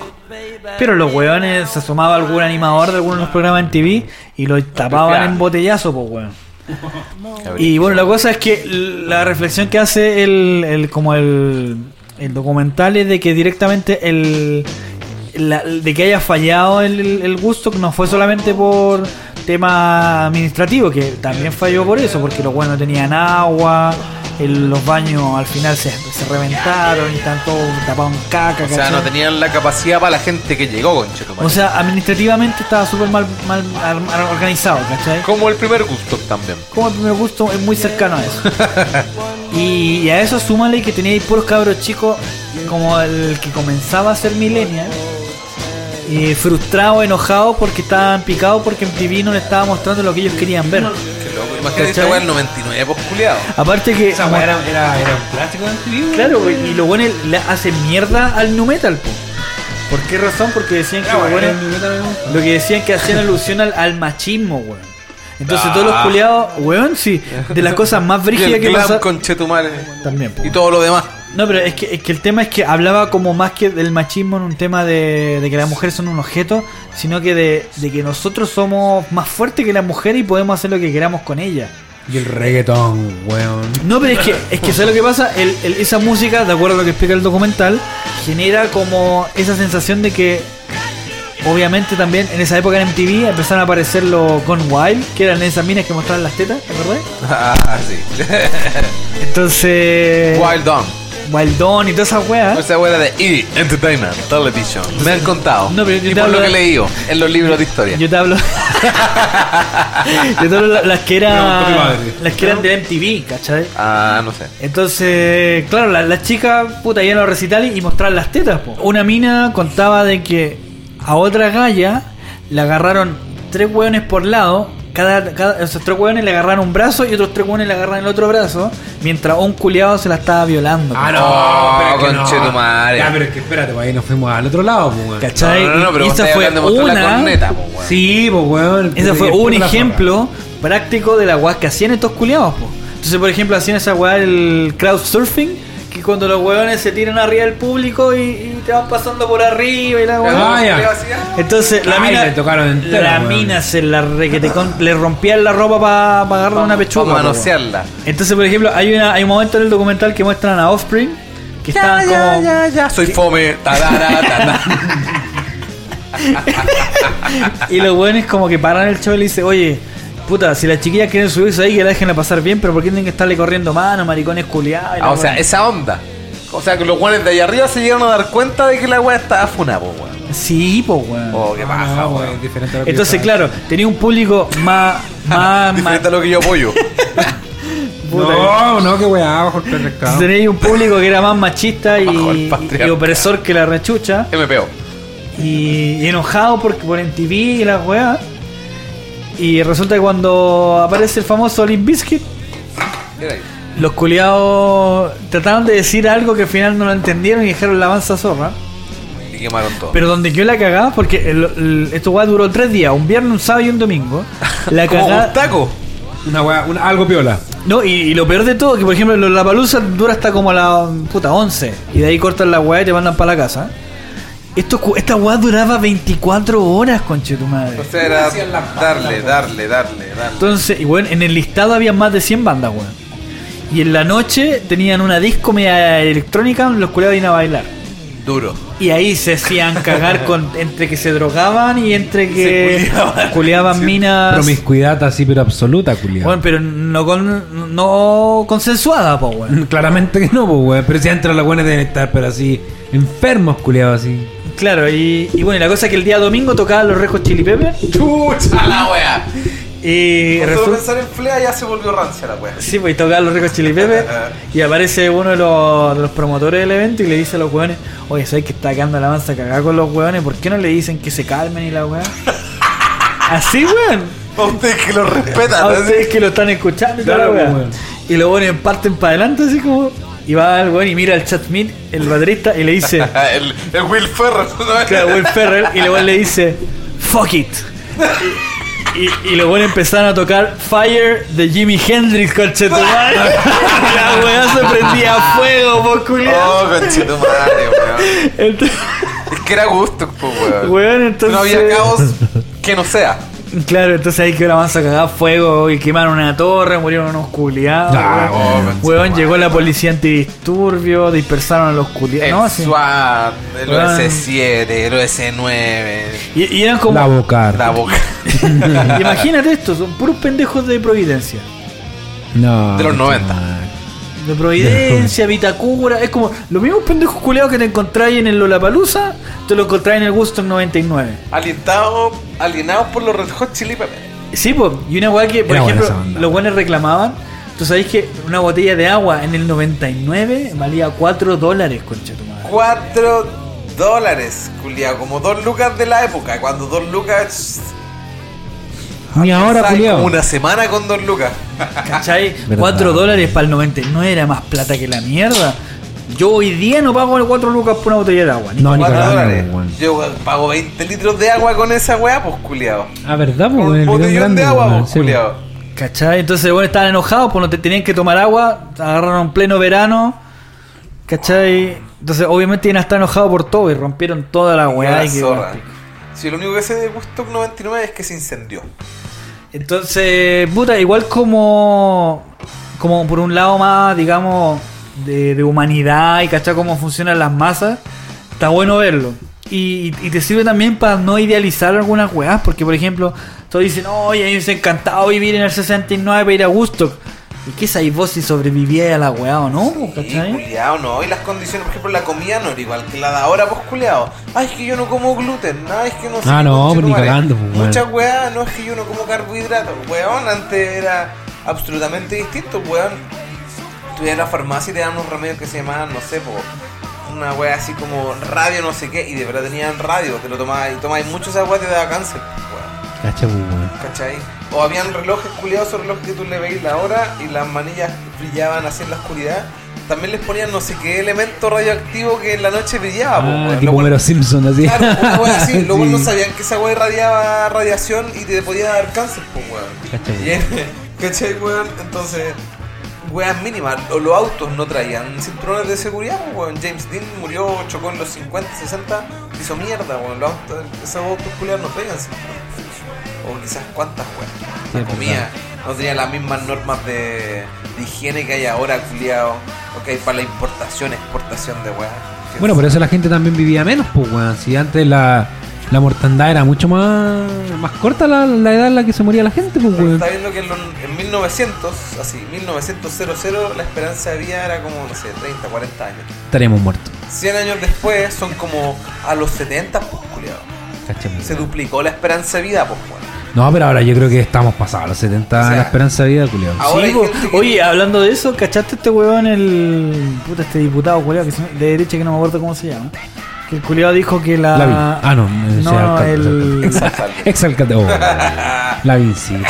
Pero los weones se asomaba algún animador de algunos programas en TV y lo tapaban en botellazo, pues weón. Y bueno, la cosa es que la reflexión que hace el, el- como el, el documental es de que directamente el la- de que haya fallado el, el gusto no fue solamente por tema administrativo, que también falló por eso, porque los buenos no tenían agua, el- los baños al final se, se reventaron y tapados en caca. O sea, ¿cachai? no tenían la capacidad para la gente que llegó. O sea, administrativamente estaba súper mal, mal organizado, ¿cachai? Como el primer gusto también. Como el primer gusto es muy cercano a eso. y, y a eso súmale que tenía ahí puros cabros chicos como el que comenzaba a ser millennial. Y frustrado, enojado porque estaban picados porque MTV no le estaba mostrando lo que ellos querían ver. Imagínate esta ¿Cachai? weá del 99, pues culiado. Aparte que... Esa weá era, era, era un clásico de MTV. Claro, güey, y los buenos le hacen mierda al nu metal, po. ¿Por qué razón? Porque decían que los buenos- lo que decían que hacían alusión al, al machismo, weón. Entonces todos los Ah. culiados, weón, sí, de las cosas más brígidas el que conchetumare. También, po. Y todo lo demás. No, pero es que, es que el tema es que hablaba como más que del machismo en un tema de, de que las mujeres son un objeto, sino que de, de que nosotros somos más fuertes que las mujeres y podemos hacer lo que queramos con ellas. Y el reggaetón, weón. No, pero es que, es que ¿sabes lo que pasa? El- el- esa música, de acuerdo a lo que explica el documental, genera como esa sensación de que, obviamente también en esa época en MTV empezaron a aparecer los Gone Wild, que eran esas minas que mostraban las tetas, ¿te acordás? Ah, sí. Entonces... Wild Dawn. Wild Dawn y todas esas weas. Esa weá de E! Entertainment Television. Me han contado. No, pero yo y te por hablo lo que he de- leído en los libros de historia. Yo te hablo. Yo te hablo de las que mi eran. madre. Las que eran de MTV, ¿cachai? Ah, no sé. Entonces, claro, la- las chicas, puta, iban a los recitales y mostraban las tetas, po. Una mina contaba de que a otra galla le agarraron tres hueones por lado. Cada, cada, esos tres hueones le agarraron un brazo y otros tres hueones le agarraron el otro brazo. Mientras un culiado se la estaba violando. Ah, no, Oh, pero es que no. conchetumare. Ya, pero es que espérate, pues ahí nos fuimos al otro lado, pues, weón. ¿Cachai? No, no, no, pero y esa fue la una. corneta, weón. Sí, pues, weón. Ese fue un ejemplo práctico de la weá que hacían estos culiados, po. Entonces, por ejemplo, hacían esa weá el crowdsurfing, que cuando los weones se tiran arriba del público y, y te van pasando por arriba y la. Ah, ya. Entonces la Ay, mina, le tocaron entera, la weón. mina se la requete con- le rompían la ropa para agarrar una pechuga. Para manosearla. Entonces, por ejemplo, hay, una, hay un momento en el documental que muestran a Offspring que estaban como ya, ya. Soy fome. Tarara, tarara. y los weones como que paran el show y le dicen, oye, puta, si las chiquillas quieren subirse ahí, que la dejen a pasar bien, pero ¿por qué tienen que estarle corriendo mano, maricones culiados? y la Ah, o sea, weá? esa onda. O sea, que los guanes de allá arriba se llegaron a dar cuenta de que la weá estaba funa, po, weón. Sí, pues weón. Oh, qué Ah, paja, no, weón. weón, diferente a lo que Entonces, claro, tenía un público más. más, más Diferente a lo que yo apoyo. puta, No, no, que weá, bajo el. Tenía un público que era más machista y, opresor que la rechucha. MPO. Y, y enojado porque por MTV y las weas. Y resulta que cuando aparece el famoso Limp Bizkit, los culiados trataron de decir algo que al final no lo entendieron y dejaron la avanza zorra. Y quemaron todo. Pero donde quedó la cagada, porque el, el- esto weá duró tres días, un viernes, un sábado y un domingo. La cagada. un taco. Una weá, una- algo piola. No, y, y lo peor de todo, que por ejemplo la palusa dura hasta como a la puta 11. Y de ahí cortan la weá y te mandan para la casa. Esto, esta weá duraba 24 horas, conche tu madre. O sea, era darle, darle, darle, darle. Entonces, y bueno, en el listado había más de 100 bandas, weón. Y en la noche tenían una disco media electrónica, los culiados iban a bailar. Duro. Y ahí se hacían cagar con entre que se drogaban y entre que culiaban. culiaban minas. Promiscuidad así, pero absoluta, culiado. Bueno, pero no con no consensuada, po, weón. Claramente que no, pues, weón. Pero si entra los buenos deben estar, pero así, enfermos, culiados, así. Claro, y, y bueno, y la cosa es que el día domingo tocaban los Rejos Chili Peppers ¡Chucha la wea! Y solo resulta. pensar en Flea ya se volvió rancia la wea. Sí, pues y tocar los ricos chili pepe y aparece uno de los, de los promotores del evento y le dice a los hueones, oye, ¿sabes que está quedando la mansa cagada con los hueones? ¿Por qué no le dicen que se calmen y la weá? Así, weón. A ustedes que lo respetan. A ustedes que lo están escuchando y toda Claro, la weá. weón. Y los hueones parten para adelante así como... Y va el weón y mira al Chad Smith, el baterista, y le dice... el, el Will Ferrell, ¿no? Claro, Will Ferrell, y luego le dice, fuck it. Y, y, y luego empezaron a tocar Fire de Jimi Hendrix, conchetumare. La weá se prendía a fuego, por culiao. Oh, conchetumare, weón. Entonces, Es que era gusto, pues, weón. weón, entonces. No había caos que no sea. Claro, entonces ahí que la masa cagada fuego y quemaron una torre, murieron unos culiados. Ah, weón. oh, Weón, llegó la policía antidisturbio, dispersaron a los El culiados. No, así. SWAT, el Weón. OS7, el OS9, Y, y eran como. La boca. la boca. Imagínate esto, son puros pendejos de Providencia. No. De los 90. De Providencia, Vitacura, es como los mismos pendejos culeados que te encontráis en el Lollapalooza, te lo encontráis en el Woodstock 99. Alientados, alienados por los Red Hot Chili Peppers. Sí, pues, y una weá que, por Era ejemplo, los buenos reclamaban. Tú sabéis que una botella de agua en el 99 valía 4 dólares, concha tu madre. 4 dólares, culiao, como 2 lucas de la época, cuando 2 lucas... Ni ahora, como una semana con 2 lucas. ¿Cachai? Verdad. 4 dólares para el 99 era más plata que la mierda. Yo hoy día no pago 4 lucas por una botella de agua. ni No, ni 4 cagando, dólares. weón. Yo pago 20 litros de agua con esa weá, pues culiao. Ah, ¿verdad? Pues, Un botellón grande, de agua, pues sí, culiao. ¿Cachai? Entonces, bueno, estaban enojados, pues no te tenían que tomar agua, agarraron pleno verano, ¿cachai? Entonces, obviamente iban a estar enojados por todo y rompieron toda la weá. Y que- zorra. Si lo único que sé de Woodstock 99 es que se incendió. Entonces, puta, igual como, como por un lado más, digamos, de, humanidad y cachai cómo funcionan las masas, está bueno verlo. Y, te sirve también para no idealizar algunas weas, porque por ejemplo, todos dicen, oye, a mí me encantado vivir en el 69 para ir a Woodstock. ¿Y qué sabéis vos si sobrevivíais a la weá o no? Sí, ¿Cachai? culiao, no. Y las condiciones, por ejemplo, la comida no era igual que la de ahora, pues culiao. Ay, es que yo no como gluten. Ay, es que no sé. Ah, no, conchetumare. pues, ni cagando, pues, weón. Muchas weas, no es que yo no como carbohidratos. Weón, antes era absolutamente distinto, weón. Tú ibas a la farmacia y te daban unos remedios que se llamaban, no sé, po, una wea así como radio, no sé qué. Y de verdad tenían radio. Te lo tomabas y tomabas mucho esa wea te daba cáncer, weón. Cacha. ¿Cachai? O habían relojes culiados, esos relojes que tú le veis la hora y las manillas brillaban así en la oscuridad. También les ponían no sé qué elemento radioactivo que en la noche brillaba. po, Ah, weón. tipo Lo cual- Simpson, así. Claro, una wea así. Luego Sí. no sabían que esa wea irradiaba radiación y te podía dar cáncer, pues weón. Cachai. Y en- ¿Cachai, weón? Entonces, weas mínimas. O los autos no traían cinturones de seguridad, pues, weón. James Dean murió, chocó en los 50, 60, hizo mierda, weón. Los autos, esos autos culiados no traían cinturones. O quizás cuántas, weón. La es comida no tenía las mismas normas de, de higiene que hay ahora, culiado. O que hay para la importación, exportación de weas. Bueno, por eso la gente también vivía menos, pues, weón. Si antes la, la mortandad era mucho más, más corta la, la edad en la que se moría la gente, pues, weón. está viendo que en, los- en 1900, así, 1900, la esperanza de vida era como, no sé, 30, 40 años. Estaríamos muertos. 100 años después son como a los 70, pues, culiado. Se duplicó la esperanza de vida, pues, weón. No, pero ahora yo creo que estamos pasados los 70 O sea, la esperanza de vida, culiado. Sí, que- Oye, hablando de eso, ¿cachaste este weón, el. puta, este diputado culiao que se me- de derecha que no me acuerdo cómo se llama? Que el culiado dijo que la. Lavín. Ah, no, No, alcalde, el. Exalcalde. Oh, Lavincito.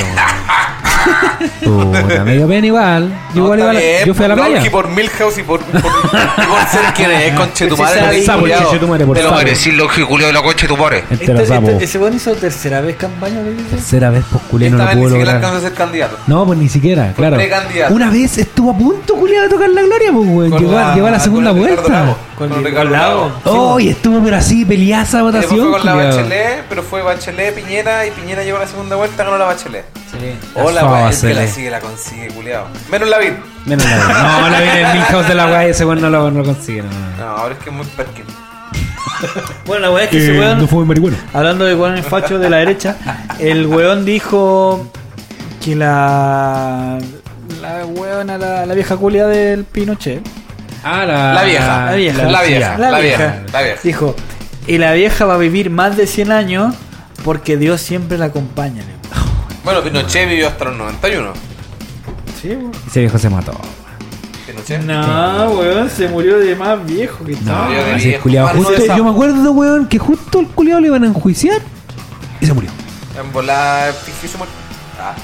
Puta, medio pena igual. Yo, No, igual iba a la- yo fui a la por playa. Milwaukee, por Milhouse y por, por, y por ser quien es, conche tu madre. sapo, culiao, conchetumare, por Te lo sapo. merecí, lo que culiao de la conche tu madre. Entero Este- sapo. este- ese weón hizo tercera vez campaña. Tercera vez, pues, no Esta lo vez ni pudo siquiera lograr. alcanzó a ser candidato. No, pues ni siquiera, claro. precandidato. Una vez estuvo a punto, culiado, de tocar la gloria, pues, weón. Con Llegó, a- llegó a la segunda con el Ricardo vuelta. Lago, Con Con, el Ricardo Lago. Lago. Oh, y estuvo, pero así, peleaza después votación, fue con la culiao. Bachelet, pero fue Bachelet, Piñera y Piñera llegó a la segunda vuelta, ganó la Bachelet. Sí. Hola, Fue a weón, el que la Bachelet. sigue la consigue, culiao. Menos la vid. Menos la No, la viene el Milhouse de la weá, ese weón no lo, no lo consigue. No, ahora es que es muy perkin. Bueno, la weá es que ese Eh, weón. no fue marihuana. Hablando de weón facho de la derecha, el weón dijo que la. La weona, la, la vieja culia del Pinochet. Ah, la, La vieja. La vieja. La vieja. La La vieja. La vieja. Dijo, y la vieja va a vivir más de 100 años porque Dios siempre la acompaña. le. Bueno, Pinochet vivió hasta los 91. Sí, weón. Ese viejo se mató. Pinochet. No, weón, se murió de más viejo que estaba. viejo. Justo- sapo. yo me acuerdo, weón, que justo el culiado lo iban a enjuiciar y se murió. En se murió. Ah.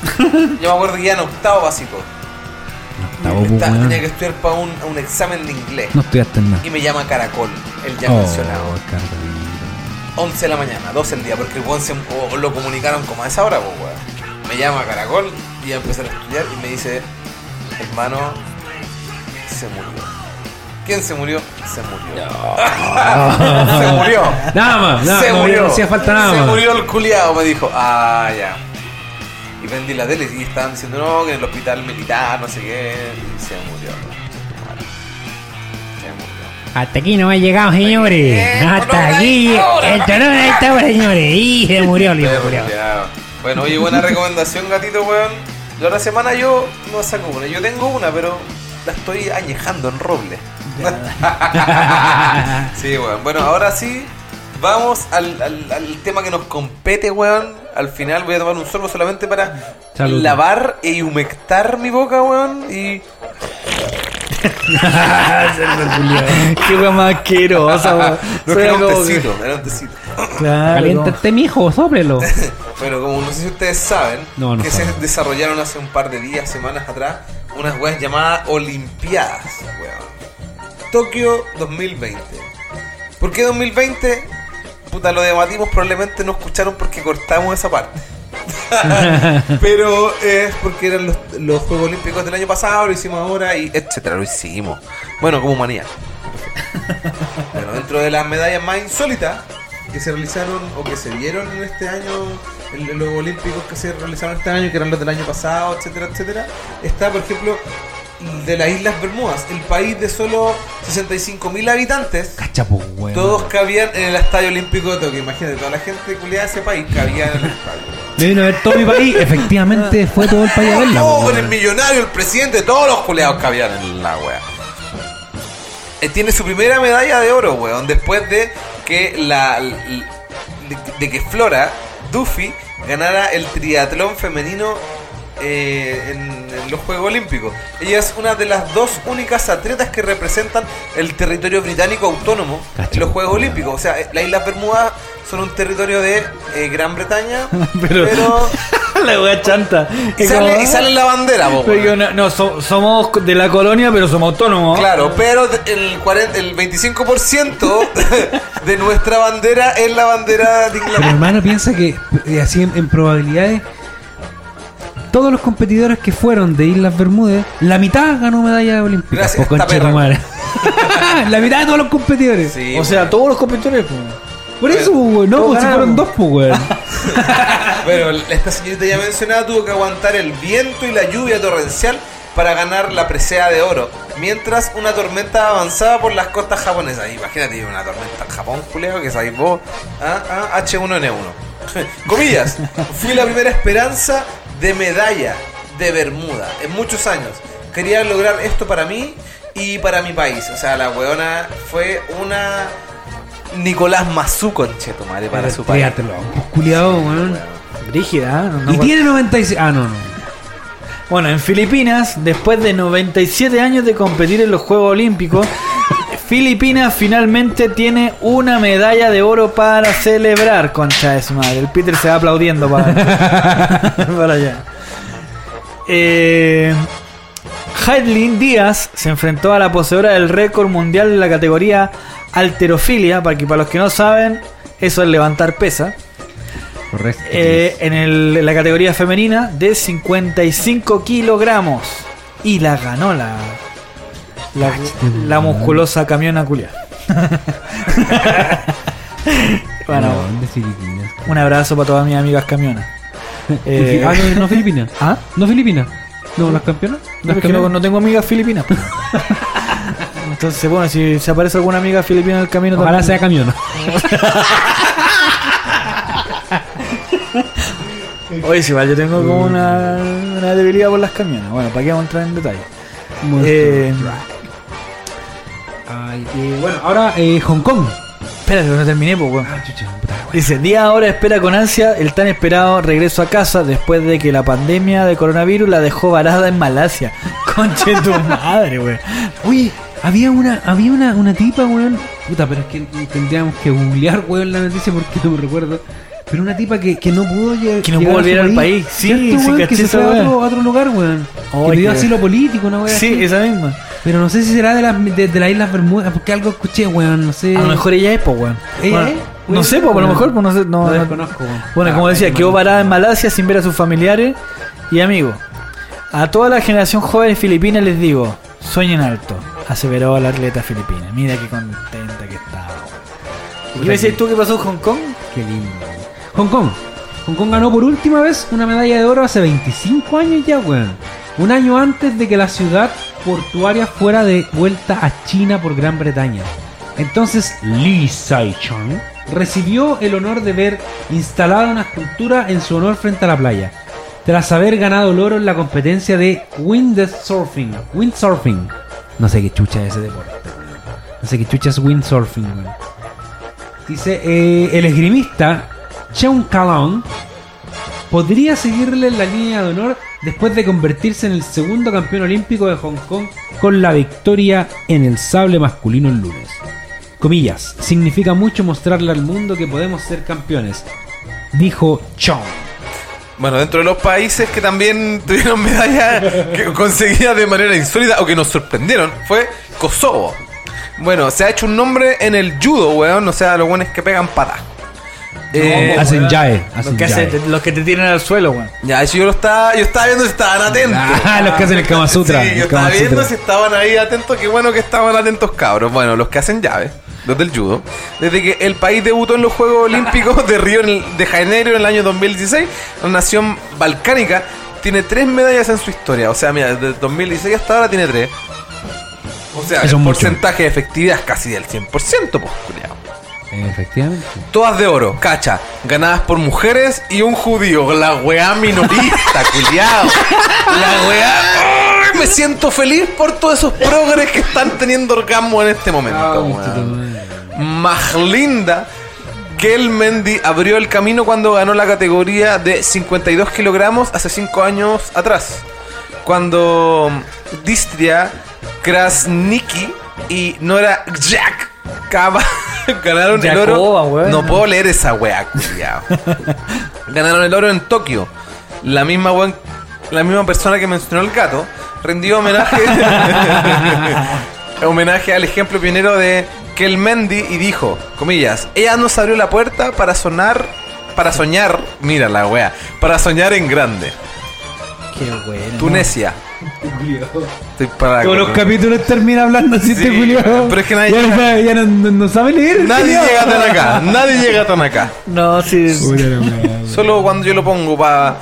Yo me acuerdo que ya en octavo básico. Octavo, weón. tenía que estudiar para un, un examen de inglés. No estudiaste nada. Y me llama Caracol, el ya Oh, mencionado. caramba. 11 de la mañana, 12 del día, porque el weón se, o lo comunicaron como a esa hora, pues weón. Me llama Caracol y ya empezar a estudiar y me dice, hermano, se murió. ¿Quién se murió? Se murió. se murió. Nada más, nada, se no, murió. no hacía falta nada Se más. murió el culiado, me dijo. Ah, ya. Y prendí la tele y estaban diciendo, no, que en el hospital militar, no sé qué. Y se murió. Se murió. Hasta aquí no ha llegado, señores. Hasta aquí. El torneo ahí está, señores. Y se murió, Perro murió. Bueno, oye, buena recomendación, gatito, weón. La semana yo no saco una. Yo tengo una, pero la estoy añejando en roble. sí, weón. Bueno, ahora sí, vamos al, al- al tema que nos compete, weón. Al final voy a tomar un sorbo solamente para Salud. lavar e humectar mi boca, weón. Y Qué weón más asquerosa, weón. no era un como que- tecito, era un tecito. Claro. Caliéntate, mijo, sóplelo. Bueno, como no sé si ustedes saben, No, no que saben. se desarrollaron hace un par de días, semanas atrás, unas weas llamadas Olimpiadas, weón. Tokio 2020. ¿Por qué 2020? Puta, lo debatimos, probablemente no escucharon porque cortamos esa parte. Pero es porque eran los, Juegos Olímpicos del año pasado, lo hicimos ahora y etcétera, lo hicimos. Bueno, como manía. Bueno, dentro de las medallas más insólitas que se realizaron o que se vieron en este año, en los Olímpicos que se realizaron este año, que eran los del año pasado, etcétera, etcétera, está, por ejemplo, de las Islas Bermudas, el país de solo 65.000 habitantes. Cachapo, weón. Todos cabían en el Estadio Olímpico de Tokio. Imagínate, toda la gente culiada de ese país cabía en el estadio. Me vino a ver todo mi país. Efectivamente, fue todo el país a verla. Po, con el millonario, el presidente, todos los culeados cabían en la wea. Eh, tiene su primera medalla de oro, weón, después de que la de que Flora Duffy ganara el triatlón femenino eh, en, en los Juegos Olímpicos. Ella es una de las dos únicas atletas que representan el territorio británico autónomo Cacho. en los Juegos Olímpicos. O sea, eh, las Islas Bermudas son un territorio de eh, Gran Bretaña, Pero- pero... La wea chanta. y, sale, como- y sale en la bandera, Pero yo no, no, so- somos de la colonia, pero somos autónomos. Claro, pero el, 40, el 25% de nuestra bandera es la bandera de Pero Inglaterra. hermano, piensa que eh, así en, en probabilidades, todos los competidores que fueron de Islas Bermudas, la mitad ganó medalla olímpica. Gracias, po, esta madre. la mitad de todos los competidores. Sí, O sea, todos los competidores. pues. Por eso, weón. No, pues si fueron dos, pues, weón. Pero esta señorita ya mencionada tuvo que aguantar el viento y la lluvia torrencial para ganar la presea de oro, mientras una tormenta avanzaba por las costas japonesas. Imagínate una tormenta en Japón, culeo, que sabéis vos, ah, ah, H1N1. Comillas, fui la primera esperanza de medalla de Bermuda en muchos años. Quería lograr esto para mí y para mi país. O sea, la weona fue una Nicolás Mazú, concheto, madre, para su país. Pues, culiado, weón. Brígida, ¿eh? No- Y no- tiene 96. Ah, no, no. Bueno, en Filipinas, después de 97 años de competir en los Juegos Olímpicos, Filipinas finalmente tiene una medalla de oro para celebrar, concha de su madre. El Peter se va aplaudiendo para, para allá. Eh, Heidelin Díaz se enfrentó a la poseedora del récord mundial en la categoría alterofilia, para que para los que no saben, eso es levantar pesa. Correcto. Eh, en, el- en la categoría femenina de 55 kilogramos. Y la ganó la, la, la musculosa camiona culia. bueno, un abrazo para todas mis amigas camionas. Eh, ah, no, no Filipinas. ¿Ah? ¿No Filipinas? ¿No las campeonas? No, ¿Las no, no tengo amigas filipinas. Entonces, bueno, si se aparece alguna amiga filipina en el camino, Ojalá también- sea camiona. Oye, si igual yo tengo como una, una debilidad por las camionas. Bueno, ¿para qué vamos a entrar en detalle? Eh, Ay, eh, bueno, ahora eh, Hong Kong. espérate, que no terminé, pues, weón. Ah, chucha, puta, Dice, día ahora espera con ansia el tan esperado regreso a casa después de que la pandemia de coronavirus la dejó varada en Malasia. Conche tu madre, güey. Oye, había una, había una, una tipa, weón. Puta, pero es que tendríamos que googlear, weón, la noticia porque no me recuerdo. Pero una tipa que, que no pudo lle- Que no llegar pudo volver al país. Sí, ¿Cierto, sí, weón? que se fue a otro, a otro lugar, weón. Ay, que le dio asilo político, una weá Sí, así. esa misma. Pero no sé si será de las de, de las Islas Bermudas, porque algo escuché, weón, no sé. A lo mejor ella es, pues, weón. ¿Ella Bueno, es? No sé, pues, a lo mejor, pues, no sé. No, no- desconozco, weón. Bueno, Ah, como decía, qué quedó mal. varada en Malasia sin ver a sus familiares y amigos. A toda la generación joven filipina les digo, sueñen alto, aseveró la atleta filipina. Mira qué contenta que estaba. ¿Y qué decís tú qué pasó en Hong Kong? Qué lindo. Hong Kong. Hong Kong ganó por última vez una medalla de oro hace 25 años ya, weón. Un año antes de que la ciudad portuaria fuera de vuelta a China por Gran Bretaña. Entonces Li Sai-chang recibió el honor de ver instalada una escultura en su honor frente a la playa. Tras haber ganado el oro en la competencia de windsurfing. Windsurfing. No sé qué chucha es ese deporte. No sé qué chucha es windsurfing. Dice, eh, el esgrimista Cheung Kalong podría seguirle la línea de honor después de convertirse en el segundo campeón olímpico de Hong Kong con la victoria en el sable masculino el lunes. Comillas, significa mucho mostrarle al mundo que podemos ser campeones, dijo Chong. Bueno, dentro de los países que también tuvieron medallas conseguidas de manera insólita o que nos sorprendieron fue Kosovo. Bueno, se ha hecho un nombre en el judo, weón. O sea, los buenos que pegan patas. Eh, hacen yae, Los hacen que, yae. hacen- los que te tiran al suelo, weón. ya, eso yo lo estaba, yo estaba viendo si estaban atentos. Ah, los que hacen el Kama Sutra. Sí, el yo Kama estaba viendo Sutra. si estaban ahí atentos. Qué bueno que estaban atentos, cabros. Bueno, los que hacen llaves, los del judo. Desde que el país debutó en los Juegos Olímpicos de Río en el- de Janeiro en el año 2016, la nación balcánica tiene tres medallas en su historia. O sea, mira, desde 2016 hasta ahora tiene tres. O sea, Eso el es mucho. porcentaje de efectividad es casi del 100%, pues, culiao. Efectivamente. Todas de oro, cacha, ganadas por mujeres y un judío. La weá minorista, culiao. La weá. ¡Ay! Me siento feliz por todos esos progres que están teniendo orgasmo en este momento. weón. Más linda Mendy abrió el camino cuando ganó la categoría de 52 kilogramos hace 5 años atrás. Cuando Distria, Krasniki y Nora Jack Kaba ganaron el oro. Weón. No puedo leer esa weá. Ganaron el oro en Tokio. La misma weón- la misma persona que mencionó el gato rendió homenaje homenaje al ejemplo pionero de Kel Mendy y dijo, comillas, ella nos abrió la puerta para sonar, para soñar, mira la wea, para soñar en grande. Qué. Tunesia. Estoy para Todos los capítulos termina hablando así Sí, este culiao. pero es que nadie ya, no llega- sabe, ya no, no- no sabe leer. el Nadie llega tan acá, nadie llega tan acá. No, sí. Wea. Solo cuando yo lo pongo para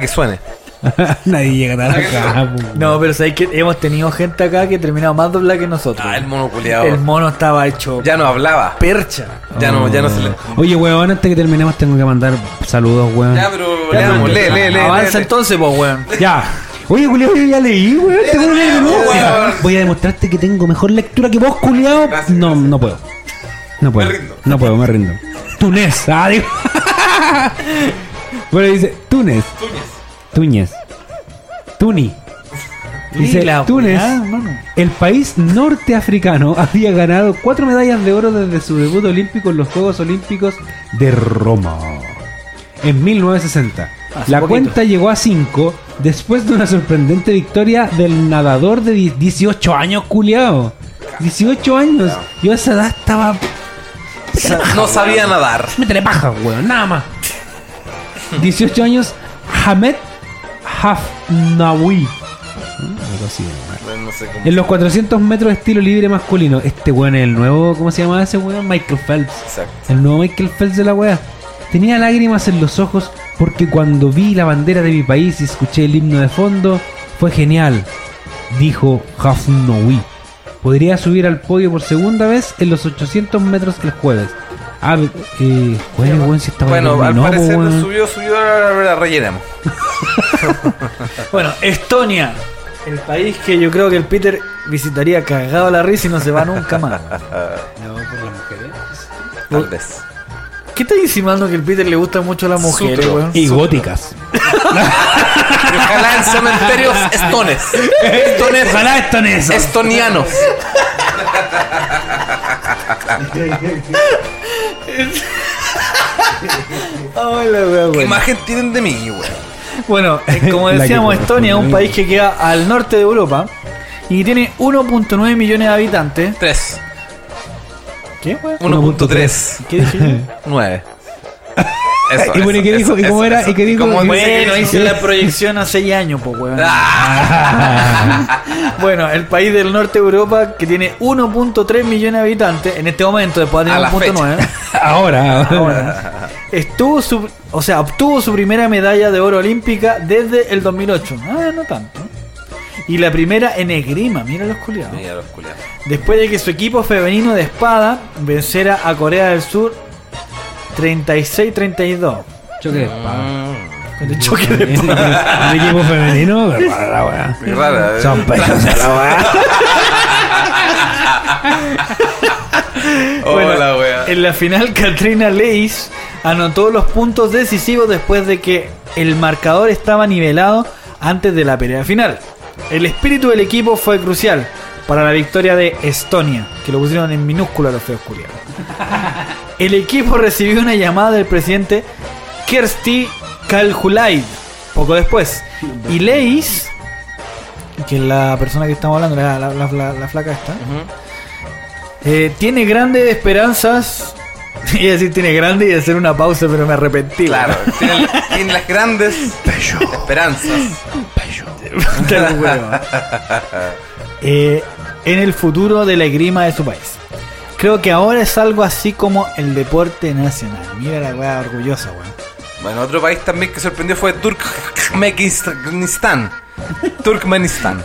que suene. Nadie llega tan acá. No, pero sabéis que hemos tenido gente acá que ha terminado más doblada que nosotros. Ah, el mono culiao. El mono estaba hecho Ya no hablaba. percha. Ya no, ya no se le. Oye, weón, antes que terminemos tengo que mandar saludos, weón. Ya, pero leamos, lee, lee, lee. Avanza lee. entonces, pues, weón. Ya. Oye, culiao, yo ya leí, weón. Te voy a leer de nuevo. weón. Voy a demostrarte que tengo mejor lectura que vos, culiao. Gracias, No, gracias. no puedo. No puedo. Me rindo. No puedo, me rindo. Túnez. Ah, digo. bueno, dice Túnez. Túñez. Tuni. Dice Túnez. El país norteafricano había ganado cuatro medallas de oro desde su debut olímpico en los Juegos Olímpicos de Roma en 1960. Hace La poquito. cuenta llegó a 5 después de una sorprendente victoria del nadador de die- 18 años, culiao. 18 años. Yo a esa edad estaba. No sabía nadar. Métele paja, weón, nada más. 18 años, Hamed Hafnawi. Algo así, weón. No sé cómo. En los 400 metros de estilo libre masculino, este weón es el nuevo, ¿cómo se llama ese weón? Michael Phelps. Exacto. El nuevo Michael Phelps de la weá. Tenía lágrimas en los ojos porque cuando vi la bandera de mi país y escuché el himno de fondo, fue genial, dijo Hafnawi. Podría subir al podio por segunda vez en los 800 metros el jueves. Ah, eh, jueves, weón, si estaba Bueno, al no, parecer weón. subió, subió, ahora la rellenamos. Bueno, Estonia. El país que yo creo que el Peter visitaría cagado a la risa y no se va nunca más. Tal vez. ¿Qué estás insinuando que el Peter le gusta mucho a las mujeres, weón? Y góticas. Ojalá en cementerios estones. Estones. Ojalá esto en eso. Estonianos. Ay, la wea, ¿Qué imagen tienen de mí, weón? Bueno, eh, como decíamos, Estonia es un país que queda al norte de Europa y tiene 1.9 millones de habitantes. 3. ¿Qué, weón? 1.3. ¿Qué dije yo? 9. ¿Y bueno, y qué dijo? ¿Y cómo era? ¿Y qué dijo? ¿Cómo Bueno, dice que Bueno, dice? hice la proyección hace 6 años, pues, weón. Ah, Bueno, el país del norte de Europa que tiene 1.3 millones de habitantes en este momento, después de A tener la 1.9, Ahora, ahora. ahora, estuvo su, o sea, obtuvo su primera medalla de oro olímpica desde el 2008. Ah, no tanto. Y la primera en esgrima, mira los culiados. Mira los culiados. Después de que su equipo femenino de espada venciera a Corea del Sur 36-32. Choque de espada. Con el choque de espada. El equipo femenino, qué rara la weá. Qué rara, ¿eh? Son pechos la weá. Hola, wea. En la final, Katrina Leis anotó los puntos decisivos después de que el marcador estaba nivelado antes de la pelea final. El espíritu del equipo fue crucial para la victoria de Estonia, que lo pusieron en minúscula los feos culiados. El equipo recibió una llamada del presidente Kersti Kaljulaid poco después. Y Leis, que es la persona que estamos hablando, la, la- la- la- la flaca esta, eh, tiene grandes esperanzas. A decir tiene grande y hacer una pausa, pero me arrepentí. Claro, tiene, tiene las grandes esperanzas. Eh, en el futuro de la esgrima de su país. Creo que ahora es algo así como el deporte nacional. Mira la weá orgullosa, weón. Bueno, otro país también que sorprendió fue Turkmenistán. Turkmenistán.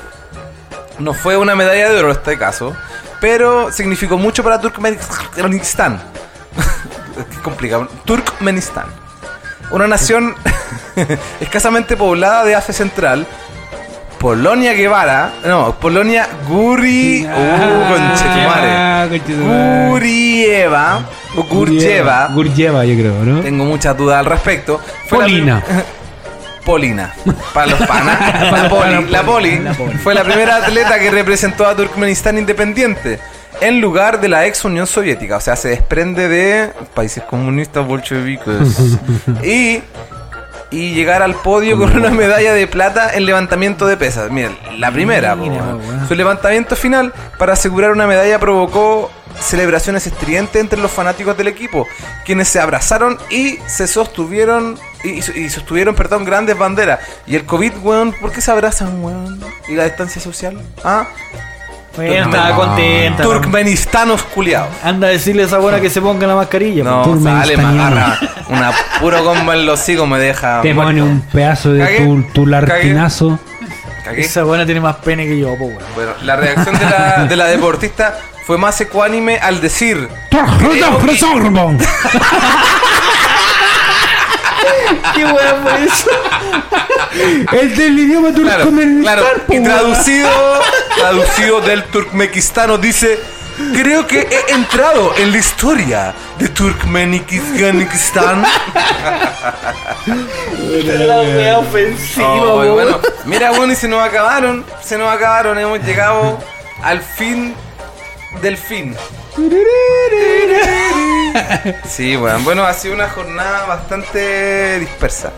No fue una medalla de oro en este caso, pero significó mucho para Turkmenistán. Qué complicado. Turkmenistán. Una nación escasamente poblada de Asia Central. Polonia Guevara. No, Polonia Guri. Uh, conchetumare. Ah. Gurieva. O Gurjeva. Gurjeva, yo creo, ¿no? Tengo muchas dudas al respecto. Fue la Polina. Polina. Para los panas. la, poli, la Poli fue la primera atleta que representó a Turkmenistán independiente. En lugar de la ex Unión Soviética. O sea, se desprende de países comunistas bolcheviques. y, y llegar al podio con una medalla de plata en levantamiento de pesas. Miren, la primera. Mira. Su levantamiento final para asegurar una medalla provocó celebraciones estridentes entre los fanáticos del equipo, quienes se abrazaron y se sostuvieron y, y sostuvieron, perdón, grandes banderas. Y el COVID, weón, ¿por qué se abrazan, weón? ¿Y la distancia social? ¿Ah? Bueno, estaba contenta. Turkmenistanos culiados. Anda a decirle a esa buena que se ponga la mascarilla. No, po. sale, me Turkmenistaniano. agarra una puro combo en los higos, me deja. Te muerto. pone un pedazo de Cagué, tu, tu lartinazo. Cagué. Esa buena tiene más pene que yo, po, weón. Bueno, la reacción de la, de la deportista fue más ecuánime al decir ¿Qué weón fue eso? El del idioma turcomenistán, claro. Y traducido, traducido del turkmenistano dice, creo que he entrado en la historia de Turkmenistán. La wea ofensiva, Oh, bueno, mira, bueno, y se nos acabaron, se nos acabaron, hemos llegado al fin del fin. Sí, bueno, bueno, ha sido una jornada bastante dispersa.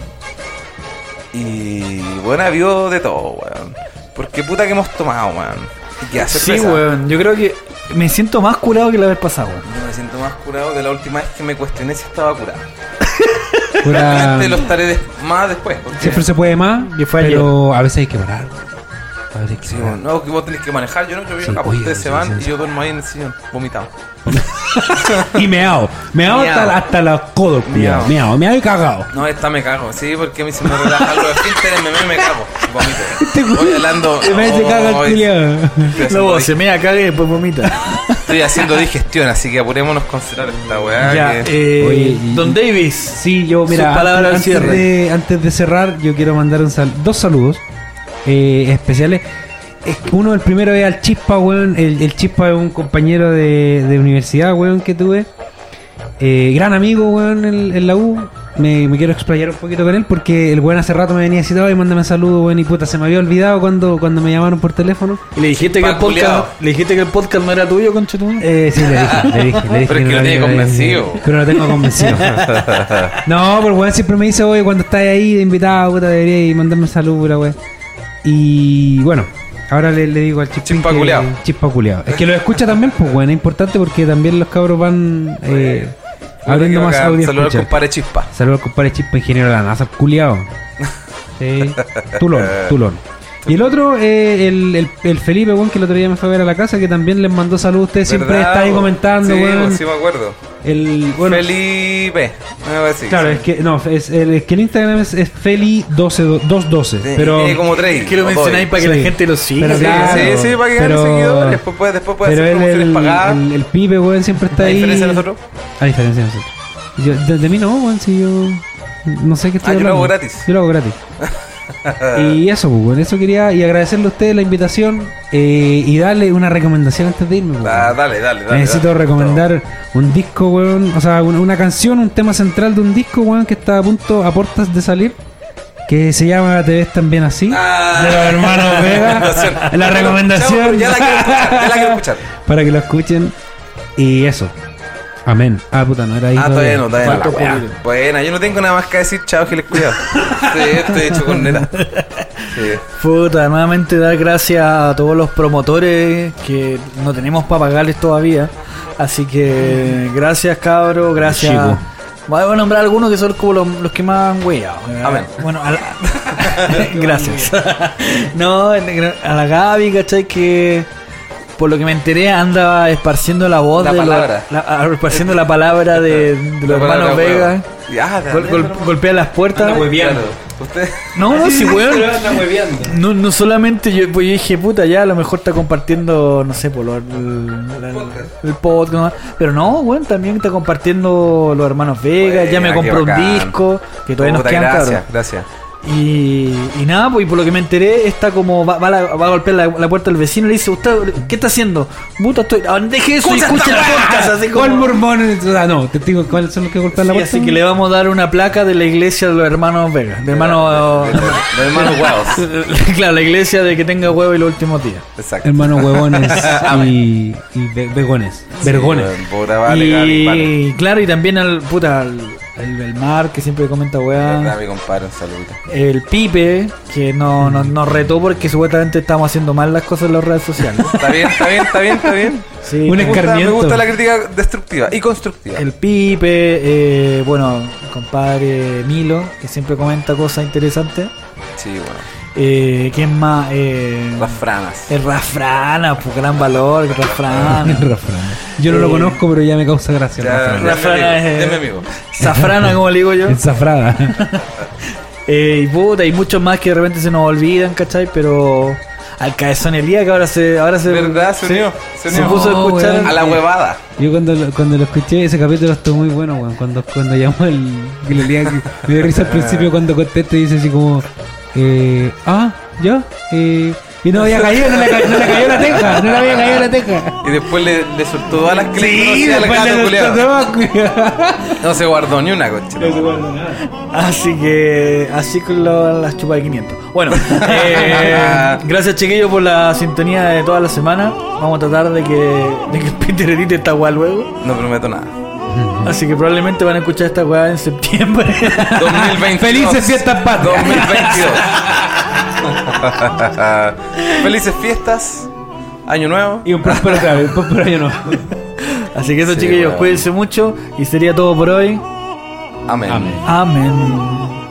Y bueno, habido de todo, weón. Porque puta que hemos tomado, weón. Y que hace Sí, weón. Yo creo que me siento más curado que la vez pasada, weón. Yo me siento más curado de la última vez que me cuestioné si estaba curado. Realmente lo estaré des- más después. porque- Siempre se puede más, Que fue pero a veces hay que parar. Que Sí, bueno, no, que vos tenés que manejar, yo no, yo oye, ustedes se van sí, y sí. yo duermo ahí en el sillón, vomitado. Y meao. Meao hasta, hasta los codos, Meao. meao. Meao, y cagado. No, esta me cago, sí, porque a mí se me relajan los esfínteres, me, me, me cago, Este vomito. Voy hablando. Se me se caga el haciendo Luego se me caga y después vomita. Estoy haciendo digestión, así que apurémonos con cerrar esta weá. ya, que- eh, Oye, y- Don Davis. Sí, yo, mira, Sus palabras al antes, cierre. antes de, antes de cerrar, yo quiero mandar un sal- dos saludos eh, especiales. Es que uno, el primero es al Chispa, weón. El, el Chispa es un compañero de, de universidad, weón, que tuve. eh, gran amigo, weón, en, en la U. Me, me quiero explayar un poquito con él porque el weón hace rato me venía diciendo, ay, mándame saludos, weón, y puta, se me había olvidado cuando, cuando me llamaron por teléfono. Y le dijiste que el podcast, le dijiste que el podcast no era tuyo, conchetumare. Eh, sí, le dije, le dije, le dije. Pero es que no lo tiene había- convencido. Pero lo tengo convencido. no, pero weón siempre me dice, oye, cuando estás ahí de invitado, puta, deberías mandarme saludos, la weón. Y bueno, ahora le, le digo al chispín Chispa que-. Chispa culiao. Es que lo escucha también, pues weón, es importante porque también los cabros van eh, abriendo más audio. Saludos al escucha. compadre Chispa. Saludos al compadre Chispa, ingeniero de la NASA, culiao. Sí, tulón, tulón. Y el otro, eh, el, el, el Felipe, weón, que el otro día me fue a ver a la casa, que también les mandó saludos. Usted siempre ¿Verdad, está ahí comentando, sí, weón. sí me acuerdo. El, bueno, Felipe. Me voy a decir, claro, sí. es que, no, es, el, es que el Instagram es, es Feli1212, Sí, pero... tiene como tres. Es que lo mencionáis para que Sí. la gente lo siga. Pero Sí, claro, sí, sí, para que pero- ganen seguidores. Después puede, después puede pero hacer promociones el, pagadas. el, el pibe, weón, siempre está A ahí... diferencia de nosotros. A diferencia de nosotros. Yo, de, de mí no, weón, si yo... No sé qué estoy Ah, yo lo hago hablando. gratis. Yo lo hago gratis. y eso, pues, weón, eso quería... Y agradecerle a ustedes la invitación eh, y darle una recomendación antes de irme, weón. Ah, dale, dale, dale. Necesito dale. recomendar un disco, weón. O sea, una, una canción, un tema central de un disco, weón, que está a punto, a puertas de salir. Que se llama Te ves también así. Ah, de los hermanos Vega. La recomendación. Ya la quiero escuchar. para que lo escuchen. Y eso. Amén. Ah, puta, no era ahí. Ah, todavía no, todavía no. La. Buena, yo no tengo nada más que decir, chao, Giles, cuidado. Sí, estoy hecho con neta. Sí. Puta, nuevamente dar gracias a todos los promotores que no tenemos para pagarles todavía. Así que gracias cabros, gracias. Chico. Voy a nombrar algunos que son como los, los que más han weado. Amén. Bueno, a la- gracias. no, a la Gaby, ¿cachai? Que por lo que me enteré anda esparciendo la voz La de palabra. la- esparciendo la palabra de, de los hermanos palabra, Vega. weón. Ya, Gol- gol- golpea las puertas. Claro. Usted. No, no, sí, weón. No, no solamente yo, pues yo dije, puta, ya a lo mejor está compartiendo, no sé, por lo- el, el- el podcast, pero no, weón, también está compartiendo los hermanos Vega, ya me compró un disco, que todavía nos quedan gracias, cabros. gracias. Y, y nada, pues y por lo que me enteré, está como, va, va, a la- va a golpear la, la puerta del vecino y le dice, ¿usted qué está haciendo? Puta, estoy, ah, deje eso y escucha el podcast, así como... ¿Cuál mormón? Ah, no, te digo, ¿cuáles son los que golpean la Sí, puerta? así que le vamos a dar una placa de la iglesia de los hermanos Vega, de hermanos... Los hermanos huevos. claro, la iglesia de que tenga huevo y los últimos días. Exacto. Hermanos huevones y, y ve- vegones. Vergones. Vale. y claro, y también al puta, al, el, el Mar que siempre comenta weá. El Pipe, que no, no- nos retó porque supuestamente estamos haciendo mal las cosas en las redes sociales. Está bien, está bien, está bien, está bien. Sí, Un Me gusta, me gusta la crítica destructiva y constructiva. el Pipe, eh, bueno, el compadre Milo, que siempre comenta cosas interesantes. Sí, bueno. Eh, ¿Quién más? Eh, Las franas. el Rafrana, pues gran valor, el Rafrana. Rafrana. Yo no lo Eh, conozco, pero ya me causa gracia. Ya, Rafrana. es- ya, mi amigo. Zafrana, como le digo yo. Ensafrada. Eh, y puta, y muchos más que de repente se nos olvidan, ¿cachai? Pero al Caezón Elías que ahora se, ahora se, ¿Verdad? Se unió. Se, se unió. puso a escuchar. A la huevada. Yo cuando, lo- cuando lo escuché, ese capítulo estuvo muy bueno, weón. Cuando, cuando llamó el que le leía, que me dio risa al principio cuando contesta y dice así como, eh, ah, ya, eh, y no había caído, no le, ca- no le cayó la teja, no le había caído la teja. Y después le, le soltó todas las que Sí, al gato le soltó todo, No se guardó ni una coche. Así que, así con lo- las chupas de 500. Bueno, eh, gracias chiquillos por la sintonía de toda la semana. Vamos a tratar de que, de que el Peter edite esta weá luego. No prometo nada. Así que probablemente van a escuchar esta weá en septiembre. 2022. Felices fiestas patrias. 2022. Felices fiestas. Año nuevo. Y un próspero un próspero año no. Así que eso Sí, chiquillos, cuídense mucho. Y sería todo por hoy. Amén. Amén. Amén.